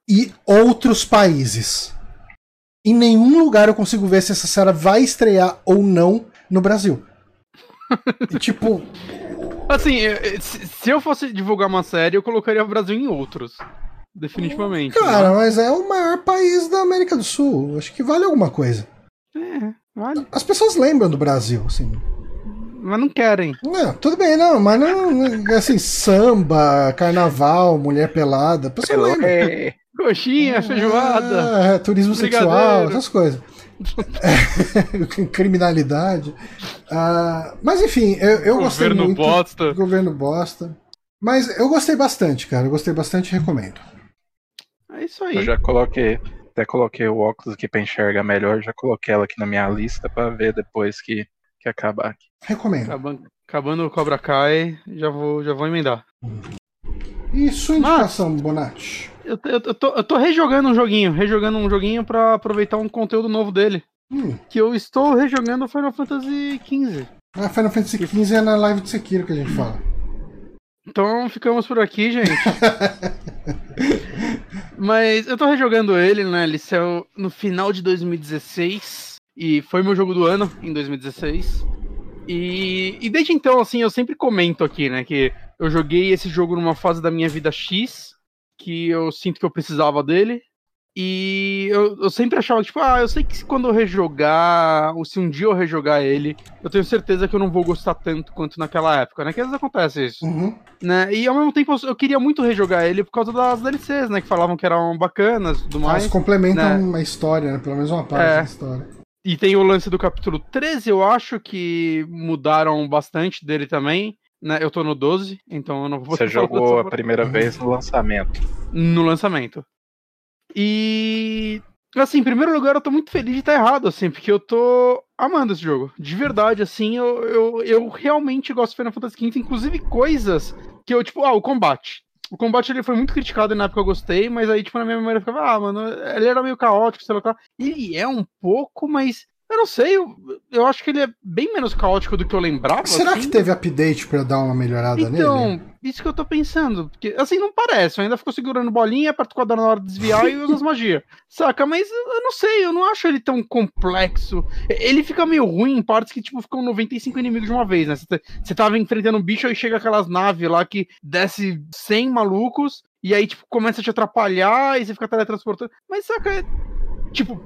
e outros países. Em nenhum lugar eu consigo ver se essa série vai estrear ou não no Brasil. [laughs] E, tipo, Assim, se eu fosse divulgar uma série, eu colocaria o Brasil em outros. Definitivamente. cara, mas é o maior país da América do Sul. Acho que vale alguma coisa. É, vale. As pessoas lembram do Brasil, assim. Mas não querem. Não, tudo bem, não, mas não, não- assim, samba, carnaval, mulher pelada, a pessoa lembra. É, Coxinha, feijoada. É, turismo sexual, essas coisas. É, [laughs] criminalidade. Ah, mas enfim, eu, eu gostei Governo muito. bosta. Governo bosta. Mas eu gostei bastante, cara. Eu gostei bastante e recomendo. É isso aí. eu já coloquei, até coloquei o óculos aqui pra enxergar melhor, já coloquei ela aqui na minha lista pra ver depois que, que acabar aqui. Recomendo. Acabando, acabando o Cobra Kai, já vou, já vou emendar. E sua Mas- indicação, Bonatti? Eu, eu, eu tô, eu tô rejogando um joguinho, rejogando um joguinho pra aproveitar um conteúdo novo dele. Hum, Que eu estou rejogando Final Fantasy XV. a Final Fantasy XV é na live de Sekiro que a gente fala. Então ficamos por aqui, gente. [laughs] Mas eu tô rejogando ele, né? Ele saiu no final de 2016 e foi meu jogo do ano em 2016. E, e desde então, assim, eu sempre comento aqui, né? Que eu joguei esse jogo numa fase da minha vida X, que eu sinto que eu precisava dele. E eu, eu sempre achava, tipo, ah, eu sei que se quando eu rejogar, ou se um dia eu rejogar ele, eu tenho certeza que eu não vou gostar tanto quanto naquela época, né? Que às vezes acontece isso Uhum. né? E ao mesmo tempo eu- eu queria muito rejogar ele por causa das DLCs, né? Que falavam que eram bacanas e tudo Elas mais. complementam né? a história, né? Pelo menos uma parte É. da história. E tem o lance do capítulo 13, eu acho que mudaram bastante dele também. Né? Eu tô no 12, então eu não vou Você [laughs] jogou a primeira vez no lançamento. no lançamento. E assim, em primeiro lugar, eu tô muito feliz de estar errado, assim, porque eu tô amando esse jogo. De verdade, assim, eu, eu, eu realmente gosto de Final Fantasy XV, inclusive coisas que eu, tipo, ah, o combate. O combate ele foi muito criticado e na época eu gostei, mas aí, tipo, na minha memória eu ficava, ah, mano, ele era meio caótico, sei lá. o que. Ele é um pouco, mas eu não sei, eu, eu acho que ele é bem menos caótico do que eu lembrava. Será assim. que teve update pra dar uma melhorada Então, nele? isso que eu tô pensando. Porque, assim, não parece. Eu ainda ficou segurando bolinha, aperta o quadrado na hora de desviar e usa as magias. [laughs] Saca? Mas eu não sei, eu não acho ele tão complexo. Ele fica meio ruim em partes que, tipo, ficam 95 inimigos de uma vez, né? Você tava enfrentando um bicho e chega aquelas naves lá que desce 100 malucos e aí, tipo, começa a te atrapalhar e você fica teletransportando. Mas, saca? É, tipo,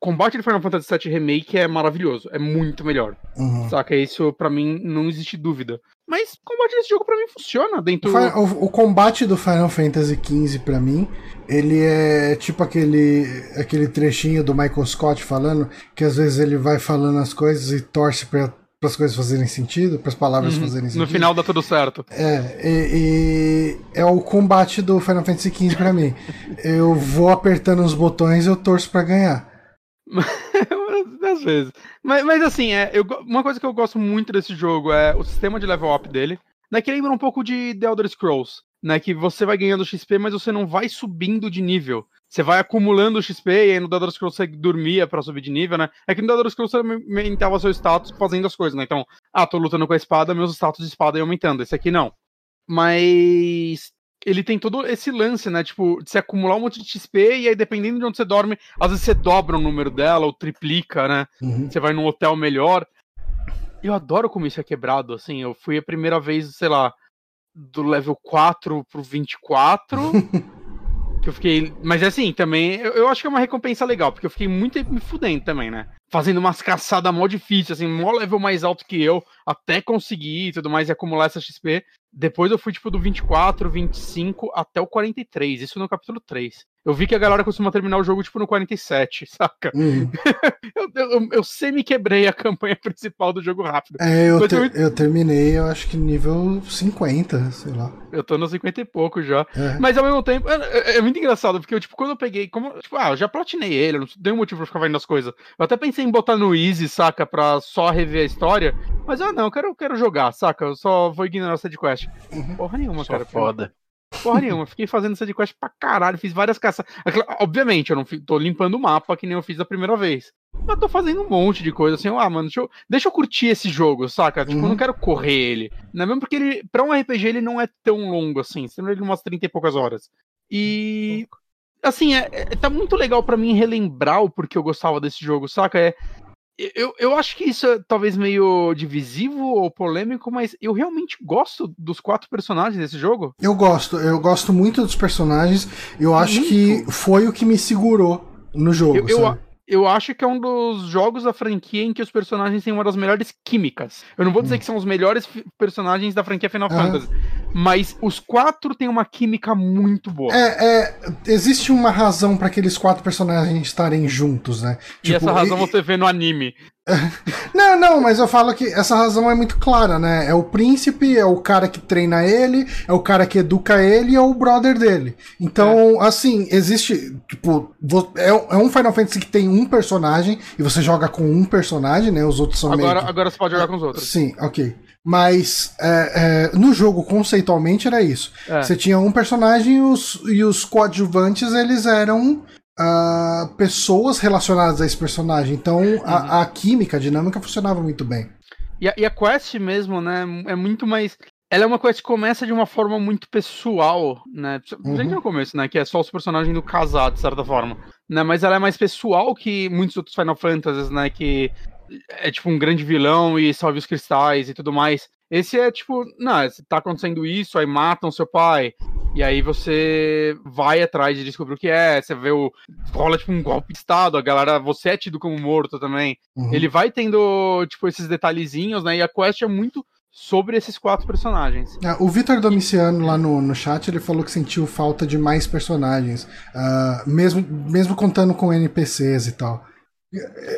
combate de Final Fantasy VII Remake é maravilhoso. É muito melhor. Uhum. Saca? Isso, pra mim, não existe dúvida. Mas o combate desse jogo, pra mim, funciona O, dentro. Fi- o- o combate do Final Fantasy XV, pra mim, ele é tipo aquele, aquele trechinho do Michael Scott falando, que às vezes ele vai falando as coisas e torce para as coisas fazerem sentido, para as palavras Uhum. fazerem sentido. No final dá tudo certo. É, e, e é o combate do Final Fantasy XV pra mim. [laughs] Eu vou apertando os botões e eu torço pra ganhar. [laughs] Às vezes. Mas, mas assim, é, eu uma coisa que eu gosto muito desse jogo é o sistema de level up dele. Né, que lembra um pouco de The Elder Scrolls. Né, que você vai ganhando XP, mas você não vai subindo de nível. Você vai acumulando XP e aí no The Elder Scrolls você dormia pra subir de nível, né? É que no The Elder Scrolls você aumentava seu status fazendo as coisas, né? Então, ah, tô lutando com a espada, meus status de espada iam aumentando. Esse aqui não. Mas ele tem todo esse lance, né? Tipo, de você acumular um monte de XP e aí, dependendo de onde você dorme, às vezes você dobra o número dela ou triplica, né? Uhum. Você vai num hotel melhor. Eu adoro como isso é quebrado, assim. Eu fui a primeira vez, sei lá, do level 4 pro 24. [laughs] Que eu fiquei. Mas assim, também, eu, eu, acho que é uma recompensa legal, porque eu fiquei muito me fudendo também, né? Fazendo umas caçadas mó difíceis, assim, mó level mais alto que eu, até conseguir e tudo mais e acumular essa XP. Depois eu fui, tipo, do 24, 25 até o 43, isso no capítulo 3. Eu vi que a galera costuma terminar o jogo, tipo, no 47, [laughs] saca? Uhum. [laughs] eu, eu, eu semi-quebrei a campanha [laughs] principal do jogo rápido. É, eu, ter, eu... terminei, eu acho que nível 50, sei lá. Eu tô no 50 e pouco já. É. Mas ao mesmo tempo, é, é, é, muito engraçado, porque eu, tipo, quando eu peguei, como, tipo, ah, eu já platinei ele, não tenho motivo pra ficar vendo as coisas. Eu até pensei em botar no Easy, saca, pra só rever a história, mas ah, não, eu quero, eu quero jogar, saca? Eu só vou ignorar essa de quest. Uhum. Porra nenhuma, só cara. foda. Porra nenhuma, fiquei fazendo essa de quest pra caralho, fiz várias caças. Obviamente, eu não tô limpando o mapa que nem eu fiz da primeira vez. Mas tô fazendo um monte de coisa assim, ah, mano, deixa eu, deixa eu curtir esse jogo, saca? Tipo, uhum. eu não uhum. quero correr ele. Não é mesmo porque ele, pra um RPG, ele não é tão longo assim, sendo ele umas 30 e poucas horas. E. Assim, é, é tá muito legal para mim relembrar o porquê eu gostava desse jogo, saca? É, eu, eu acho que isso é talvez meio divisivo ou polêmico, mas eu realmente gosto dos quatro personagens desse jogo. Eu gosto, eu gosto muito dos personagens. Eu acho muito. que foi o que me segurou no jogo. Eu, eu, eu acho que é um dos jogos da franquia em que os personagens têm uma das melhores químicas. Eu não vou dizer hum. que são os melhores personagens da franquia Final Fantasy, mas os quatro têm uma química muito boa. É, é existe uma razão para aqueles quatro personagens estarem juntos, né? E tipo, essa razão e... você vê no anime. [laughs] Não, não, mas eu falo que essa razão é muito clara, né? É o príncipe, é o cara que treina ele, é o cara que educa ele e é o brother dele. Então, é. assim, existe. Tipo, é, é um Final Fantasy que tem um personagem e você joga com um personagem, né? Os outros são agora, meio... agora você pode jogar com os outros. Sim, ok. Mas é, é, no jogo, conceitualmente, era isso. É. Você tinha um personagem e os, e os coadjuvantes eles eram uh, pessoas relacionadas a esse personagem. Então uhum. a, a, química, a dinâmica funcionava muito bem. E a, e a quest mesmo, né? É muito mais. Ela é uma quest que começa de uma forma muito pessoal, né? Uhum. no começo, né? Que é só os personagens do casar, de certa forma. Né? Mas ela é mais pessoal que muitos outros Final Fantasies, né? Que é tipo um grande vilão e salve os cristais e tudo mais. Esse é tipo, não, tá acontecendo isso, aí matam seu pai. E aí você vai atrás de descobrir o que é, você vê o. rola tipo um golpe de estado, a galera, você é tido como morto também. Uhum. Ele vai tendo, tipo, esses detalhezinhos, né? E a quest é muito sobre esses quatro personagens. É, o Vitor Domiciano lá no, no chat ele falou que sentiu falta de mais personagens, uh, mesmo, mesmo contando com NPCs e tal.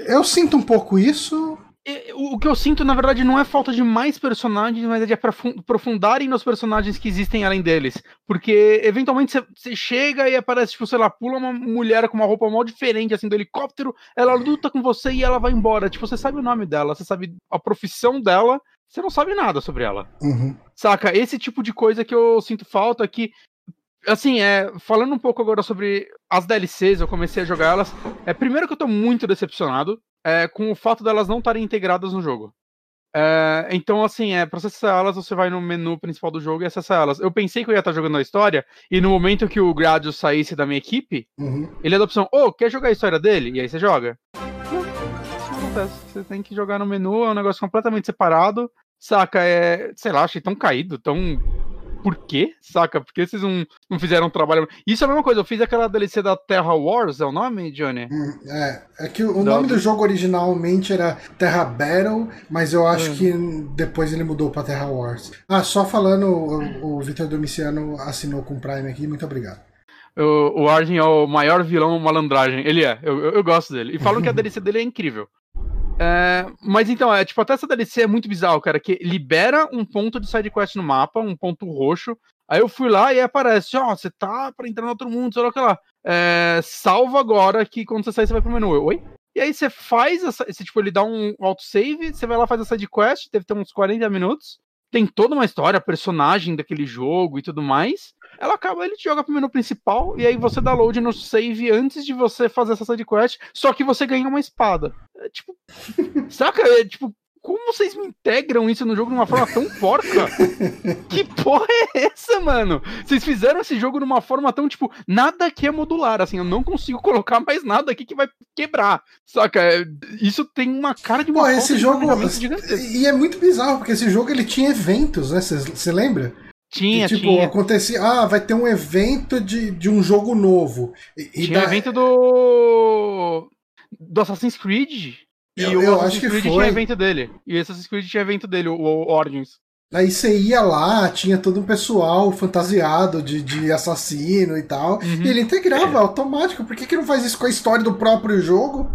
Eu sinto um pouco isso, o que eu sinto, na verdade, não é falta de mais personagens, mas é de aprofundarem nos personagens que existem além deles. Porque, eventualmente, você chega e aparece, tipo, sei lá, pula uma mulher com uma roupa mal diferente, assim, do helicóptero, ela luta com você e ela vai embora. Tipo, você sabe o nome dela, você sabe a profissão dela, você não sabe nada sobre ela. Uhum. Saca? Esse tipo de coisa que eu sinto falta que assim, é, falando um pouco agora sobre as DLCs, eu comecei a jogar elas. É, primeiro que eu tô muito decepcionado é, com o fato delas não estarem integradas no jogo. É, então, assim, é, pra acessar elas, você vai no menu principal do jogo e acessa elas. Eu pensei que eu ia estar jogando a história, e no momento que o Gradius saísse da minha equipe, uhum. ele é da opção, ô, oh, quer jogar a história dele? E aí você joga. Não, não acontece. Você tem que jogar no menu, é um negócio completamente separado. Saca, é. Sei lá, achei tão caído, tão por quê, saca? Por que vocês não, não fizeram um trabalho. Isso é a mesma coisa, eu fiz aquela DLC da Terra Wars, é o nome, Johnny? Hum, é, é que o, nome do jogo originalmente era Terra Battle, mas eu acho hum. que depois ele mudou pra Terra Wars. Ah, só falando, o, o Vitor Domiciano assinou com o Prime aqui, muito obrigado. O, o Arjen é o maior vilão malandragem. Ele é, eu, eu, eu gosto dele. E falam que a [laughs] DLC dele é incrível. É, mas então, é tipo, até essa DLC é muito bizarro, cara, que libera um ponto de sidequest no mapa, um ponto roxo. Aí eu fui lá e aparece, ó, oh, você tá pra entrar no outro mundo, sei lá o que lá. É, salva agora que quando você sair você vai pro menu. Oi? E aí você faz essa, esse, tipo, ele dá um autosave, você vai lá faz a sidequest, deve ter uns 40 minutos. Tem toda uma história, personagem daquele jogo e tudo mais ela acaba, ele te joga pro menu principal e aí você dá load no save antes de você fazer essa side quest, só que você ganha uma espada. É, tipo, [laughs] saca? É, tipo, como vocês me integram isso no jogo de uma forma tão porca? [laughs] que porra é essa, mano? Vocês fizeram esse jogo de uma forma tão, tipo, nada aqui é modular, assim, eu não consigo colocar mais nada aqui que vai quebrar, saca? É, isso tem uma cara de uma Pô, esse jogo. E é muito bizarro, porque esse jogo ele tinha eventos, né? Você lembra? Tinha, que, tipo, tinha. acontecia, ah, vai ter um evento de, de um jogo novo. E, e Tinha da- evento do. do Assassin's Creed. E Eu- o eu Assassin's acho que Creed foi. tinha evento dele. E o Assassin's Creed tinha evento dele, o, o Origins. Aí você ia lá, tinha todo um pessoal fantasiado de, de assassino e tal. Uhum. E ele integrava automático. Por que, que não faz isso com a história do próprio jogo?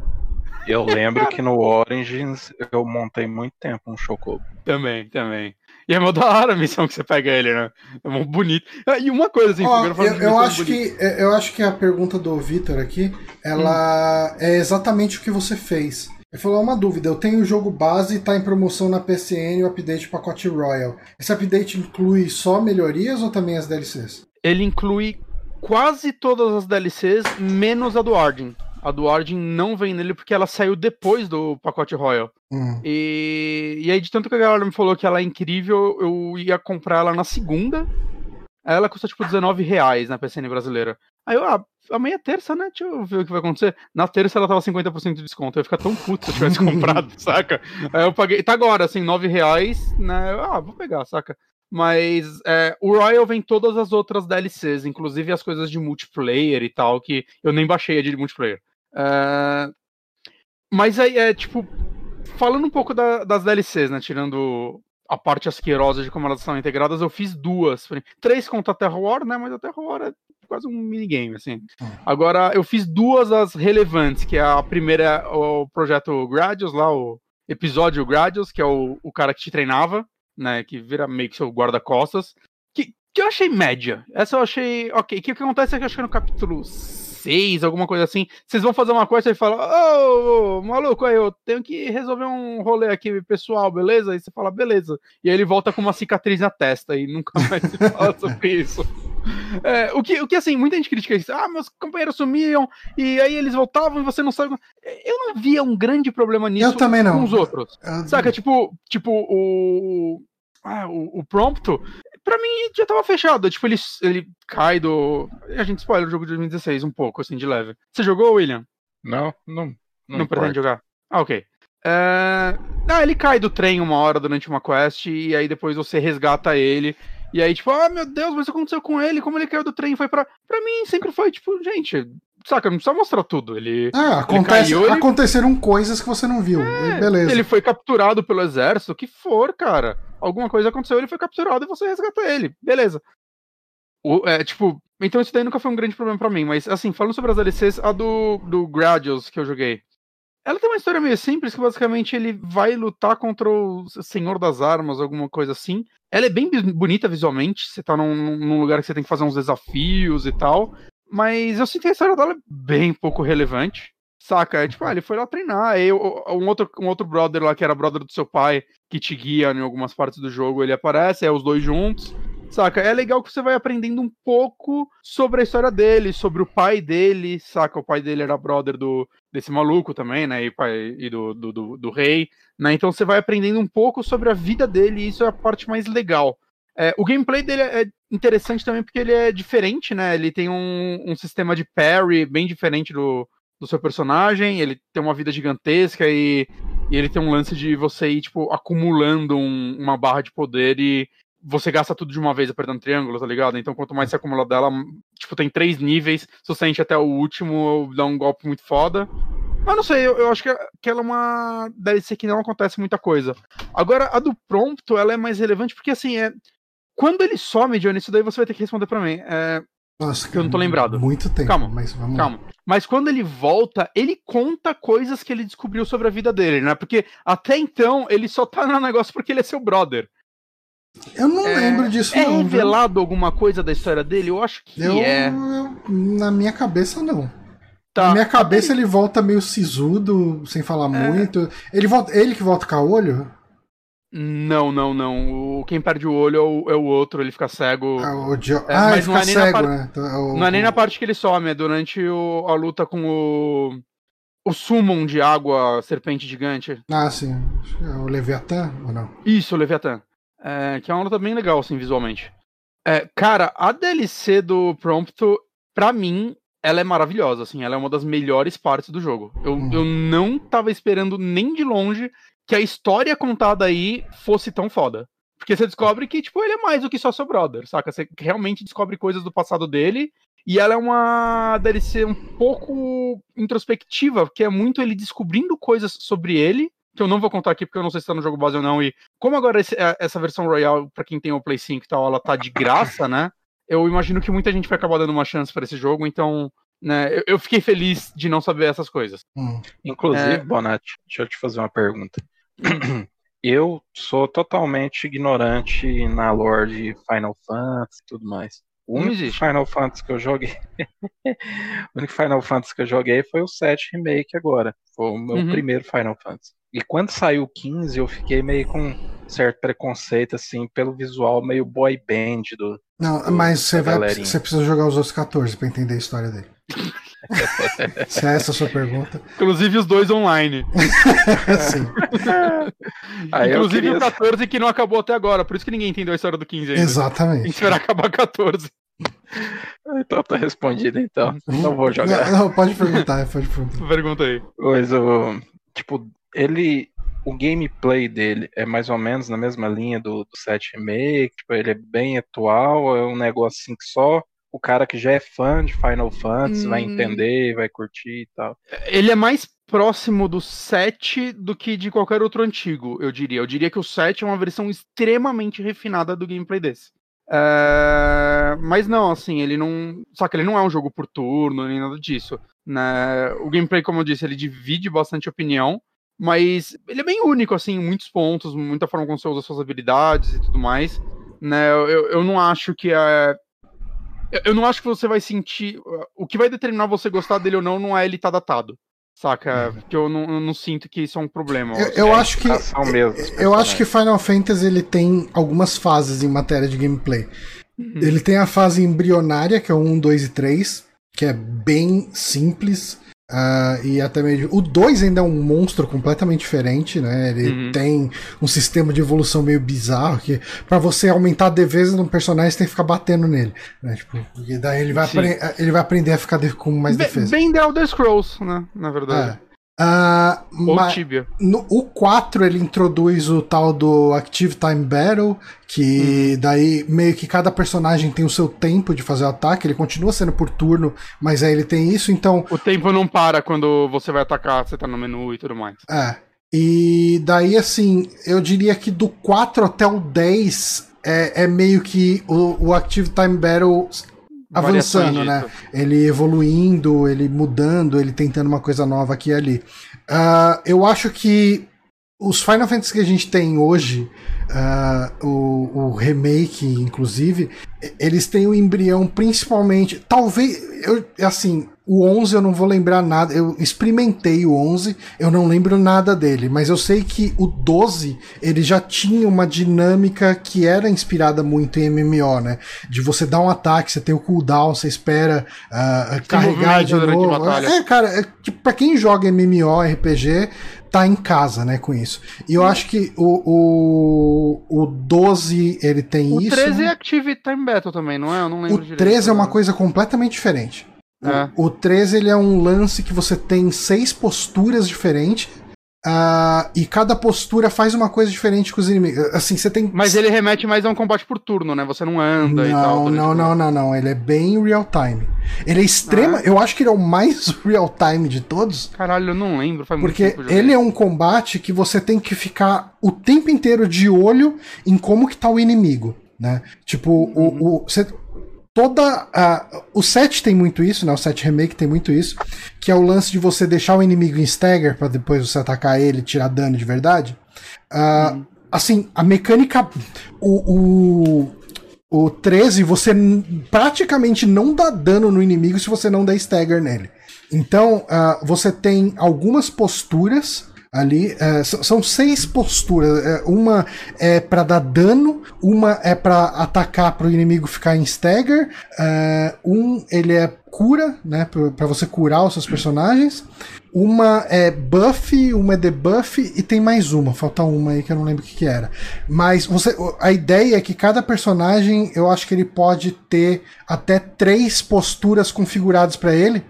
Eu lembro que no Origins eu montei muito tempo um Chocobo. Também, também. E é mó da hora a missão que você pega ele, né? É mó bonito. Ah, E uma coisa, assim, Ó, eu, eu acho que, é, eu acho que a pergunta do Vitor aqui, ela Hum. é exatamente o que você fez. Ele falou uma dúvida, eu tenho o jogo base e tá em promoção na PCN o update pacote Royal. Esse update inclui só melhorias ou também as DLCs? Ele inclui quase todas as DLCs, menos a do Origin. A do Origin não vem nele porque ela saiu depois do pacote Royal. Hum. E, e aí, de tanto que a galera me falou que ela é incrível, eu ia comprar ela na segunda. Aí ela custa tipo 19 reais na PCN brasileira. Aí eu, ah, amanhã é terça, né? Deixa eu ver o que vai acontecer. Na terça ela tava 50% de desconto. Eu ia ficar tão puto se eu tivesse [laughs] comprado, saca? Aí eu paguei. Tá agora, assim, 9 reais, né? Eu, Ah, vou pegar, saca? Mas é, o Royal vem todas as outras DLCs, inclusive as coisas de multiplayer e tal, que eu nem baixei a de multiplayer. É, mas aí é tipo. Falando um pouco da- das DLCs, né? Tirando a parte asquerosa de como elas são integradas, eu fiz duas. Três contra a Terra War, né? Mas a Terra War é quase um minigame, assim. Hum. Agora, eu fiz duas as relevantes, que é a primeira é o projeto Gradius, lá, o episódio Gradius, que é o, o cara que te treinava, né? Que vira meio que seu guarda-costas. Que, que eu achei média. Essa eu achei. Ok. O que, que acontece é que eu acho que no capítulo 6, alguma coisa assim, vocês vão fazer uma coisa e fala: Ô, ô, maluco, aí eu tenho que resolver um rolê aqui pessoal, beleza? Aí você fala, beleza. E aí ele volta com uma cicatriz na testa e nunca [laughs] mais se fala sobre isso. É, o, que, o que, assim, muita gente critica isso. Ah, meus companheiros sumiam e aí eles voltavam e você não sabe. Eu não via um grande problema nisso Eu também não. com os outros. Eu- Saca, tipo, tipo o. Ah, o, o Prompto, pra mim já tava fechado. Tipo, ele, ele cai do. A gente spoiler o jogo de 2016 um pouco, assim, de leve. Você jogou, William? Não, não. Não, Não, pretende jogar? Ah, ok. É... Ah, ele cai do trem uma hora durante uma quest e aí depois você resgata ele. E aí, tipo, ah, meu Deus, mas o que aconteceu com ele? Como ele caiu do trem? Foi pra. Pra mim, sempre foi, tipo, gente, saca, não precisa mostrar tudo. Ele. Ah, acontece, caiu, ele- aconteceram coisas que você não viu. e Beleza. Ele foi capturado pelo exército, o que for, cara. Alguma coisa aconteceu, ele foi capturado e você resgata ele. Beleza. O- é, tipo, então isso daí nunca foi um grande problema pra mim, mas assim, falando sobre as DLCs, a do, do Gradius que eu joguei. Ela tem uma história meio simples, que basicamente ele vai lutar contra o Senhor das Armas, alguma coisa assim. Ela é bem bonita visualmente, você tá num, num lugar que você tem que fazer uns desafios e tal. Mas eu sinto a história dela é bem pouco relevante. Saca? É tipo, ah, ele foi lá treinar. O- um outro, um outro brother lá, que era brother do seu pai, que te guia em algumas partes do jogo, ele aparece, é os dois juntos. Saca? É legal que você vai aprendendo um pouco sobre a história dele, sobre o pai dele, saca? O pai dele era brother do, desse maluco também, né? E, pai, e do, do, do, do rei, né? Então você vai aprendendo um pouco sobre a vida dele, e isso é a parte mais legal. É, o gameplay dele é interessante também porque ele é diferente, né? Ele tem um, um sistema de parry bem diferente do, do seu personagem, ele tem uma vida gigantesca e, e ele tem um lance de você ir, tipo, acumulando um- uma barra de poder e você gasta tudo de uma vez apertando triângulo, tá ligado? Então quanto mais você acumula dela, tipo, tem três níveis, se você enche até o último, dá um golpe muito foda. Mas não sei, eu, eu acho que, que ela é uma DLC que não acontece muita coisa. Agora, a do Prompto, ela é mais relevante porque, assim, é... Quando ele some, Johnny, isso daí você vai ter que responder pra mim. É, Nossa, que eu não tô lembrado. Muito tempo. Calma, mas vamos lá. Calma. Mas quando ele volta, ele conta coisas que ele descobriu sobre a vida dele, né? Porque até então ele só tá no negócio porque ele é seu brother. Eu não É- lembro disso, É não. viu? revelado alguma coisa da história dele? Eu acho que Eu, é. eu- na minha cabeça, não. Tá. Na minha cabeça, ele volta meio sisudo, sem falar É. muito. Ele, volta, ele que volta com a olho? Não, não, não. O, quem perde o olho é o, é o outro, ele fica cego. Ah, o É, ah, ele fica é cego, par- né? Então, é o- Não é nem na parte que ele some, é durante o- a luta com o. O Summon de água, serpente gigante. Ah, sim. É o Leviatã ou não? Isso, o Leviathan. É, que é uma luta bem legal, assim, visualmente. É, cara, a DLC do Prompto, pra mim, ela é maravilhosa, assim, ela é uma das melhores partes do jogo. Eu, Uhum. eu não tava esperando nem de longe que a história contada aí fosse tão foda. Porque você descobre que, tipo, ele é mais do que só seu brother, saca? Você realmente descobre coisas do passado dele. E ela é uma DLC um pouco introspectiva, que é muito ele descobrindo coisas sobre ele, que eu não vou contar aqui porque eu não sei se tá no jogo base ou não. E como agora esse, é, essa versão Royal, para quem tem o Play 5 e tal, ela tá de graça, né? Eu imagino que muita gente vai acabar dando uma chance para esse jogo, então né, eu, eu, fiquei feliz de não saber essas coisas. Hum. Inclusive, é... Bonatti, deixa eu te fazer uma pergunta. [clears throat] eu sou totalmente ignorante na lore de Final Fantasy e tudo mais. O único Final Fantasy que eu joguei. [laughs] o único Final Fantasy que eu joguei foi o 7 Remake agora. Foi o meu uhum. primeiro Final Fantasy. E quando saiu o 15, eu fiquei meio com certo preconceito, assim, pelo visual meio boy band do. Não, do, mas você vai. Você precisa jogar os outros 14 para entender a história dele. [laughs] [laughs] Se é essa a sua pergunta. Inclusive os dois online. [laughs] Sim. Inclusive queria... o 14 que não acabou até agora, por isso que ninguém entendeu a história do 15 ainda. Exatamente. Tem que esperar acabar 14. Então tá respondido, então. Não vou jogar. Não, não pode perguntar, pode perguntar. Pergunta aí. Pois o. Tipo, ele. O gameplay dele é mais ou menos na mesma linha do, do 7 Remake, tipo, ele é bem atual, é um negócio assim que só o cara que já é fã de Final Fantasy hum... vai entender, vai curtir e tal. Ele é mais próximo do 7 do que de qualquer outro antigo, eu diria. Eu diria que o 7 é uma versão extremamente refinada do gameplay desse. É... Mas não, assim, ele não. Só que ele não é um jogo por turno, nem nada disso. Né? O gameplay, como eu disse, ele divide bastante opinião, mas ele é bem único, assim, em muitos pontos, muita forma como você usa suas habilidades e tudo mais. Né? Eu, eu não acho que é eu não acho que você vai sentir. O que vai determinar você gostar dele ou não não é ele estar tá datado. Saca? Porque eu não, eu não, sinto que isso é um problema. Eu, eu é acho que. Mesmo, eu acho que Final Fantasy ele tem algumas fases em matéria de gameplay. Uhum. Ele tem a fase embrionária, que é o 1, 2 e 3, que é bem simples. Uh, e até mesmo. O 2 ainda é um monstro completamente diferente, né? Ele uhum. tem um sistema de evolução meio bizarro que, para você aumentar a defesa no personagem, você tem que ficar batendo nele. Né? Tipo, e daí ele vai, ele vai aprender a ficar com mais defesa. Bem The Elder Scrolls, né? Na verdade. É. Uh, Ou Tibia. No, o 4 ele introduz o tal do Active Time Battle, que hum. daí meio que cada personagem tem o seu tempo de fazer o ataque, ele continua sendo por turno, mas aí ele tem isso, então. O tempo não para quando você vai atacar, você tá no menu e tudo mais. É. E daí, assim, eu diria que do 4 até o 10 é, é meio que o, o Active Time Battle avançando, né? Ele evoluindo, ele mudando, ele tentando uma coisa nova aqui e ali. Uh, eu acho que os Final Fantasy que a gente tem hoje, uh, o, o, remake, inclusive, eles têm o embrião principalmente. Talvez. Eu, assim, o 11 eu não vou lembrar nada. Eu experimentei o 11, eu não lembro nada dele, mas eu sei que o 12 ele já tinha uma dinâmica que era inspirada muito em MMO, né? De você dar um ataque, você tem o cooldown, você espera uh, carregar de novo. É, cara, é, pra quem joga MMO, RPG, tá em casa, né, com isso. E eu acho que o, o, o 12 ele tem o isso. O 13 é Active Time Battle também, não é? Eu não lembro o direito. O 13 é uma coisa completamente diferente. É. O, o 13 ele é um lance que você tem seis posturas diferentes. Uh, e cada postura faz uma coisa diferente com os inimigos. Assim, você tem. Mas ele remete mais a um combate por turno, né? Você não anda não, e tal. Não, não, não, não. Ele é bem real time. Ele é extrema. Ah. Eu acho que ele é o mais [laughs] real time de todos. Caralho, eu não lembro. Faz porque ele é um combate que você tem que ficar o tempo inteiro de olho em como que tá o inimigo. Né? Tipo, uhum. o, o, você, toda a, o 7 tem muito isso, né? O 7 Remake tem muito isso, que é o lance de você deixar o inimigo em stagger para depois você atacar ele e tirar dano de verdade. Uh. Assim, a mecânica. O, o, o 13, você praticamente não dá dano no inimigo se você não der stagger nele. Então, uh, você tem algumas posturas ali. É, são seis posturas. É, uma é para dar dano, uma é para atacar para o inimigo ficar em stagger. É, um ele é cura, né, para você curar os seus personagens. Uma é buff, uma é debuff e tem mais uma. Falta uma aí que eu não lembro o que, que era. Mas você, a ideia é que cada personagem, eu acho que ele pode ter até três posturas configuradas para ele.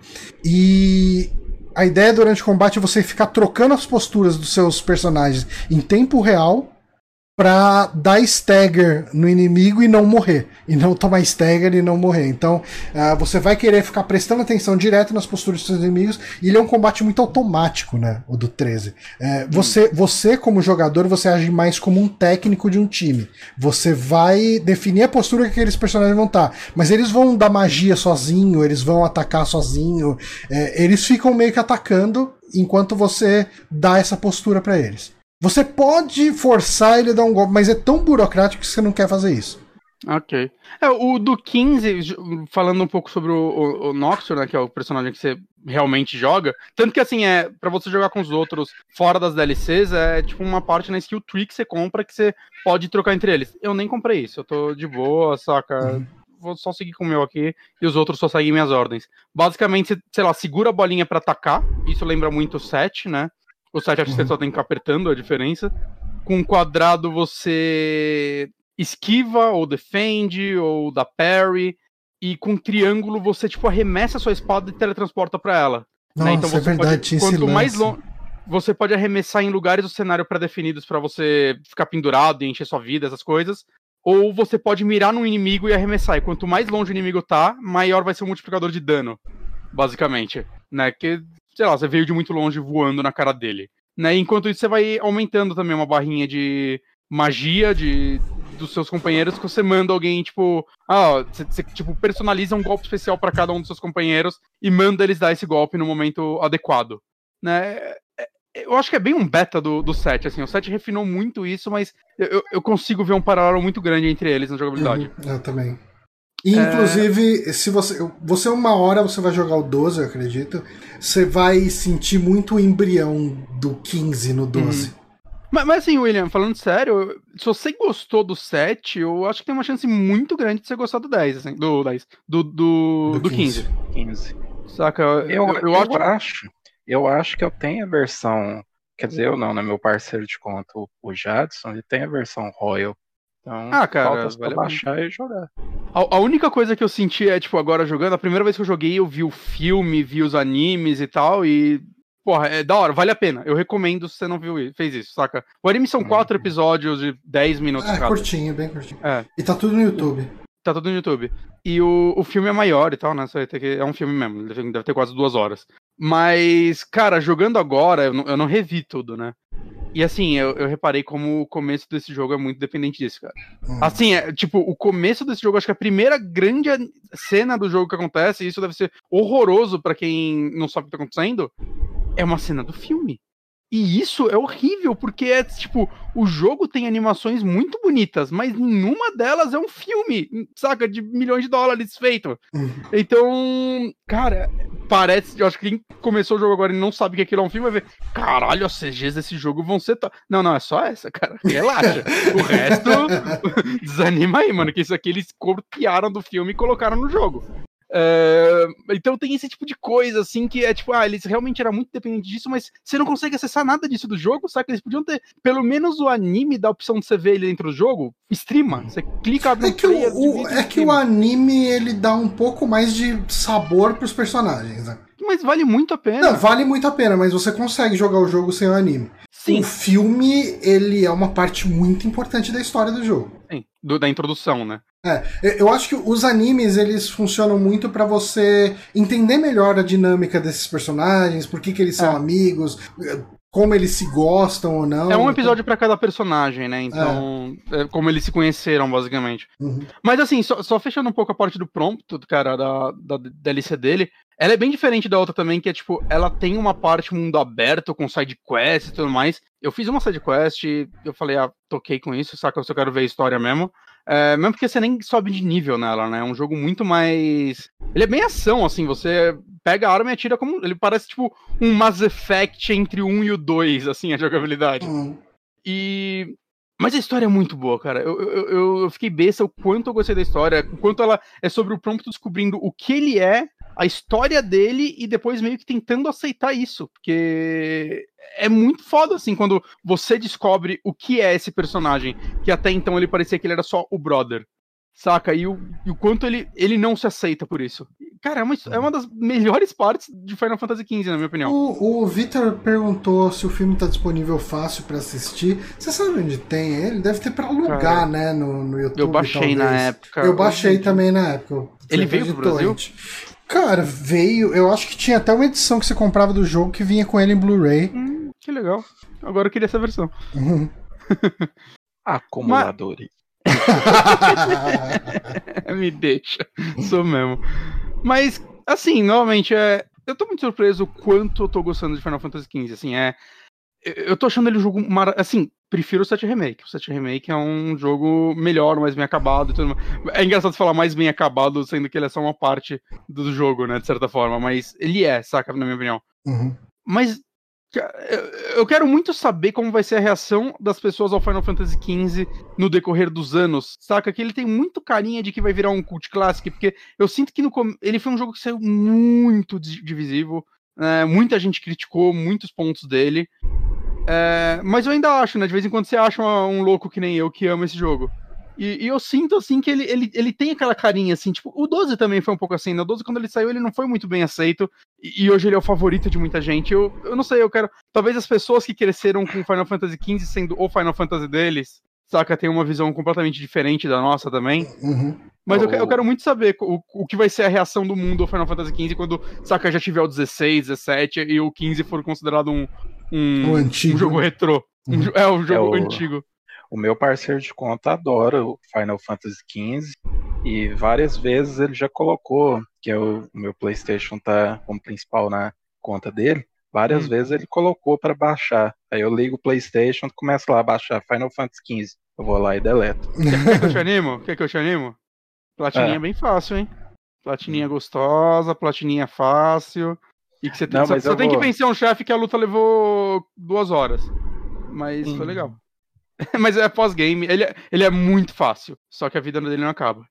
E a ideia durante o combate é você ficar trocando as posturas dos seus personagens em tempo real pra dar stagger no inimigo e não morrer. E não tomar stagger e não morrer. Então, uh, você vai querer ficar prestando atenção direto nas posturas dos seus inimigos. E ele é um combate muito automático, né? O do 13. É, você, você, como jogador, você age mais como um técnico de um time. Você vai definir a postura que aqueles personagens vão estar. Tá. Mas eles vão dar magia sozinho, eles vão atacar sozinho. É, eles ficam meio que atacando enquanto você dá essa postura para eles. Você pode forçar ele a dar um golpe, mas é tão burocrático que você não quer fazer isso. Ok. É, o do 15, falando um pouco sobre o, o, o Noxor, né, que é o personagem que você realmente joga, tanto que assim, é para você jogar com os outros fora das DLCs, é tipo uma parte na skill tree que você compra que você pode trocar entre eles. Eu nem comprei isso, eu tô de boa, saca? Uhum. Vou só seguir com o meu aqui e os outros só seguem minhas ordens. Basicamente, você, sei lá, segura a bolinha para atacar, isso lembra muito o 7, né? O 7 acho que você uhum. só tem que ficar apertando a diferença. Com quadrado você esquiva ou defende ou dá parry. E com triângulo você tipo arremessa a sua espada e teletransporta para ela. Nossa, né? Então é você é verdade, pode, quanto mais longe você pode arremessar em lugares do cenário pré-definidos para você ficar pendurado e encher sua vida, essas coisas. Ou você pode mirar no inimigo e arremessar. E quanto mais longe o inimigo tá, maior vai ser o multiplicador de dano. Basicamente. Né? Que sei lá, você veio de muito longe voando na cara dele. Né? Enquanto isso, você vai aumentando também uma barrinha de magia de dos seus companheiros que você manda alguém, tipo, ah, você, tipo, personaliza um golpe especial para cada um dos seus companheiros e manda eles dar esse golpe no momento adequado. Né? É, é, eu acho que é bem um beta do, do set, assim. O set refinou muito isso, mas eu, eu consigo ver um paralelo muito grande entre eles na jogabilidade. Uhum, eu também. Inclusive, é... se você. Você uma hora você vai jogar o 12, eu acredito. Você vai sentir muito o embrião do 15 no 12. Uhum. Mas, mas, assim, William, falando sério, se você gostou do 7, eu acho que tem uma chance muito grande de você gostar do 10, assim, do 10. Do, do, do, do 15. 15. Saca? Eu, eu, eu, eu acho... acho. Eu acho que eu tenho a versão. Quer dizer, eu não, né? Meu parceiro de conta, o Jadson, ele tem a versão Royal então, ah, cara, vale baixar e jogar. A, a, única coisa que eu senti é, tipo, agora jogando, a primeira vez que eu joguei, eu vi o filme, vi os animes e tal, e. Porra, é da hora, vale a pena. Eu recomendo se você não viu fez isso, saca? O anime são quatro uhum. episódios de 10 minutos. É, cada. curtinho, bem curtinho. É. E tá tudo no YouTube. Tá tudo no YouTube. E o, o filme é maior e tal, né? É um filme mesmo, deve ter quase duas horas. Mas, cara, jogando agora, eu não, eu não revi tudo, né? E assim, eu, eu, reparei como o começo desse jogo é muito dependente disso, cara. Hum. Assim, é, tipo, o começo desse jogo, acho que a primeira grande cena do jogo que acontece, e isso deve ser horroroso para quem não sabe o que tá acontecendo, é uma cena do filme. E isso é horrível, porque é tipo, o jogo tem animações muito bonitas, mas nenhuma delas é um filme, saca? De milhões de dólares feito. Uhum. Então, cara, parece. Eu acho que quem começou o jogo agora e não sabe que aquilo é um filme vai ver. Caralho, as CGs desse jogo vão ser. Não, não, é só essa, cara. Relaxa. o resto [laughs] desanima aí, mano. Que isso aqui eles copiaram do filme e colocaram no jogo. É, então tem esse tipo de coisa, assim, que é tipo, ah, eles realmente eram muito dependentes disso, mas você não consegue acessar nada disso do jogo, sabe? Eles podiam ter, pelo menos o anime da opção de você ver ele dentro do jogo, streama. Você clica, abre é que o, o É que o anime, ele dá um pouco mais de sabor pros personagens, né? Mas vale muito a pena. Não, vale muito a pena, mas você consegue jogar o jogo sem o anime. Sim. O filme, ele é uma parte muito importante da história do jogo. Sim, do, da introdução, né? É, eu acho que os animes eles funcionam muito para você entender melhor a dinâmica desses personagens, por que, que eles são é. amigos, como eles se gostam ou não. É um episódio para cada personagem, né? Então, é. É como eles se conheceram, basicamente. Uhum. Mas assim, só, só, fechando um pouco a parte do prompt, cara, da, da DLC dele, ela é bem diferente da outra também, que é tipo, ela tem uma parte mundo aberto com side quest e tudo mais. Eu fiz uma side quest eu falei, ah, toquei com isso, saca? Eu só quero ver a história mesmo. É, mesmo porque você nem sobe de nível nela, né? É um jogo muito mais. Ele é bem ação, assim, você pega a arma e atira como. Ele parece tipo um Mass Effect entre o 1 e o 2, assim, a jogabilidade. Uhum. E. Mas a história é muito boa, cara. Eu, eu, eu fiquei besta o quanto eu gostei da história, o quanto ela é sobre o Prompto descobrindo o que ele é a história dele e depois meio que tentando aceitar isso, porque é muito foda assim quando você descobre o que é esse personagem, que até então ele parecia que ele era só o brother. saca? E o, e o quanto ele, ele não se aceita por isso. Cara, é uma, é uma das melhores partes de Final Fantasy XV, na minha opinião. O, o Victor perguntou se o filme tá disponível fácil pra assistir. Você sabe onde tem ele? Deve ter pra alugar, Cara, né? No, no YouTube. Eu baixei na talvez. época. Eu baixei também na época. Ele veio pro Brasil? Cara, veio. Eu acho que tinha até uma edição que você comprava do jogo que vinha com ele em Blu-ray. Hum, que legal. Agora eu queria essa versão. Uhum. [laughs] Acumuladores. [laughs] Me deixa. Sou mesmo. Mas, assim, novamente, é. Eu tô muito surpreso o quanto eu tô gostando de Final Fantasy XV. Assim, é. Eu- tô achando ele um jogo. Mara... Assim, prefiro o 7 Remake. O 7 Remake é um jogo melhor, mais bem acabado e tudo mais. É engraçado falar mais bem acabado, sendo que ele é só uma parte do jogo, né? De certa forma. Mas ele é, saca, na minha opinião. Uhum. Mas eu- quero muito saber como vai ser a reação das pessoas ao Final Fantasy XV no decorrer dos anos. Saca? Que ele tem muito carinha de que vai virar um cult classic, porque eu sinto que no com- ele foi um jogo que saiu muito di- divisivo. né, muita gente criticou muitos pontos dele. É, mas eu ainda acho, né? De vez em quando você acha uma- um louco que nem eu que ama esse jogo. E, e eu sinto, assim, que ele, ele, ele tem aquela carinha, assim, tipo, o 12 também foi um pouco assim, né? O 12, quando ele saiu, ele não foi muito bem aceito, e, e hoje ele é o favorito de muita gente. Eu, eu não sei, eu quero. Talvez as pessoas que cresceram com Final Fantasy XV sendo o Final Fantasy deles, saca, tem uma visão completamente diferente da nossa também. Uhum. Mas eu, eu quero muito saber o, o que vai ser a reação do mundo ao Final Fantasy XV quando, saca, já tiver o 16, 17 e o 15 for considerado um, um, O antigo. um jogo retrô. Um Uhum. é, o jogo É o- antigo. O meu parceiro de conta adora o Final Fantasy XV e várias vezes ele já colocou, que é o, meu PlayStation tá como principal na conta dele, várias Hum. vezes ele colocou para baixar. Aí eu ligo o PlayStation, começo lá a baixar Final Fantasy XV. Eu vou lá e deleto. [laughs] Quer que eu te animo? Quer que eu te animo? Platininha É. é bem fácil, hein? Platininha gostosa, platininha fácil. E que você tem, Não, só- tem que vencer um chefe que a luta levou duas horas. Mas foi Hum. legal. [laughs] mas é pós-game. Ele, é- ele é muito fácil. Só que a vida dele não acaba.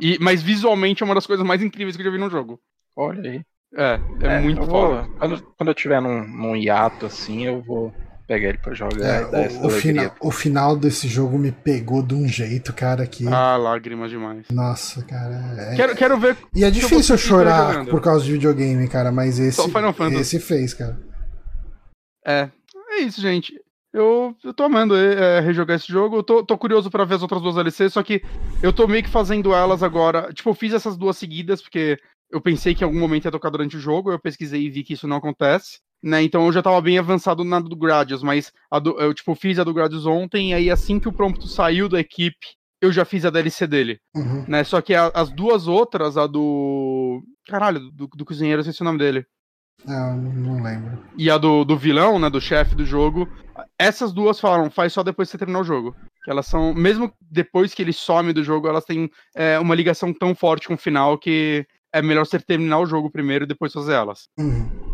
E, mas visualmente é uma das coisas mais incríveis que eu já vi num jogo. Olha aí. É, é, muito eu vou- foda. Quando, quando eu tiver num, num hiato assim, eu vou pegar ele pra jogar É, o, o, final, o final desse jogo me pegou de um jeito, cara, que. Ah, lágrimas demais. Nossa, cara. é- Quero, quero ver. E é eu difícil conseguir chorar por causa de videogame, cara, mas esse, Só Final Fantasy. esse fez, cara. É, é isso, gente. Eu, eu tô amando é, rejogar esse jogo. Eu tô, tô curioso pra ver as outras duas DLCs, só que eu tô meio que fazendo elas agora. Tipo, eu fiz essas duas seguidas, porque eu pensei que em algum momento ia tocar durante o jogo. Eu pesquisei e vi que isso não acontece. Né, então eu já tava bem avançado na do Gradius, mas do- eu tipo, fiz a do Gradius ontem, e aí assim que o Prompto saiu da equipe, eu já fiz a DLC dele. Uhum. Né? Só que a- as duas outras, a do. Caralho, do, do cozinheiro, eu esqueci o nome dele Não, não lembro. e a do, do vilão, né, do chefe do jogo, essas duas falaram, faz só depois que você terminar o jogo. Que elas são, mesmo depois que ele some do jogo, elas têm é, uma ligação tão forte com o final que é melhor você terminar o jogo primeiro e depois fazer elas. Uhum.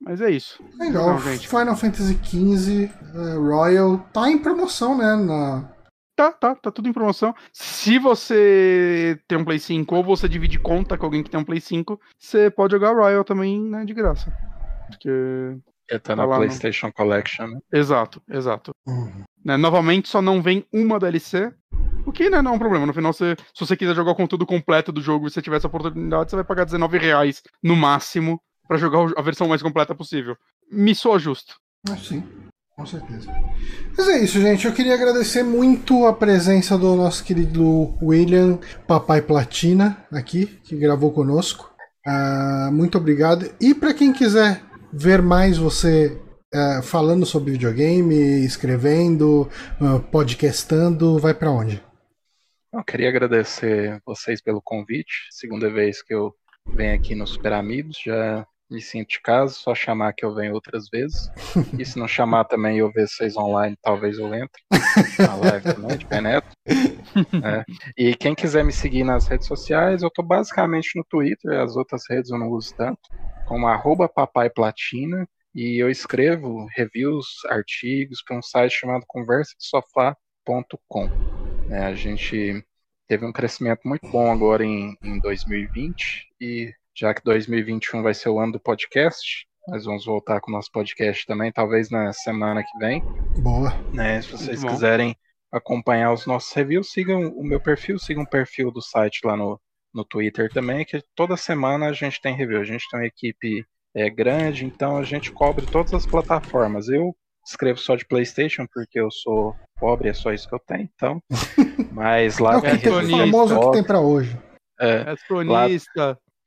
Mas é isso. Legal. Não, gente. Final Fantasy XV eh, Royal tá em promoção, né? Na... Tá, tá, tá tudo em promoção. Se você tem um Play 5 ou você divide conta com alguém que tem um Play 5, você pode jogar Royal também, né, de graça. Porque. Ele tá Tá na lá no- PlayStation Collection, né? Exato, exato. Uhum. Né, novamente, só não vem uma DLC. O que né, não é um problema. No final, você, se você quiser jogar o conteúdo completo do jogo e você tiver essa oportunidade, você vai pagar R$19,00 no máximo pra jogar a versão mais completa possível. Me soa justo. Ah, sim, com certeza. Mas é isso, gente. Eu queria agradecer muito a presença do nosso querido William Papai Platina aqui, que gravou conosco. Ah, muito obrigado. E para quem quiser ver mais você ah, falando sobre videogame, escrevendo, ah, podcastando, vai para onde? Eu queria agradecer vocês pelo convite. Segunda vez que eu venho aqui no Super Amigos, já me sinto de casa, só chamar que eu venho outras vezes. [laughs] E se não chamar também e eu ver vocês online, talvez eu entre na live também, de Peneto. [laughs] É. E quem quiser me seguir nas redes sociais, eu tô basicamente no Twitter, as outras redes eu não uso tanto, como arroba papai platina, e eu escrevo reviews, artigos para um site chamado conversadesofá.com. É, a gente teve um crescimento muito bom agora em, em 2020 e já que 2021 vai ser o ano do podcast, nós vamos voltar com o nosso podcast também, talvez na semana que vem. Boa. Né? Se vocês Muito bom. quiserem acompanhar os nossos reviews, sigam o meu perfil, sigam o perfil do site lá no, no Twitter também, que toda semana a gente tem review. A gente tem uma equipe é, grande, então a gente cobre todas as plataformas. Eu escrevo só de PlayStation porque eu sou pobre, é só isso que eu tenho, então. [laughs] Mas lá é o que tem o famoso que tem para hoje. É, é lá,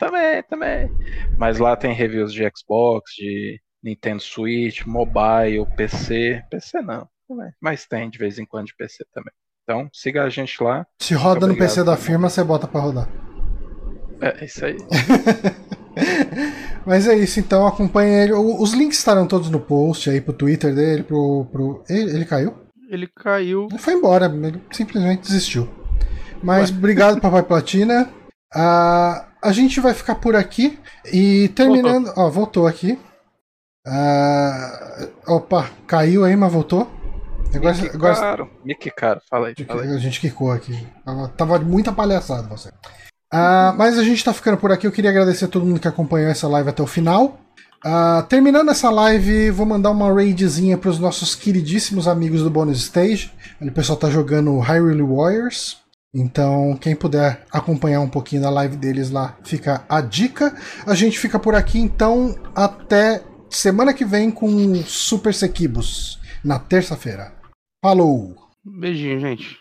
também, também. Mas lá tem reviews de Xbox, de Nintendo Switch, mobile, PC. PC não, mas tem de vez em quando de PC também. Então, siga a gente lá. Se roda no PC da firma, você bota para rodar. É, isso aí. [laughs] Mas é isso, então acompanhe ele. Os links estarão todos no post aí pro Twitter dele, pro. pro... Ele, ele caiu? Ele caiu. Ele foi embora, ele simplesmente desistiu. Mas Ué. obrigado, Papai Platina. Uh, a gente vai ficar por aqui. E terminando. Voltou. Ó, voltou aqui. Uh, opa, caiu aí, mas voltou. Agora, me agora... caro, me que caro, fala aí, fala aí. A gente quicou aqui. Tava, tava muita palhaçada você. Uh, mas a gente tá ficando por aqui. Eu queria agradecer a todo mundo que acompanhou essa live até o final. Uh, terminando essa live, vou mandar uma raidzinha para os nossos queridíssimos amigos do Bonus Stage. O pessoal tá jogando Hyrule Warriors. Então, quem puder acompanhar um pouquinho da live deles lá, fica a dica. A gente fica por aqui, então, até semana que vem com Super Sequibus, na terça-feira. Falou! Beijinho, gente.